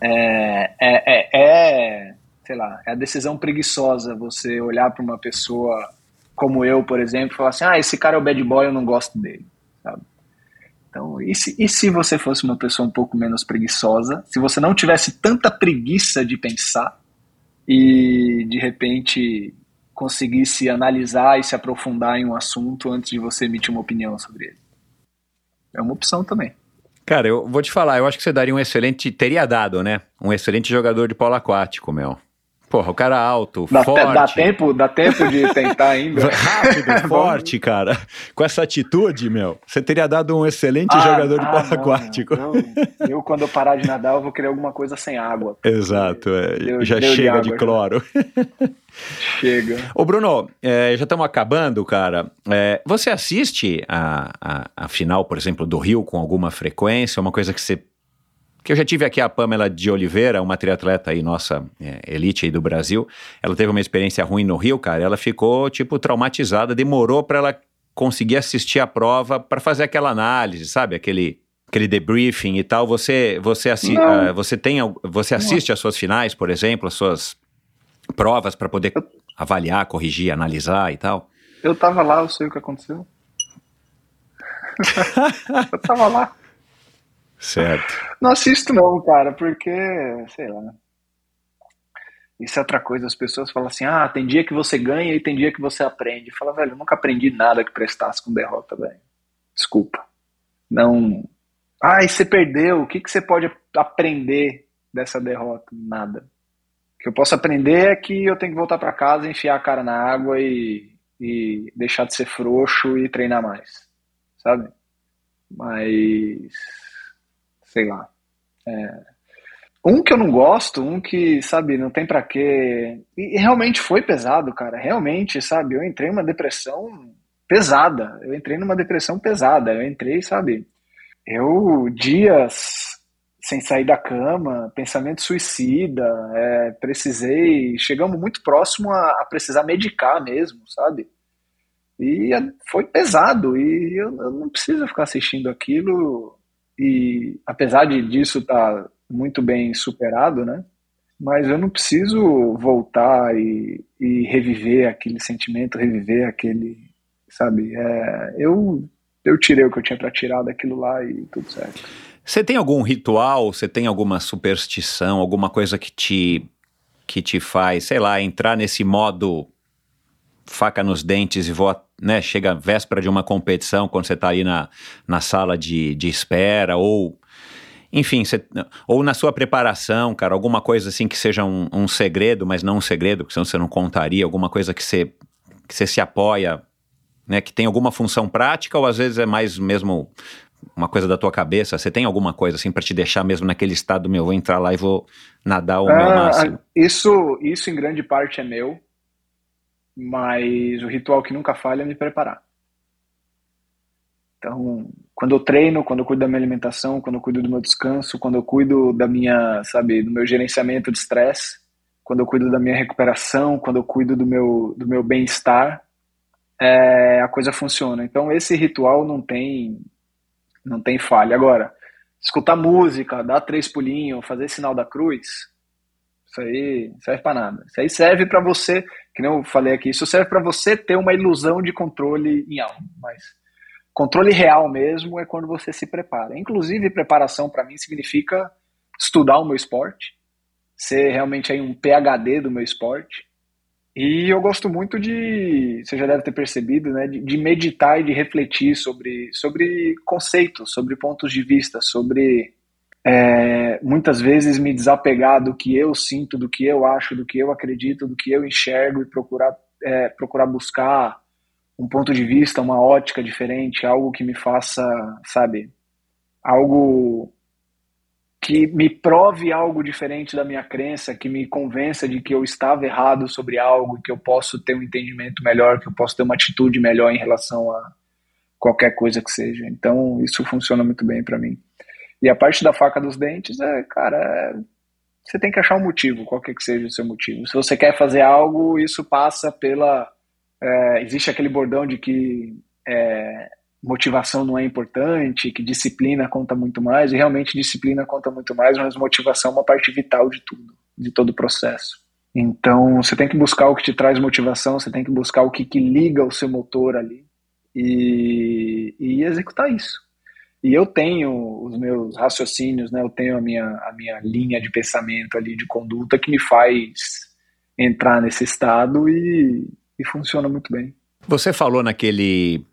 é, é, é, é sei lá, é a decisão preguiçosa você olhar para uma pessoa como eu, por exemplo, falar assim, ah, esse cara é o bad boy, eu não gosto dele, sabe? Então, e se, e se você fosse uma pessoa um pouco menos preguiçosa, se você não tivesse tanta preguiça de pensar e, de repente, conseguisse analisar e se aprofundar em um assunto antes de você emitir uma opinião sobre ele? É uma opção também. Cara, eu vou te falar, eu acho que você daria um excelente, teria dado, né? Um excelente jogador de polo aquático, meu. Porra, o cara alto, dá forte. Dá tempo, dá tempo de tentar ainda. Rápido, forte, cara. Com essa atitude, meu, você teria dado um excelente ah, jogador de polo aquático. Não, não. Eu, quando eu parar de nadar, eu vou querer alguma coisa sem água. Exato, é. Deu, já deu chega de, de cloro. Chega. Ô, Bruno, é, já estamos acabando, cara. É, você assiste a, a, a final, por exemplo, do Rio com alguma frequência? Uma coisa que você que eu já tive aqui a Pamela de Oliveira, uma triatleta aí, nossa é, elite aí do Brasil. Ela teve uma experiência ruim no Rio, cara. Ela ficou, tipo, traumatizada. Demorou para ela conseguir assistir a prova para fazer aquela análise, sabe? Aquele, aquele debriefing e tal. Você, você, assi uh, você, tem, você assiste as suas finais, por exemplo, as suas provas para poder avaliar, corrigir, analisar e tal? Eu tava lá, eu sei o que aconteceu. eu tava lá. Certo. Não assisto não, cara, porque, sei lá. Isso é outra coisa, as pessoas falam assim, ah, tem dia que você ganha e tem dia que você aprende. Fala, velho, eu nunca aprendi nada que prestasse com derrota, velho. Desculpa. Não. Ah, e você perdeu, o que, que você pode aprender dessa derrota? Nada. O que eu posso aprender é que eu tenho que voltar para casa, enfiar a cara na água e, e deixar de ser frouxo e treinar mais. Sabe? Mas sei lá. É, um que eu não gosto, um que, sabe, não tem para quê. E realmente foi pesado, cara. Realmente, sabe, eu entrei numa depressão pesada. Eu entrei numa depressão pesada. Eu entrei, sabe, eu dias sem sair da cama, pensamento suicida, é, precisei, chegamos muito próximo a, a, precisar medicar mesmo, sabe? E foi pesado, e eu, eu não preciso ficar assistindo aquilo e apesar de disso estar tá muito bem superado, né? Mas eu não preciso voltar e, e reviver aquele sentimento, reviver aquele, sabe? É, eu eu tirei o que eu tinha para tirar daquilo lá e tudo certo. Você tem algum ritual? Você tem alguma superstição? Alguma coisa que te que te faz, sei lá, entrar nesse modo faca nos dentes e vou, né, chega a véspera de uma competição, quando você está aí na, na sala de, de espera, ou enfim, cê, ou na sua preparação, cara, alguma coisa assim que seja um, um, segredo, mas não um segredo, porque senão você não contaria, alguma coisa que você, que você se apoia, né, que tem alguma função prática, ou às vezes é mais mesmo uma coisa da tua cabeça? Você tem alguma coisa assim para te deixar mesmo naquele estado meu, vou entrar lá e vou nadar o ah, meu máximo? Isso, isso em grande parte é meu mas o ritual que nunca falha é me preparar. Então, quando eu treino, quando eu cuido da minha alimentação, quando eu cuido do meu descanso, quando eu cuido da minha, sabe, do meu gerenciamento de estresse, quando eu cuido da minha recuperação, quando eu cuido do meu, do meu bem-estar, é, a coisa funciona. Então, esse ritual não tem, não tem falha. Agora, escutar música, dar três pulinhos, fazer sinal da cruz, isso aí serve para nada. Isso aí serve para você, que nem eu falei aqui, isso serve para você ter uma ilusão de controle em algo, mas controle real mesmo é quando você se prepara. Inclusive, preparação para mim significa estudar o meu esporte, ser realmente aí um PhD do meu esporte. E eu gosto muito de, você já deve ter percebido, né, de, de meditar e de refletir sobre, sobre conceitos, sobre pontos de vista, sobre é, muitas vezes me desapegar do que eu sinto, do que eu acho, do que eu acredito, do que eu enxergo e procurar, é, procurar buscar um ponto de vista, uma ótica diferente, algo que me faça, sabe, algo que me prove algo diferente da minha crença, que me convença de que eu estava errado sobre algo, que eu posso ter um entendimento melhor, que eu posso ter uma atitude melhor em relação a qualquer coisa que seja. Então, isso funciona muito bem para mim. E a parte da faca dos dentes é, cara, é, você tem que achar um motivo, qualquer que seja o seu motivo. Se você quer fazer algo, isso passa pela. É, existe aquele bordão de que é, motivação não é importante, que disciplina conta muito mais, e realmente disciplina conta muito mais, mas motivação é uma parte vital de tudo, de todo o processo. Então, você tem que buscar o que te traz motivação, você tem que buscar o que, que liga o seu motor ali e, e executar isso. E eu tenho os meus raciocínios, né? Eu tenho a minha, a minha linha de pensamento ali, de conduta, que me faz entrar nesse estado e, e funciona muito bem. Você falou naquele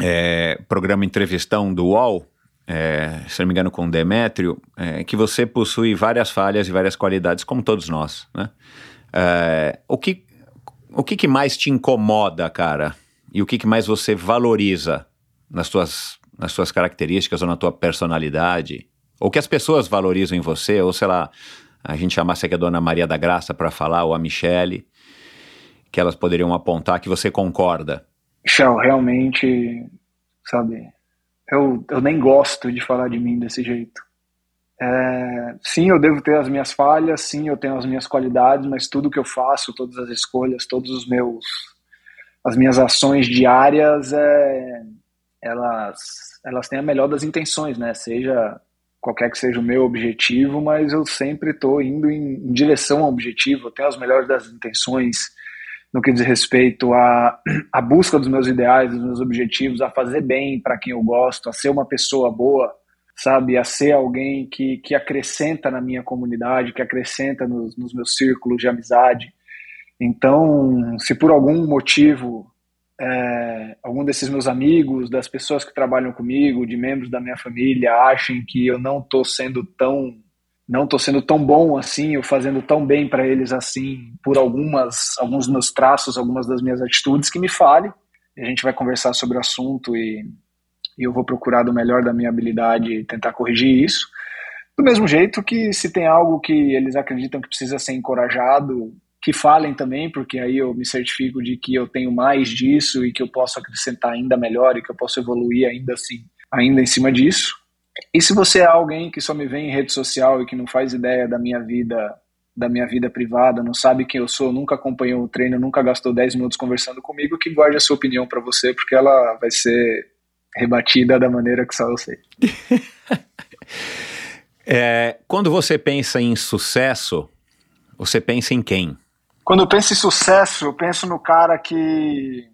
é, programa Entrevistão do UOL, é, se não me engano com o Demétrio, é, que você possui várias falhas e várias qualidades, como todos nós, né? É, o que, o que, que mais te incomoda, cara? E o que, que mais você valoriza nas suas, nas suas características ou na tua personalidade? Ou que as pessoas valorizam em você, ou sei lá, a gente chamasse aqui a Dona Maria da Graça para falar, ou a Michele, que elas poderiam apontar que você concorda? Michel, realmente, sabe, eu, eu nem gosto de falar de mim desse jeito. É, sim, eu devo ter as minhas falhas, sim, eu tenho as minhas qualidades, mas tudo que eu faço, todas as escolhas, todos os meus, as minhas ações diárias, é, elas, elas têm a melhor das intenções, né? Seja qualquer que seja o meu objetivo, mas eu sempre estou indo em, em direção ao objetivo, eu tenho as melhores das intenções, no que diz respeito à, à busca dos meus ideais, dos meus objetivos, a fazer bem para quem eu gosto, a ser uma pessoa boa, sabe? A ser alguém que, que acrescenta na minha comunidade, que acrescenta nos, nos meus círculos de amizade. Então, se por algum motivo é, algum desses meus amigos, das pessoas que trabalham comigo, de membros da minha família, achem que eu não estou sendo tão não estou sendo tão bom assim, ou fazendo tão bem para eles assim, por algumas, alguns meus traços, algumas das minhas atitudes, que me fale. A gente vai conversar sobre o assunto e, e eu vou procurar do melhor da minha habilidade tentar corrigir isso. Do mesmo jeito que se tem algo que eles acreditam que precisa ser encorajado, que falem também, porque aí eu me certifico de que eu tenho mais disso e que eu posso acrescentar ainda melhor e que eu posso evoluir ainda assim, ainda em cima disso. E se você é alguém que só me vê em rede social e que não faz ideia da minha vida, da minha vida privada, não sabe quem eu sou, nunca acompanhou o treino, nunca gastou 10 minutos conversando comigo, que guarde a sua opinião para você, porque ela vai ser rebatida da maneira que só eu sei. é, quando você pensa em sucesso, você pensa em quem? Quando eu penso em sucesso, eu penso no cara que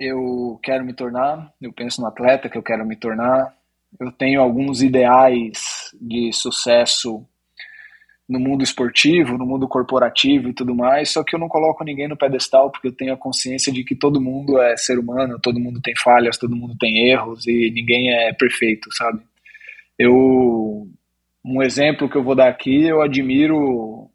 eu quero me tornar, eu penso no atleta que eu quero me tornar, eu tenho alguns ideais de sucesso no mundo esportivo, no mundo corporativo e tudo mais, só que eu não coloco ninguém no pedestal porque eu tenho a consciência de que todo mundo é ser humano, todo mundo tem falhas, todo mundo tem erros e ninguém é perfeito, sabe? Eu um exemplo que eu vou dar aqui, eu admiro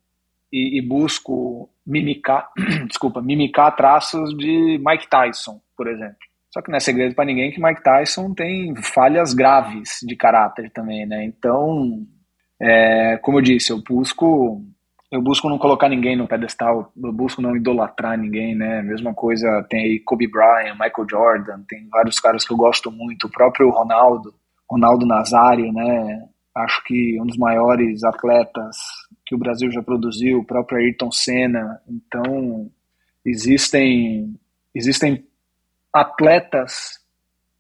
e, e busco mimicar, desculpa, mimicar traços de Mike Tyson, por exemplo. Só que não é segredo para ninguém que Mike Tyson tem falhas graves de caráter também, né? Então, é, como eu disse, eu busco eu busco não colocar ninguém no pedestal, eu busco não idolatrar ninguém, né? Mesma coisa tem aí Kobe Bryant, Michael Jordan, tem vários caras que eu gosto muito, o próprio Ronaldo, Ronaldo Nazário, né? Acho que um dos maiores atletas que o Brasil já produziu, o próprio Ayrton Senna. Então, existem existem atletas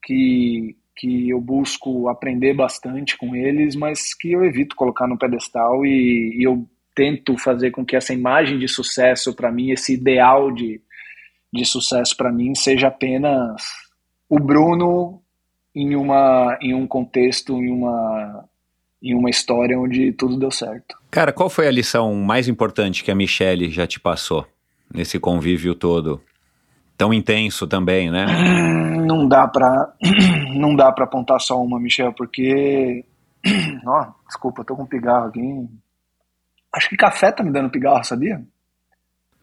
que que eu busco aprender bastante com eles, mas que eu evito colocar no pedestal e, e eu tento fazer com que essa imagem de sucesso para mim, esse ideal de, de sucesso para mim, seja apenas o Bruno em, uma, em um contexto, em uma, em uma história onde tudo deu certo. Cara, qual foi a lição mais importante que a Michelle já te passou nesse convívio todo? Tão intenso também, né? Não dá pra, não dá pra apontar só uma, Michel, porque. Oh, desculpa, eu tô com pigarro aqui. Acho que café tá me dando pigarro, sabia?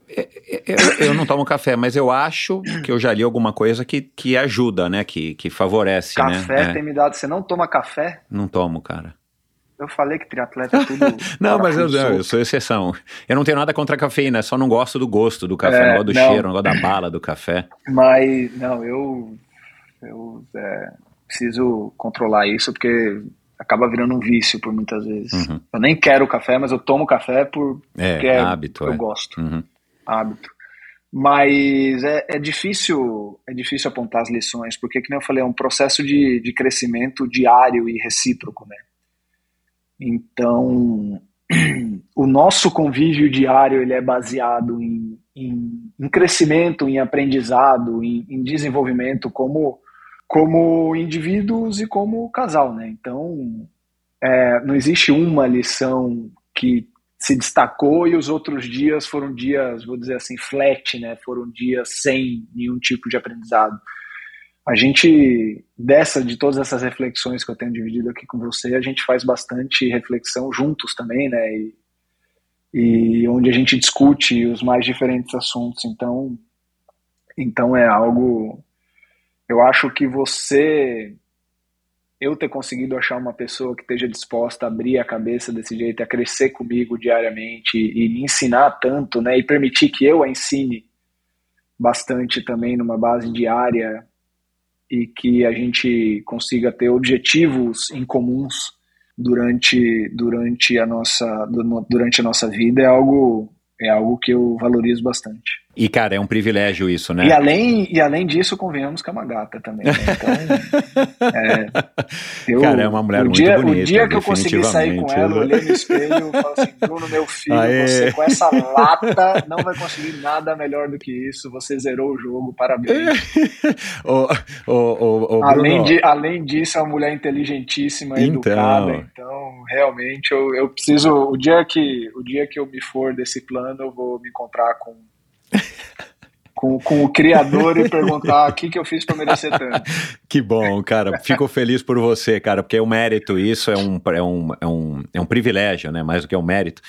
É, é, eu, eu, não tomo café, mas eu acho que eu já li alguma coisa que, que ajuda, né? Que, que favorece, café né? Café é. tem me dado. Você não toma café? Não tomo, cara. Eu falei que triatleta é tudo. não, mas eu, eu sou exceção. Eu não tenho nada contra a cafeína, só não gosto do gosto do café, é, não gosto do não, cheiro, não gosto da bala do café. Mas, não, eu. Eu é, preciso controlar isso, porque acaba virando um vício por muitas vezes. Uhum. Eu nem quero café, mas eu tomo café por, é, porque é, hábito, eu é. gosto. Uhum. Hábito. Mas é, é, difícil é difícil apontar as lições, porque, como eu falei, é um processo de, de crescimento diário e recíproco, né? Então, o nosso convívio diário ele é baseado em, em, em crescimento, em aprendizado, em, em desenvolvimento como como indivíduos e como casal, né? Então, é, não existe uma lição que se destacou e os outros dias foram dias, vou dizer assim, flat, né? Foram dias sem nenhum tipo de aprendizado. A gente, dessa, de todas essas reflexões que eu tenho dividido aqui com você, a gente faz bastante reflexão juntos também, né? E, e onde a gente discute os mais diferentes assuntos. Então, então é algo eu acho que você, eu ter conseguido achar uma pessoa que esteja disposta a abrir a cabeça desse jeito, a crescer comigo diariamente e, me ensinar tanto, né, e permitir que eu a ensine bastante também numa base diária e que a gente consiga ter objetivos em comuns durante durante a nossa durante a nossa vida é algo é algo que eu valorizo bastante. E, cara, é um privilégio isso, né? E além, e além disso, convenhamos que é uma gata também. Né? Então, é, eu, cara, é uma mulher muito dia, bonita. O dia que eu consegui sair com ela, eu olhei no espelho e falei assim: Bruno, meu filho, Aê. você com essa lata não vai conseguir nada melhor do que isso. Você zerou o jogo, parabéns. além, de, além disso, é uma mulher inteligentíssima, então... educada. Então, realmente, eu, eu preciso. O dia, que, o dia que eu me for desse plano, eu vou me encontrar com com, com o criador e perguntar o que, que eu fiz para merecer tanto. Que bom, cara. Fico feliz por você, cara, porque o mérito, isso é um, é um, é um, é um privilégio, né? Mais do que um mérito.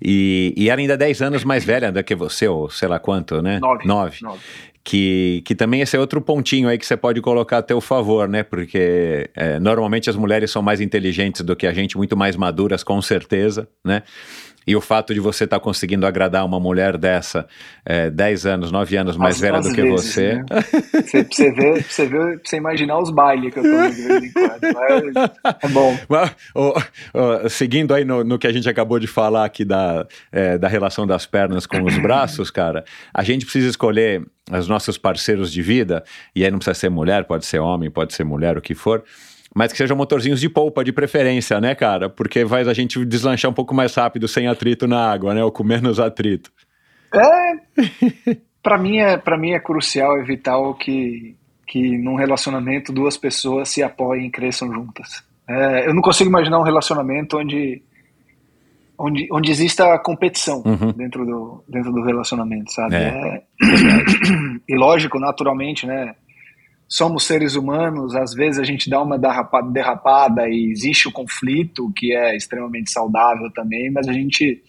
E, e ela ainda é 10 anos mais velha do que você, ou sei lá quanto, né? Nove. Nove. Nove. Que, que também esse é outro pontinho aí que você pode colocar a teu favor, né? Porque é, normalmente as mulheres são mais inteligentes do que a gente, muito mais maduras, com certeza, né? E o fato de você estar tá conseguindo agradar uma mulher dessa, é, 10 anos, 9 anos mais velha do que vezes, você. Né? você. Você vê, você vê, você imaginar os bailes que eu tô de vez em quando. É, é bom. Mas, oh, oh, seguindo aí no, no, que a gente acabou de falar aqui da, é, da relação das pernas com os braços, cara, a gente precisa escolher os nossos parceiros de vida, e aí não precisa ser mulher, pode ser homem, pode ser mulher, o que for mas que sejam motorzinhos de polpa, de preferência, né, cara? Porque faz a gente deslanchar um pouco mais rápido, sem atrito na água, né? Ou com menos atrito. É. para mim é para mim é crucial evitar o que que num relacionamento duas pessoas se apoiem e cresçam juntas. É, eu não consigo imaginar um relacionamento onde onde, onde exista competição uhum. dentro do dentro do relacionamento, sabe? É. É... e lógico, naturalmente, né? Somos seres humanos, às vezes a gente dá uma derrapada e existe o conflito, que é extremamente saudável também, mas a gente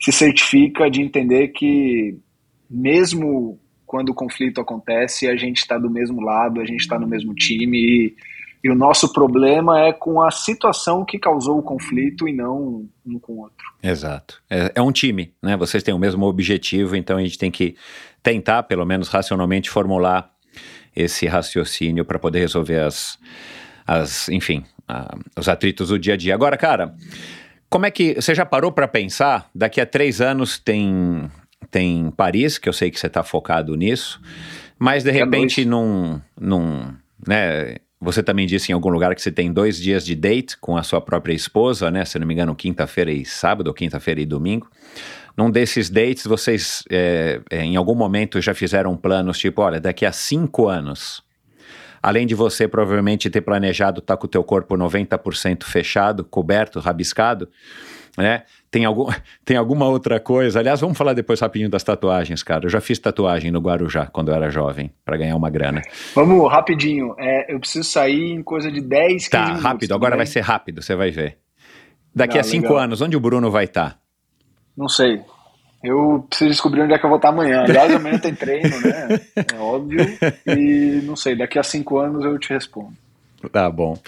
se certifica de entender que, mesmo quando o conflito acontece, a gente está do mesmo lado, a gente está no mesmo time e, e, o nosso problema é com a situação que causou o conflito e não um com o outro. Exato. É, é um time, né? Vocês têm o mesmo objetivo, então a gente tem que tentar, pelo menos racionalmente, formular esse raciocínio para poder resolver as, as enfim, a, os atritos do dia a dia. Agora, cara, como é que você já parou para pensar? Daqui a três anos tem tem Paris, que eu sei que você está focado nisso, mas de repente num, num, né? você também disse em algum lugar que você tem dois dias de date com a sua própria esposa, né? Se não me engano, quinta-feira e sábado, ou quinta-feira e domingo. Num desses dates, vocês é, é, em algum momento já fizeram planos tipo, olha, daqui a cinco anos, além de você provavelmente ter planejado estar tá com o teu corpo 90% fechado, coberto, rabiscado, né? Tem, algum, tem alguma outra coisa? Aliás, vamos falar depois rapidinho das tatuagens, cara. Eu já fiz tatuagem no Guarujá quando eu era jovem, para ganhar uma grana. Vamos, rapidinho. É, eu preciso sair em coisa de 10, 15 tá, minutos. Tá, rápido. Agora vai ser rápido, você vai ver. Daqui ah, a cinco legal. anos, onde o Bruno vai estar? Tá? Não sei. Eu preciso descobrir onde é que eu vou estar amanhã. Aliás, amanhã tem treino, né? É óbvio. E não sei, daqui a cinco anos eu te respondo. Tá bom.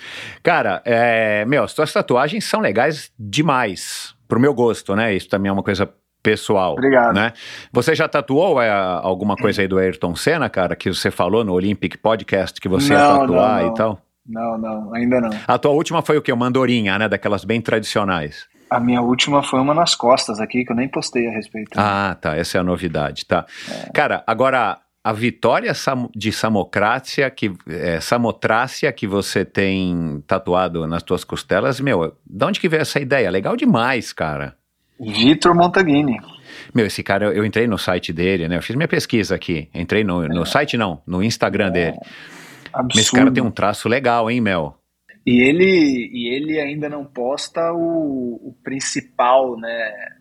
Cara, é, meu, as tuas tatuagens são legais demais, pro meu gosto, né? Isso também é uma coisa pessoal. Obrigado. Né? Você já tatuou é, alguma coisa aí do Ayrton Senna, cara, que você falou no Olympic Podcast que você não, ia tatuar não, não. e tal? Não, não, ainda não. A tua última foi o quê? Uma andorinha, né? Daquelas bem tradicionais. A minha última foi uma nas costas aqui, que eu nem postei a respeito. Ah, tá. Essa é a novidade, tá. É. Cara, agora, a vitória de Samocrácia, que, é, Samotrácia que você tem tatuado nas tuas costelas, meu, de onde que veio essa ideia? Legal demais, cara. Vitor Montaguini. Meu, esse cara, eu, eu, entrei no site dele, né? Eu fiz minha pesquisa aqui. Entrei no, no é. site, não, no Instagram é. dele. Absurdo. Esse cara tem um traço legal, hein, Mel? E ele, e ele ainda não posta o, o principal, né?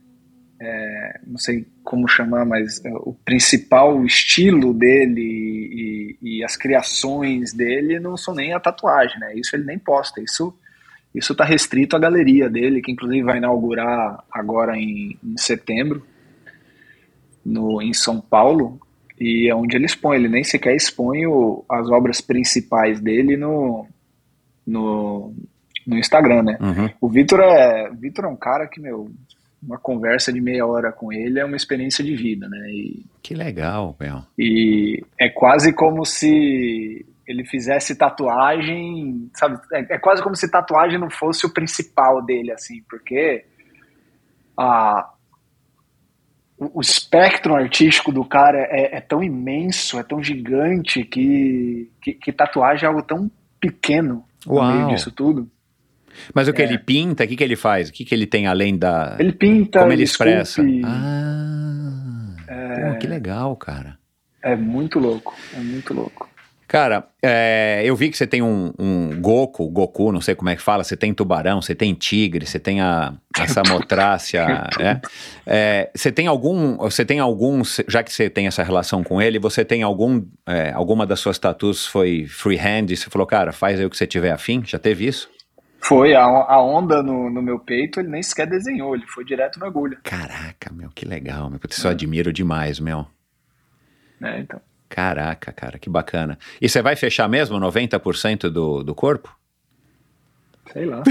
É, não sei como chamar, mas é, o principal estilo dele e, e, as criações dele não são nem a tatuagem, né? Isso ele nem posta. Isso isso está restrito à galeria dele, que inclusive vai inaugurar agora em, em setembro, no, em São Paulo, e é onde ele expõe. Ele nem sequer expõe o, as obras principais dele no, no, no Instagram, né? Uhum. O Vitor é, Vitor é um cara que, meu, uma conversa de meia hora com ele é uma experiência de vida, né? E, que legal, meu. E é quase como se ele fizesse tatuagem, sabe? É, é, quase como se tatuagem não fosse o principal dele, assim, porque a, o, o espectro artístico do cara é, é, tão imenso, é tão gigante que, que, que tatuagem é algo tão pequeno Uau. no meio disso tudo. Mas o que é. ele pinta, o que, que ele faz? O que, que ele tem além da. Ele pinta. Como ele, ele expressa? Ah. É... Pô, que legal, cara. É muito louco. É muito louco. Cara, é, eu vi que você tem um, um, Goku, Goku, não sei como é que fala, você tem tubarão, você tem tigre, você tem a, a samotrácia, né? É, você tem algum, você tem algum, já que você tem essa relação com ele, você tem algum, é, alguma das suas tatuas foi freehand e você falou, cara, faz aí o que você tiver afim? Já teve isso? Foi, a, a onda no, no, meu peito ele nem sequer desenhou, ele foi direto na agulha. Caraca, meu, que legal, meu, eu admiro demais, meu. É, então. Caraca, cara, que bacana. E você vai fechar mesmo 90% do, do corpo? Sei lá.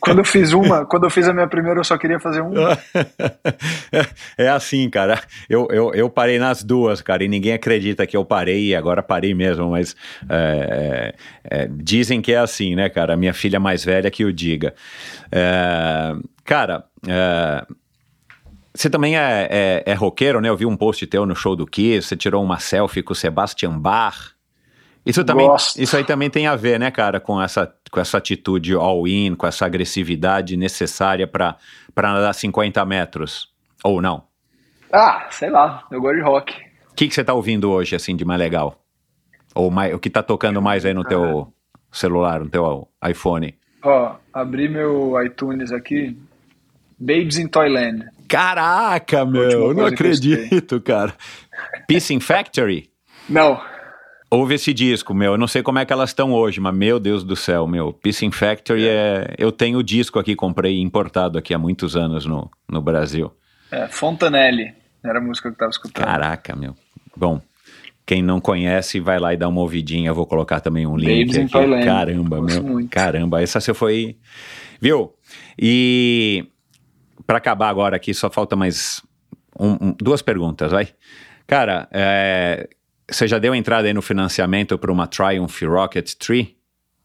quando eu fiz uma, quando eu fiz a minha primeira, eu só queria fazer uma. é assim, cara. Eu, eu, eu parei nas duas, cara, e ninguém acredita que eu parei e agora parei mesmo, mas é, é, é dizem que é assim, né, cara? Minha filha mais velha que o diga. É, cara, é, você também é, é, é, roqueiro, né? Eu vi um post teu no show do Kiss, você tirou uma selfie com o Sebastian Bach. Isso, também, isso aí também tem a ver, né, cara, com essa, com essa atitude all-in, com essa agressividade necessária para nadar 50 metros. Ou não? Ah, sei lá, eu gosto de rock. O que, que você tá ouvindo hoje, assim, de mais legal? Ou mais, o que tá tocando mais aí no teu celular, no teu iPhone? Ó, abri meu iTunes aqui, Babes in Toyland. Caraca, meu, eu não acredito, cara. Peace in Factory? Não. Ouve esse disco, meu. Eu não sei como é que elas estão hoje, mas meu Deus do céu, meu. Peace in Factory é. é... Eu tenho o disco aqui, comprei importado aqui há muitos anos no, no Brasil. É, Fontanelli. Era a música que eu tava escutando. Caraca, meu. Bom, quem não conhece, vai lá e dá uma ouvidinha. Eu vou colocar também um link Babes aqui. Caramba, meu. Muito. Caramba, essa você foi. Viu? E para acabar agora aqui, só falta mais um, um, duas perguntas, vai. Cara, é, você já deu entrada aí no financiamento para uma Triumph Rocket 3?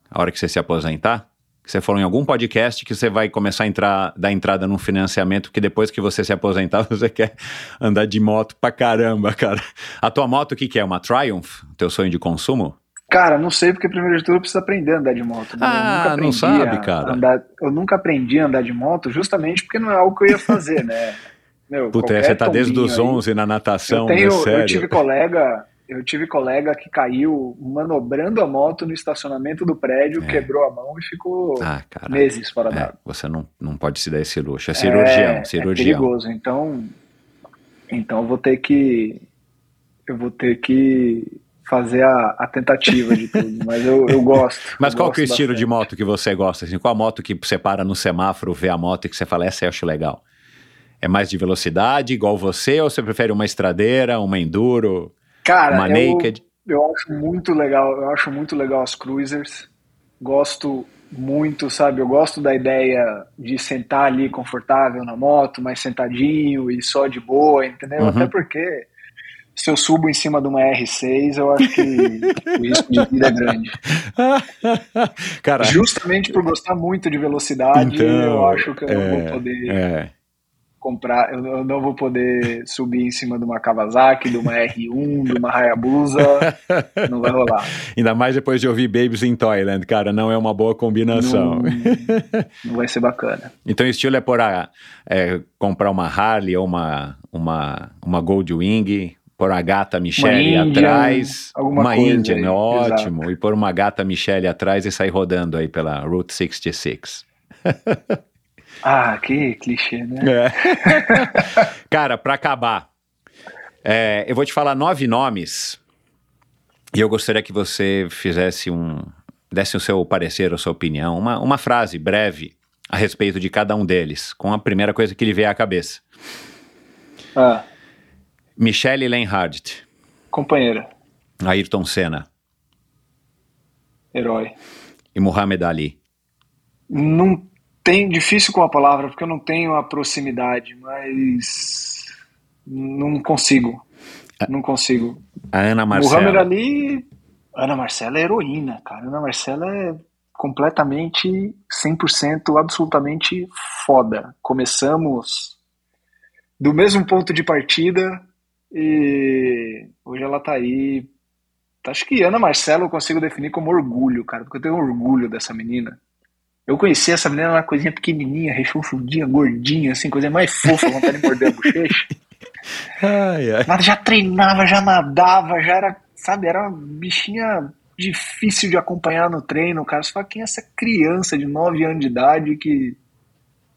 A hora que você se aposentar? Você falou em algum podcast que você vai começar a entrar, dar entrada num financiamento, que depois que você se aposentar, você quer andar de moto pra caramba, cara. A tua moto, o que, que é? Uma Triumph? Teu sonho de consumo? Cara, não sei, porque primeiro de tudo eu preciso aprender a andar de moto. Né? Ah, não sabe, cara. Andar, eu nunca aprendi a andar de moto justamente porque não é algo que eu ia fazer, né? Meu, Puta, você tá desde os 11 aí, na natação, eu tenho, né? Sério. Eu tive colega, eu tive colega que caiu manobrando a moto no estacionamento do prédio, é. quebrou a mão e ficou ah, meses fora é, d'água. Você não, não pode se dar esse luxo. É cirurgião, é, cirurgião. É perigoso. Então, então eu vou ter que eu vou ter que fazer a, a tentativa de tudo, mas eu, eu gosto. Mas eu qual gosto que é o estilo de moto que você gosta? Assim, qual a moto que você para no semáforo, vê a moto e que você fala, essa eu acho legal? É mais de velocidade, igual você, ou você prefere uma estradeira, uma enduro? Cara, uma eu, naked? Eu acho muito legal, eu acho muito legal as cruisers. Gosto muito, sabe? Eu gosto da ideia de sentar ali confortável na moto, mais sentadinho e só de boa, entendeu? Uhum. Até porque se eu subo em cima de uma R6, eu acho que o risco de vida é grande. Cara, Justamente por gostar muito de velocidade, então, eu acho que eu é, não vou poder. É comprar, eu não vou poder subir em cima de uma Kawasaki, de uma R1, de uma Hayabusa, não vai rolar. Ainda mais depois de ouvir Babies in Toyland, cara, não é uma boa combinação. Não, não vai ser bacana. Então o estilo é por a, é, comprar uma Harley ou uma, uma, uma Goldwing, pôr a gata Michelle atrás, uma Indian, aí, ótimo, exato. e pôr uma gata Michelle atrás e sair rodando aí pela Route 66. Ah, que clichê, né? É. Cara, para acabar, é, eu vou te falar nove nomes e eu gostaria que você fizesse um. desse o seu parecer, a sua opinião, uma, uma frase breve a respeito de cada um deles, com a primeira coisa que lhe veio à cabeça. Ah. Michelle Lenhardt. Companheira. Ayrton Senna. Herói. E Muhammad Ali. Não tem difícil com a palavra porque eu não tenho a proximidade, mas não consigo. Não consigo. A Ana Marcela. Muhammad Ali, Ana Marcela é heroína, cara. Ana Marcela é completamente 100% absolutamente foda. Começamos do mesmo ponto de partida e hoje ela tá aí. Acho que Ana Marcela eu consigo definir como orgulho, cara, porque eu tenho orgulho dessa menina. Eu conheci essa menina, uma coisinha pequenininha, rechonchudinha, gordinha, assim, coisa mais fofa, vontade de morder a bochecha. Ai, ai. Mas já treinava, já nadava, já era, sabe, era uma bichinha difícil de acompanhar no treino, cara. Você fala, quem é essa criança de 9 anos de idade que.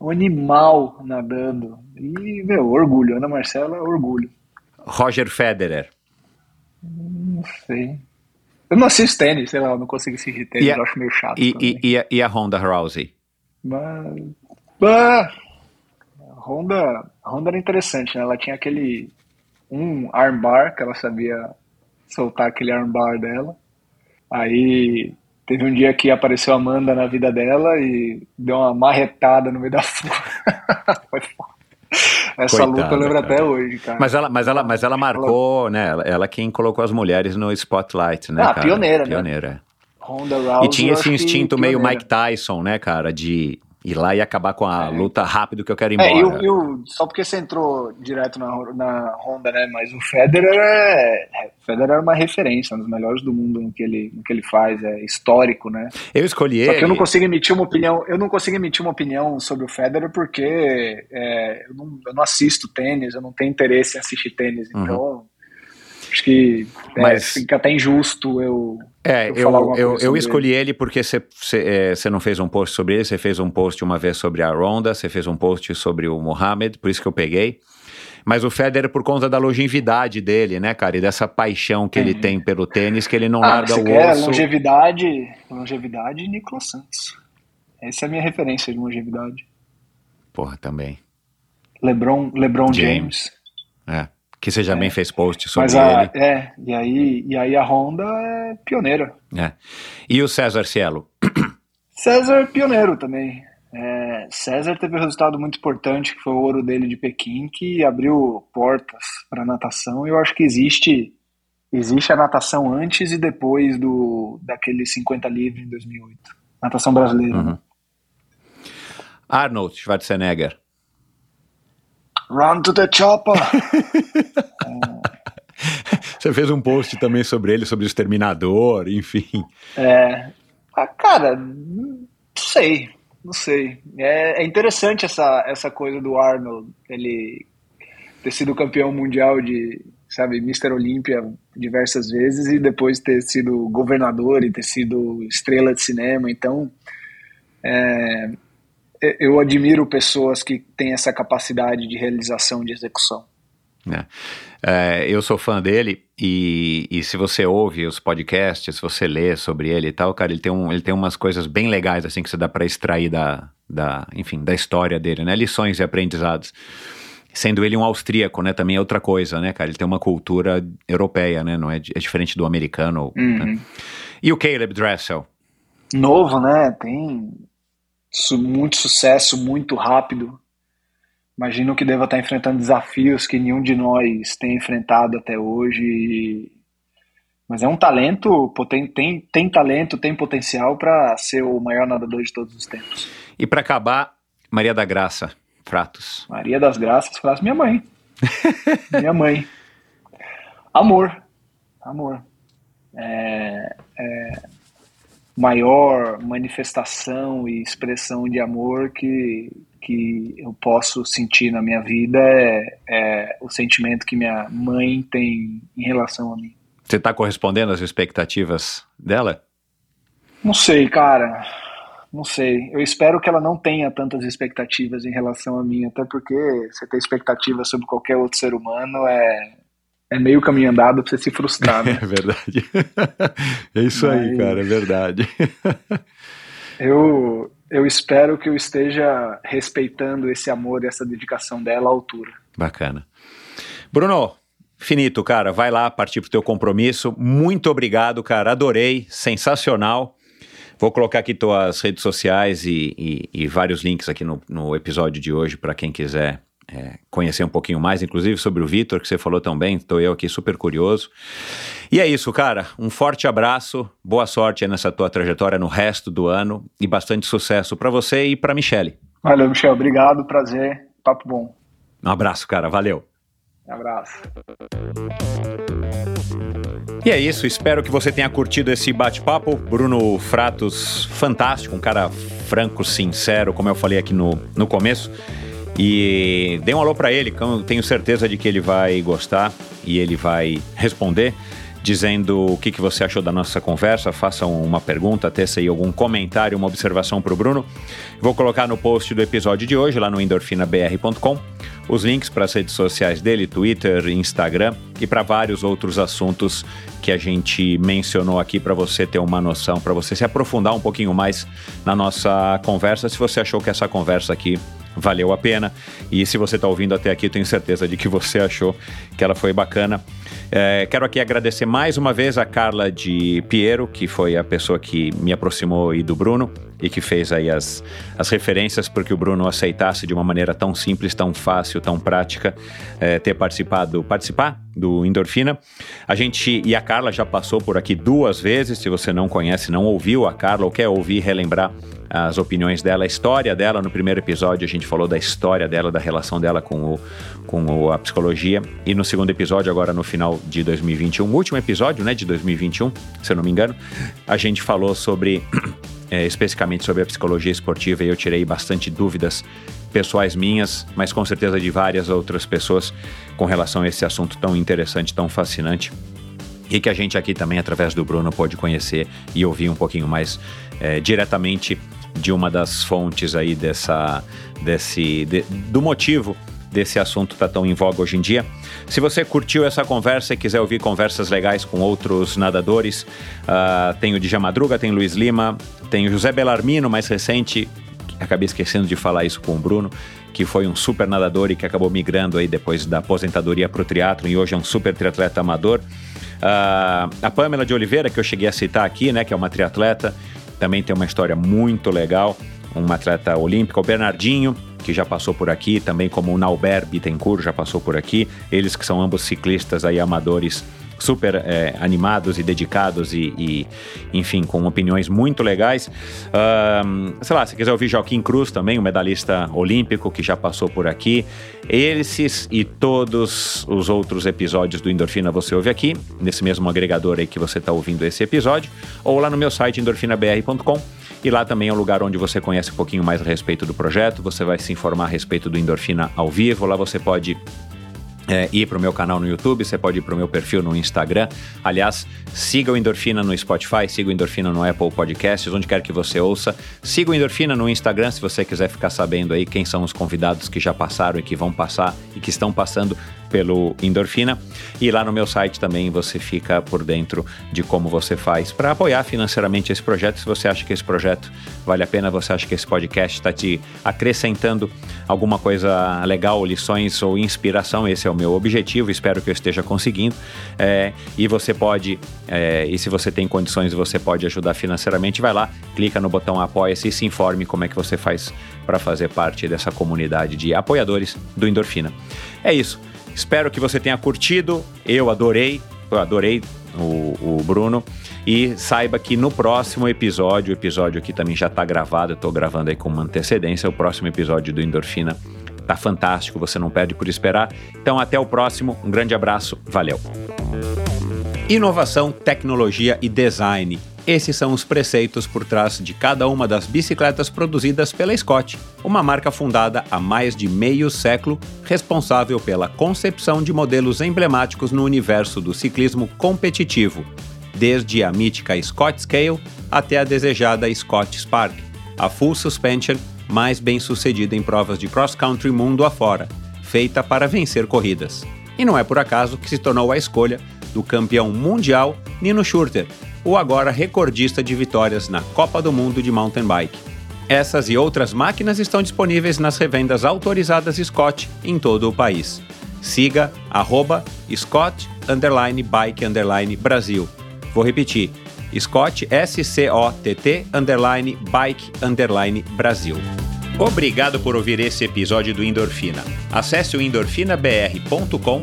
Um animal nadando. E, meu, orgulho. Ana Marcela, orgulho. Roger Federer. Não sei. Eu não assisto tênis, sei lá, eu não consigo assistir tênis, a, eu acho meio chato. E, e, e, a, e a Honda Rousey? Mas, bah, a Honda, a Honda era interessante, né? Ela tinha aquele um armbar, que ela sabia soltar aquele armbar dela. Aí teve um dia que apareceu a Amanda na vida dela e deu uma marretada no meio da. Foi foda. Essa Coitada, luta eu lembro cara. até hoje, cara. Mas ela, mas ela, mas ela marcou, ela... né? Ela, ela quem colocou as mulheres no spotlight, né? Ah, cara? pioneira, pioneira. né? Ronda Rousey, e tinha esse instinto meio Mike Tyson, né, cara? De ir lá e acabar com a é. luta rápido que eu quero ir embora. É, e o, só porque você entrou direto na, na Honda, né? Mas o Federer é, é, Federer é uma referência, um dos melhores do mundo no que ele, no que ele faz, é histórico, né? Eu escolhi só ele. que eu não consigo emitir uma opinião, eu não consigo emitir uma opinião sobre o Federer porque é, eu, não, eu, não, assisto tênis, eu não tenho interesse em assistir tênis, uhum. então acho que é, Mas... fica até injusto eu é, eu, eu, eu, eu escolhi ele, ele porque você é, não fez um post sobre ele, você fez um post uma vez sobre a Ronda, você fez um post sobre o Mohamed, por isso que eu peguei. Mas o Federer, por conta da longevidade dele, né, cara, e dessa paixão que é. ele tem pelo tênis, que ele não ah, larga o quer osso. Longevidade, longevidade, Nicolas Santos. Essa é a minha referência de longevidade. Porra, também. LeBron, LeBron James. James. É que você já é. fez post sobre Mas a, ele. É, e aí, e aí a Honda é pioneira. É. E o César Cielo? César pioneiro também. É, César teve um resultado muito importante, que foi o ouro dele de Pequim, que abriu portas para a natação. E eu acho que existe existe a natação antes e depois do daquele 50 livre em 2008. Natação brasileira. Uhum. Arnold Schwarzenegger. Run to the chopper. Você fez um post também sobre ele, sobre o Exterminador, enfim. É. Ah, cara, não sei. Não sei. É, é interessante essa, essa coisa do Arnold, ele ter sido campeão mundial de, sabe, Mr. Olímpia diversas vezes e depois ter sido governador e ter sido estrela de cinema. Então, é, eu admiro pessoas que têm essa capacidade de realização, de execução. É. É, eu sou fã dele e, e, se você ouve os podcasts, se você lê sobre ele e tal, cara, ele tem, um, ele tem umas coisas bem legais assim que você dá para extrair da, da, enfim, da história dele, né? Lições e aprendizados. Sendo ele um austríaco, né? Também é outra coisa, né, cara? Ele tem uma cultura europeia, né? Não é, é diferente do americano. Né? Uhum. Né? E o Caleb Dressel? Novo, né? Tem muito sucesso, muito rápido. Imagino que deva estar enfrentando desafios que nenhum de nós tem enfrentado até hoje. Mas é um talento, tem, tem, tem talento, tem potencial para ser o maior nadador de todos os tempos. E para acabar, Maria da Graça, Fratos. Maria das Graças, Fratos, minha mãe. minha mãe. Amor. Amor. É, é, maior manifestação e expressão de amor que, que eu posso sentir na minha vida é, é o sentimento que minha mãe tem em relação a mim. Você está correspondendo às expectativas dela? Não sei, cara. Não sei. Eu espero que ela não tenha tantas expectativas em relação a mim, até porque você ter expectativas sobre qualquer outro ser humano é, é meio caminho andado pra você se frustrar, né? É verdade. É isso Mas... aí, cara, é verdade. eu, eu espero que eu esteja respeitando esse amor e essa dedicação dela à altura. Bacana. Bruno, finito, cara. Vai lá partir pro teu compromisso. Muito obrigado, cara. Adorei. Sensacional. Vou colocar aqui tuas redes sociais e, e, e vários links aqui no, no episódio de hoje para quem quiser é, conhecer um pouquinho mais, inclusive sobre o Vitor, que você falou tão bem, estou eu aqui super curioso. E é isso, cara. Um forte abraço, boa sorte nessa tua trajetória no resto do ano e bastante sucesso para você e para Michele. Valeu, Michel. Obrigado, prazer. Papo bom. Um abraço, cara. Valeu. Um abraço. E é isso, espero que você tenha curtido esse bate-papo. Bruno Fratos, fantástico, um cara franco, sincero, como eu falei aqui no, no começo. E dê um alô para ele, que eu tenho certeza de que ele vai gostar e ele vai responder dizendo o que, que você achou da nossa conversa. Façam uma pergunta, teça aí algum comentário, uma observação para o Bruno. Vou colocar no post do episódio de hoje, lá no endorfinabr.com, os links para as redes sociais dele, Twitter, Instagram e para vários outros assuntos que a gente mencionou aqui para você ter uma noção, para você se aprofundar um pouquinho mais na nossa conversa. Se você achou que essa conversa aqui valeu a pena. E se você está ouvindo até aqui, tenho certeza de que você achou que ela foi bacana. É, quero aqui agradecer mais uma vez a Carla de Piero, que foi a pessoa que me aproximou aí do Bruno e que fez aí as, as referências para que o Bruno aceitasse de uma maneira tão simples, tão fácil, tão prática, é, ter participado, participar do Endorfina. A gente e a Carla já passou por aqui duas vezes. Se você não conhece, não ouviu a Carla ou quer ouvir, relembrar as opiniões dela, a história dela. No primeiro episódio a gente falou da história dela, da relação dela com, o, com o, a psicologia. E no segundo episódio, agora no final de 2021, o último episódio né, de 2021, se eu não me engano, a gente falou sobre, é, especificamente sobre a psicologia esportiva e eu tirei bastante dúvidas pessoais minhas, mas com certeza de várias outras pessoas com relação a esse assunto tão interessante, tão fascinante e que a gente aqui também, através do Bruno, pode conhecer e ouvir um pouquinho mais é, diretamente de uma das fontes aí dessa, desse, de, do motivo desse assunto tá tão em voga hoje em dia. Se você curtiu essa conversa e quiser ouvir conversas legais com outros nadadores, uh, tem o Dja Madruga, tem Luiz Lima, tem o José Belarmino, mais recente, acabei esquecendo de falar isso com o Bruno, que foi um super nadador e que acabou migrando aí depois da aposentadoria para o triatlo e hoje é um super triatleta amador. Uh, a Pamela de Oliveira, que eu cheguei a citar aqui, né, que é uma triatleta, também tem uma história muito legal, uma atleta olímpica, o Bernardinho, que já passou por aqui, também como o Nauber Bittencourt já passou por aqui, eles que são ambos ciclistas aí amadores super é, animados e dedicados e, e, enfim, com opiniões muito legais. Um, sei lá, se quiser ouvir Joaquim Cruz também, o medalhista olímpico que já passou por aqui. Esses e todos os outros episódios do Endorfina você ouve aqui, nesse mesmo agregador aí que você está ouvindo esse episódio, ou lá no meu site endorfinabr.com. E lá também é um lugar onde você conhece um pouquinho mais a respeito do projeto, você vai se informar a respeito do Endorfina ao vivo. Lá você pode é, ir para o meu canal no YouTube, você pode ir para o meu perfil no Instagram. Aliás, siga o Endorfina no Spotify, siga o Endorfina no Apple Podcasts, onde quer que você ouça. Siga o Endorfina no Instagram se você quiser ficar sabendo aí quem são os convidados que já passaram e que vão passar e que estão passando pelo Endorfina. E lá no meu site também você fica por dentro de como você faz para apoiar financeiramente esse projeto. Se você acha que esse projeto vale a pena, você acha que esse podcast está te acrescentando alguma coisa legal, lições ou inspiração, esse é o meu objetivo. Espero que eu esteja conseguindo. É, e você pode, é, e se você tem condições, você pode ajudar financeiramente, vai lá, clica no botão Apoia-se e se informe como é que você faz para fazer parte dessa comunidade de apoiadores do Endorfina. É isso. Espero que você tenha curtido. Eu adorei, eu adorei o, o Bruno. E saiba que no próximo episódio, o episódio aqui também já está gravado, eu estou gravando aí com uma antecedência, o próximo episódio do Endorfina tá fantástico, você não perde por esperar. Então até o próximo, um grande abraço, valeu. Inovação, tecnologia e design esses são os preceitos por trás de cada uma das bicicletas produzidas pela Scott, uma marca fundada há mais de meio século, responsável pela concepção de modelos emblemáticos no universo do ciclismo competitivo, desde a mítica Scott Scale até a desejada Scott Spark, a full suspension mais bem sucedida em provas de cross-country mundo afora, feita para vencer corridas. E não é por acaso que se tornou a escolha do campeão mundial Nino Schurter, o agora recordista de vitórias na Copa do Mundo de Mountain Bike. Essas e outras máquinas estão disponíveis nas revendas autorizadas Scott em todo o país. Siga arroba Scott underline Bike underline Brasil. Vou repetir, Scott S-C-O-T-T underline Bike underline Brasil. Obrigado por ouvir esse episódio do Endorfina. Acesse o endorfinabr.com